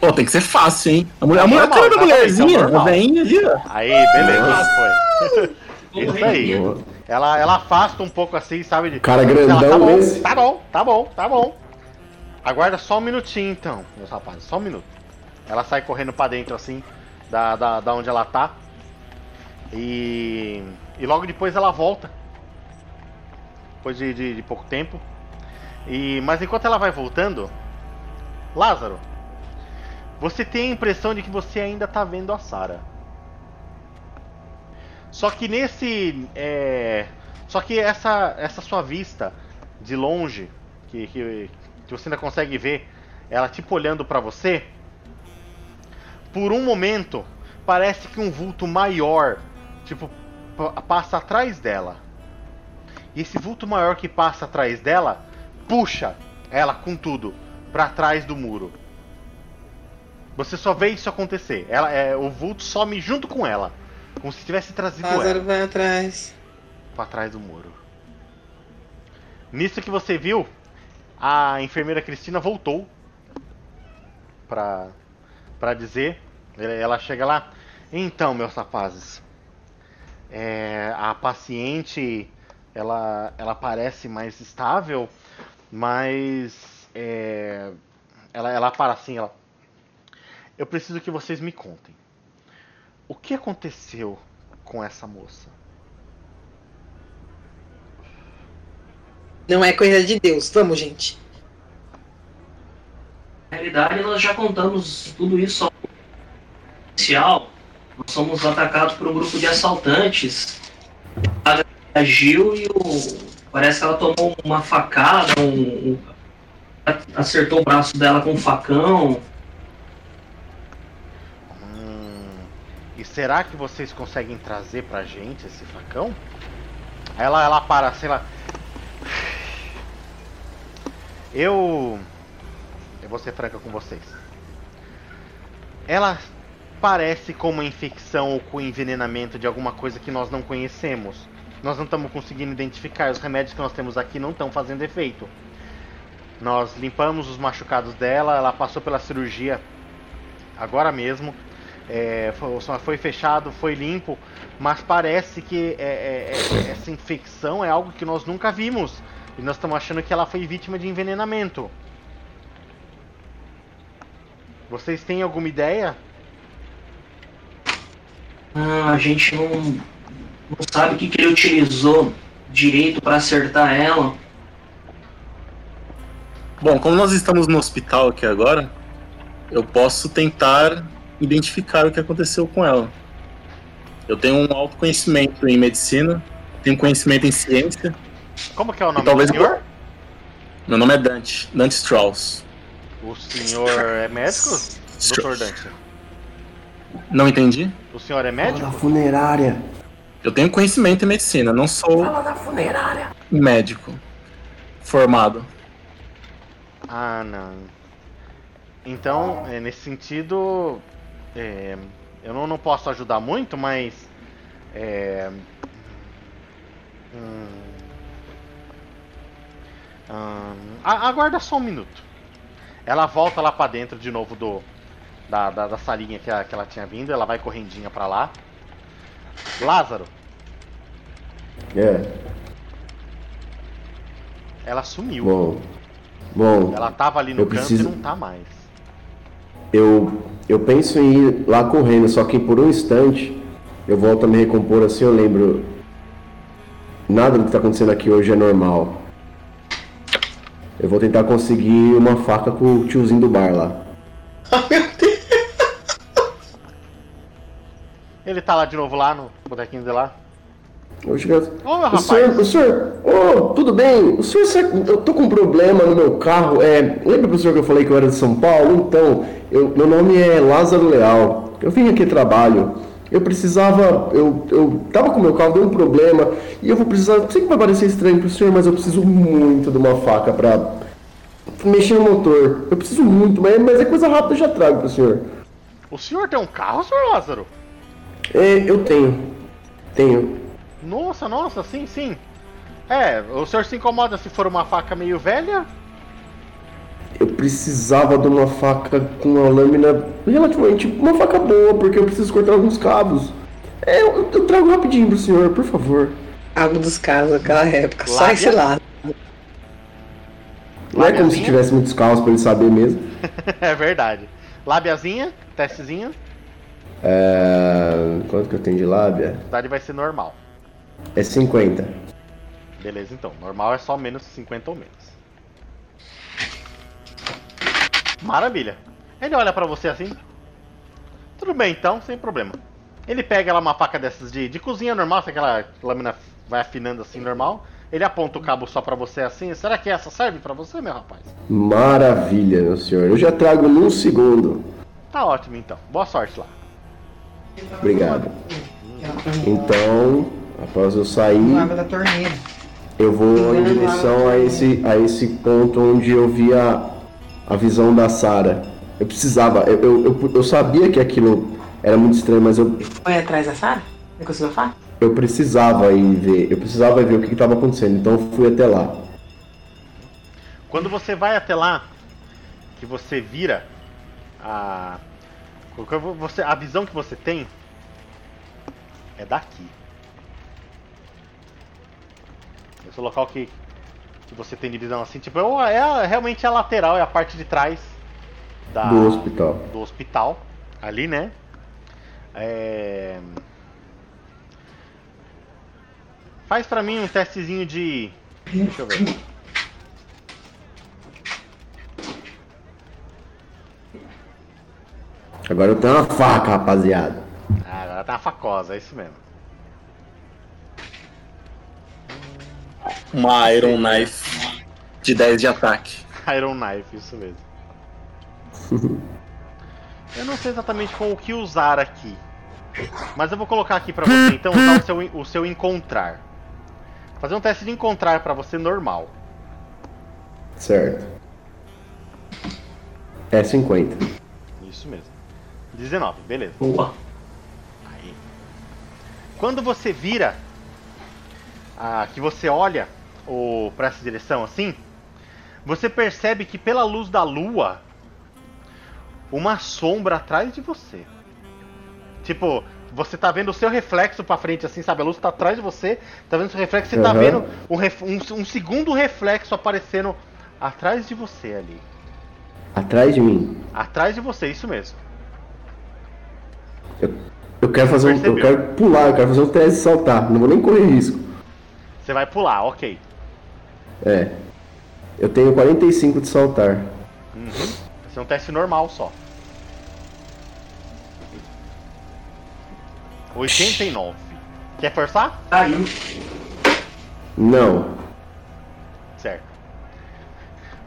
Pô, tem que ser fácil, hein? A, mulher, a, mulher, Normal, da mulherzinha, é a veinha ali, ó. Aí, beleza, foi. Isso aí. Boa. Ela, ela afasta um pouco assim, sabe? de- Cara Ela, grandão tá bom, esse. tá bom, tá bom, tá bom. Aguarda só um minutinho então, meus rapazes, só um minuto. Ela sai correndo pra dentro assim, da, da, da onde ela tá. E, e logo depois ela volta. Depois de, de, de pouco tempo. E, mas enquanto ela vai voltando, Lázaro, você tem a impressão de que você ainda tá vendo a Sara. Só que nesse. é, só que essa, essa sua vista de longe, que, que, que você ainda consegue ver, ela tipo olhando pra você, por um momento parece que um vulto maior, tipo, pa- passa atrás dela. E esse vulto maior que passa atrás dela puxa ela com tudo pra trás do muro. Você só vê isso acontecer. Ela, é, o vulto some junto com ela, como se tivesse trazido ela vai atrás. pra trás do muro. Nisso que você viu, a enfermeira Cristina voltou pra, pra dizer. Ela chega lá. Então, meus rapazes, é, a paciente ela, ela parece mais estável, mas é, ela, ela para assim, ela. Eu preciso que vocês me contem. O que aconteceu com essa moça? Não é coisa de Deus. Vamos, gente. Na realidade, nós já contamos tudo isso ao inicial. Nós somos atacados por um grupo de assaltantes. A agiu e o... parece que ela tomou uma facada, um... acertou o braço dela com um facão. Hum, e será que vocês conseguem trazer pra gente esse facão? Ela, ela para, sei lá. Eu. Eu vou ser franca com vocês. Ela parece com uma infecção ou com envenenamento de alguma coisa que nós não conhecemos. Nós não estamos conseguindo identificar. Os remédios que nós temos aqui não estão fazendo efeito. Nós limpamos os machucados dela, ela passou pela cirurgia agora mesmo. É, foi, fechado, foi limpo, mas parece que é, é, é, essa infecção é algo que nós nunca vimos. E nós estamos achando que ela foi vítima de envenenamento. Vocês têm alguma ideia Ah, a gente não, não sabe o que, que ele utilizou direito para acertar ela. Bom, como nós estamos no hospital aqui agora, eu posso tentar identificar o que aconteceu com ela. Eu tenho um alto conhecimento em medicina, tenho conhecimento em ciência. Como que é o nome talvez do senhor? Meu nome é Dante, Dante Strauss. O senhor é médico? Doutor Dante. Não entendi? O senhor é médico? da funerária. Eu tenho conhecimento em medicina, não sou Fala da funerária. médico formado. Ah, não. Então, é, nesse sentido, é, eu não, não posso ajudar muito, mas. É, hum, hum, aguarda só um minuto. Ela volta lá pra dentro de novo do da, da, da salinha que, a- que ela tinha vindo. Ela vai correndinha pra lá. Lázaro, É, ela sumiu. bom. Bom, Ela tava ali no canto preciso- e não tá mais. eu, eu penso em ir lá correndo, só que por um instante eu volto a me recompor assim, eu lembro. Nada do que tá acontecendo aqui hoje é normal. Eu vou tentar conseguir uma faca com o tiozinho do bar lá. Ele tá lá de novo lá no botequinho de lá. Eu cheguei... Ô, O rapaz. senhor, o senhor, ô, tudo bem? O senhor, eu tô com um problema no meu carro. É, lembra pro senhor que eu falei que eu era de São Paulo? Então, eu- meu nome é Lázaro Leal. Eu vim aqui trabalho. Eu precisava, eu, eu tava com meu carro, deu um problema e eu vou precisar. Sei que vai parecer estranho pro senhor, mas eu preciso muito de uma faca pra mexer no motor. Eu preciso muito, mas, mas é coisa rápida, eu já trago pro senhor. O senhor tem um carro, senhor Lázaro? É, eu tenho, tenho. Nossa, nossa, sim, sim. É, o senhor se incomoda se for uma faca meio velha? Eu precisava de uma faca com uma lâmina relativamente. uma faca boa, porque eu preciso cortar alguns cabos. É, eu, eu trago rapidinho pro senhor, por favor. Algo dos casos daquela época. Só Lábia? esse lado. Não é como se tivesse muitos carros pra ele saber mesmo. é verdade. Lábiazinha, testezinho, É, quanto que eu tenho de lábia? a idade vai ser normal. É 50. Beleza, então. Normal é só menos 50 ou menos. Maravilha. Ele olha pra você assim. Tudo bem, então, sem problema. Ele pega lá uma faca dessas de, de cozinha normal, aquela lâmina vai afinando assim normal. Ele aponta o cabo só pra você assim. Será que essa serve pra você, meu rapaz? Maravilha, meu senhor. Eu já trago num segundo. Tá ótimo então. Boa sorte lá. Obrigado. Então, após eu sair, eu vou em direção a esse, a esse ponto onde eu vi a, a visão da Sara. Eu precisava, eu, eu, eu, eu sabia que aquilo era muito estranho, mas eu, Foi atrás da Sara? Não conseguiu falar? eu precisava ir ver, eu precisava ver o que estava acontecendo, então eu fui até lá. Quando você vai até lá, que você vira a você a visão que você tem é daqui. Esse é local que que você tem de visão assim, tipo, é, é realmente a lateral, é a parte de trás da Do hospital. do hospital ali, né? É... Faz pra mim um testezinho de Deixa eu ver. Agora eu tenho uma faca, rapaziada. Ah, agora tá uma facosa, é isso mesmo. Uma Iron Knife de 10 de ataque. Iron Knife, isso mesmo. Eu não sei exatamente com o que usar aqui. Mas eu vou colocar aqui pra você então usar o seu, o seu encontrar. Fazer um teste de encontrar pra você normal. Certo. É 50. Isso mesmo. 19, beleza. Boa. Aí. Quando você vira, ah, que você olha o, pra essa direção assim, você percebe que pela luz da lua, uma sombra atrás de você. Tipo, você tá vendo o seu reflexo pra frente assim, sabe? A luz tá atrás de você, tá vendo o seu reflexo, você tá Aham. vendo um, ref- um- um segundo reflexo aparecendo atrás de você ali. Atrás de mim. Atrás de você, isso mesmo. Eu quero fazer um, eu quero pular, eu quero fazer um teste de saltar. Não vou nem correr risco. Você vai pular, ok. É. Eu tenho 45 de saltar. Vai ser um teste normal só. 89. Quer forçar? Caiu. Não. Certo.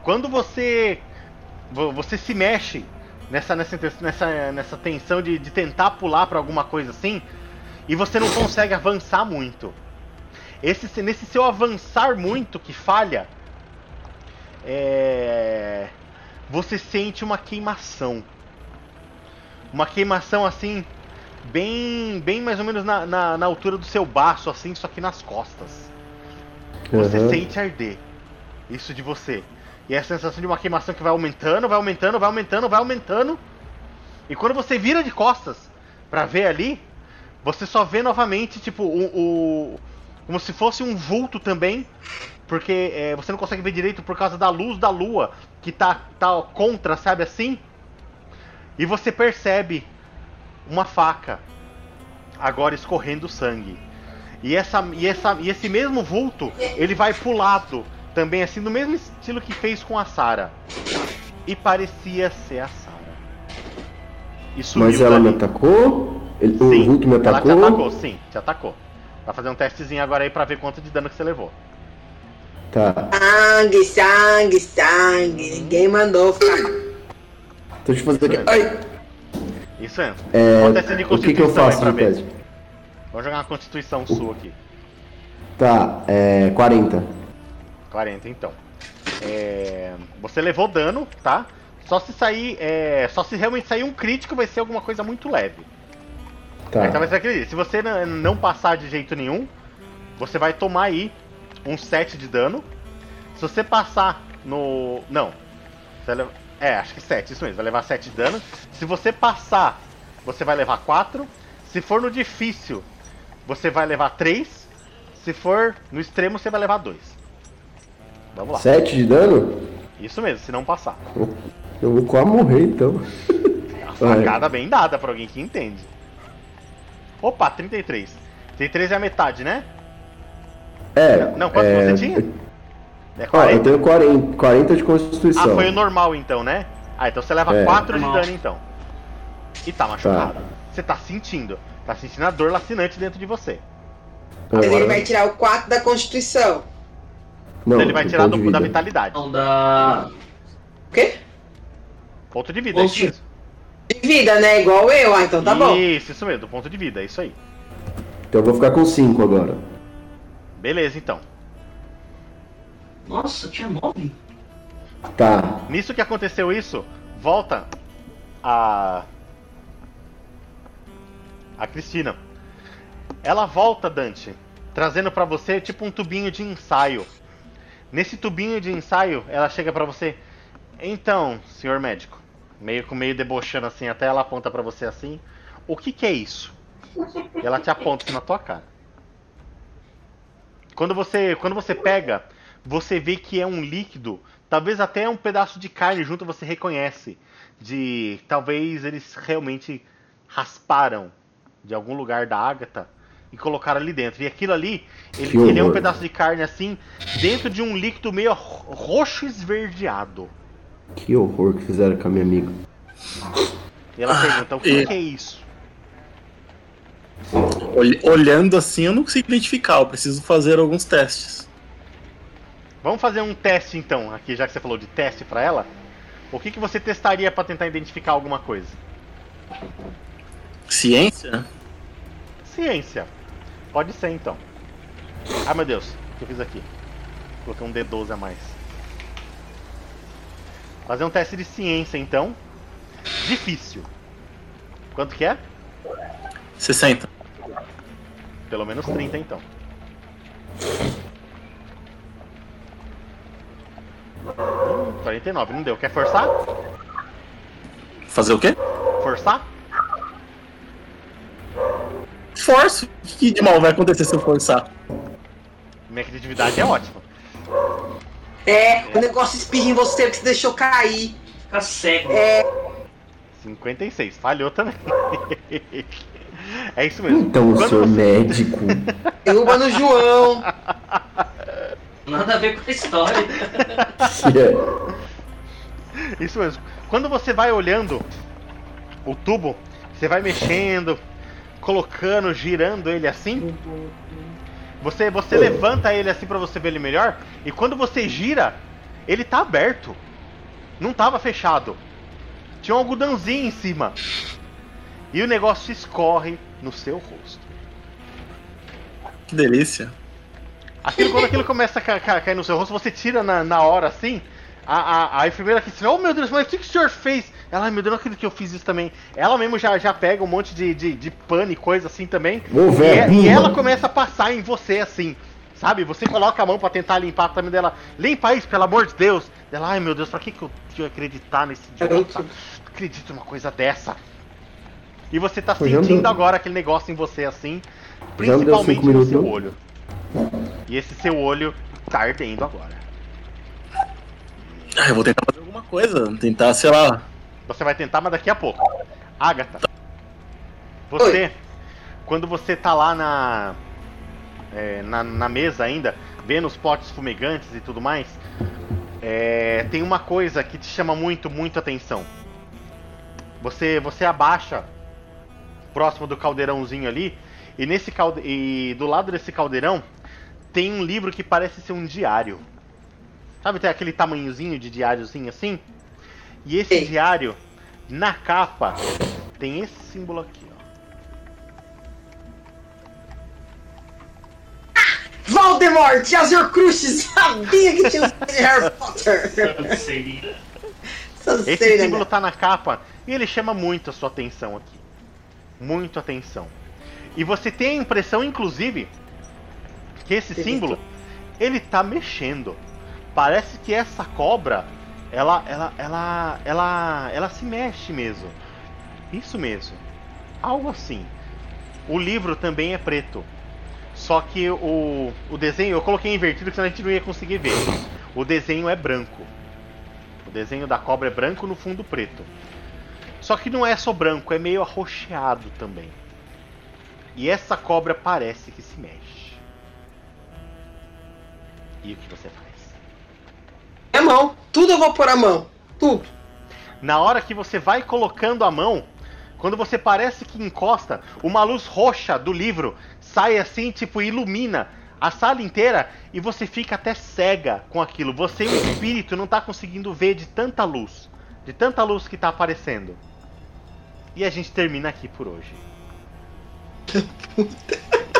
Quando você vo- você se mexe nessa nessa nessa, nessa tensão de, de tentar pular para alguma coisa assim e você não consegue avançar muito. Esse nesse seu avançar muito que falha, é, você sente uma queimação. Uma queimação assim bem bem mais ou menos na, na, na altura do seu baço assim, só que nas costas. Você Aham. sente arder. Isso de você. E a sensação de uma queimação que vai aumentando, vai aumentando, vai aumentando, vai aumentando. E quando você vira de costas pra ver ali, você só vê novamente, tipo, o. o- como se fosse um vulto também. Porque é, você não consegue ver direito por causa da luz da lua que tá, tá contra, sabe assim? E você percebe uma faca agora escorrendo sangue. E, essa, e, essa, e esse mesmo vulto, ele vai pro lado, também assim, no mesmo estilo que fez com a Sarah. E parecia ser a Sarah. Sumiu Mas ela me atacou? Ele, o Sim, vulto me ela atacou? te atacou, sim, te atacou. Vai fazer um testezinho agora aí pra ver quanto de dano que você levou. Tá. Sangue, sangue, sangue. Ninguém mandou ficar. Deixa eu fazer aqui. Ai! Isso mesmo. É, de o que, que eu faço pra no ver. teste? Vamos jogar uma constituição sua aqui. Tá, é. 40. 40 então. É, Você levou dano, tá? Só se sair. é, Só se realmente sair um crítico vai ser alguma coisa muito leve. Tá. Então vai ser aquele. Se você não passar de jeito nenhum, você vai tomar aí um 7 de dano. Se você passar no. Não. Levar- É, acho que 7, isso mesmo. Vai levar 7 de dano. Se você passar, você vai levar 4. Se for no difícil, você vai levar 3. Se for no extremo, você vai levar 2. Vamos lá. 7 de dano? Isso mesmo, se não passar. Eu vou quase morrer então. A facada bem dada pra alguém que entende. Opa, 33. 33 é a metade, né? É. Não, quanto é, você tinha? É Ó, 40? eu tenho 40, 40 de Ah, constituição. foi o normal então, né? Ah, então você leva É. 4 de dano então. E tá machucado. Você tá sentindo. Tá sentindo a dor lacinante dentro de você. Mas ele agora- vai tirar o 4 da Constituição. Não, ele vai tirar ponto do, da vitalidade. Não dá. O quê? Ponto de vida, Ponto isso de- vida, né? Igual eu. Ah, então tá bom. Isso, isso mesmo, do ponto de vida, é isso aí. Então eu vou ficar com 5 agora. Beleza, então. Nossa, tinha nove. Tá. Nisso que aconteceu isso, volta a. A Cristina. Ela volta, Dante, trazendo pra você tipo um tubinho de ensaio. Nesse tubinho de ensaio, ela chega pra você. Então, senhor médico, meio com meio debochando assim, até ela aponta pra você assim. O que que é isso? E ela te aponta na tua cara. Quando você, quando você pega, você vê que é um líquido, talvez até um pedaço de carne junto você reconhece. De talvez eles realmente rasparam de algum lugar da ágata e colocaram ali dentro. E aquilo ali, ele, ele é um pedaço de carne assim, dentro de um líquido meio ro- roxo esverdeado. Que horror que fizeram com a minha amiga. E ela pergunta: o que, e- que é isso? Ol- Olhando assim, eu não consigo identificar. Eu preciso fazer alguns testes. Vamos fazer um teste então, aqui já que você falou de teste pra ela. O que, que você testaria pra tentar identificar alguma coisa? Ciência? Ciência. Pode ser então. Ai meu Deus, o que eu fiz aqui? Coloquei um D12 a mais. Fazer um teste de ciência então. Difícil. Quanto que é? 60. Pelo menos 30 então. Hum, 49, não deu. Quer forçar? Fazer o quê? Forçar? Forço. O que de mal vai acontecer se eu forçar? Minha criatividade é ótima. É, o negócio espirra em você que você deixou cair. Fica cego. 56, falhou também. É isso mesmo. Então, Quando senhor você- médico. Derruba no João. Nada a ver com a história. é- Isso mesmo. Quando você vai olhando o tubo, você vai mexendo, colocando, girando ele assim. Você, você levanta ele assim pra você ver ele melhor. E quando você gira, ele tá aberto. Não tava fechado. Tinha um algodãozinho em cima. E o negócio escorre no seu rosto. Que delícia. Aquilo, quando aquilo começa a ca- ca- cair no seu rosto, você tira na, na hora assim. A, a, a enfermeira que diz, oh meu Deus, mas o que, que o senhor fez? Ela, ai meu Deus, não acredito que eu fiz isso também. Ela mesmo já, já pega um monte de, de, de pano e coisa assim também. Ô, E, velho, é- e ela começa a passar em você assim. Sabe? Você coloca a mão pra tentar limpar também dela. Limpa isso, pelo amor de Deus. Ela, ai meu Deus, pra que, que eu tinha que acreditar nesse idiota? Não acredito numa coisa dessa. E você tá já sentindo deu- agora aquele negócio em você assim. Principalmente no seu olho. E esse seu olho tá ardendo agora. Ah, eu vou tentar fazer alguma coisa. Tentar, sei lá. Você vai tentar, mas daqui a pouco. Agatha. Você, quando você tá lá na, é, na, na mesa ainda, vendo os potes fumegantes e tudo mais, é, tem uma coisa que te chama muito, muito atenção. Você, você abaixa próximo do caldeirãozinho ali, e nesse calde e do lado desse caldeirão tem um livro que parece ser um diário. Sabe, tem aquele tamanhozinho de diáriozinho assim? E esse Sei. diário, na capa, tem esse símbolo aqui, ó. Voldemort, Azur Crush, sabia que tinha um Harry Potter. Esse cena. símbolo tá na capa e ele chama muito a sua atenção aqui. Muito atenção. E você tem a impressão, inclusive, que esse símbolo ele tá mexendo. Parece que essa cobra, ela, ela, ela, ela, ela se mexe mesmo. Isso mesmo. Algo assim. O livro também é preto. Só que o, o desenho, eu coloquei invertido, senão a gente não ia conseguir ver. O desenho é branco. O desenho da cobra é branco no fundo preto. Só que não é só branco, é meio arroxeado também. E essa cobra parece que se mexe. E o que você faz? A mão, tudo eu vou pôr a mão. Tudo. Na hora que você vai colocando a mão, quando você parece que encosta, uma luz roxa do livro sai assim, tipo, ilumina a sala inteira e você fica até cega com aquilo. Você e o espírito não tá conseguindo ver de tanta luz, de tanta luz que tá aparecendo. E a gente termina aqui por hoje.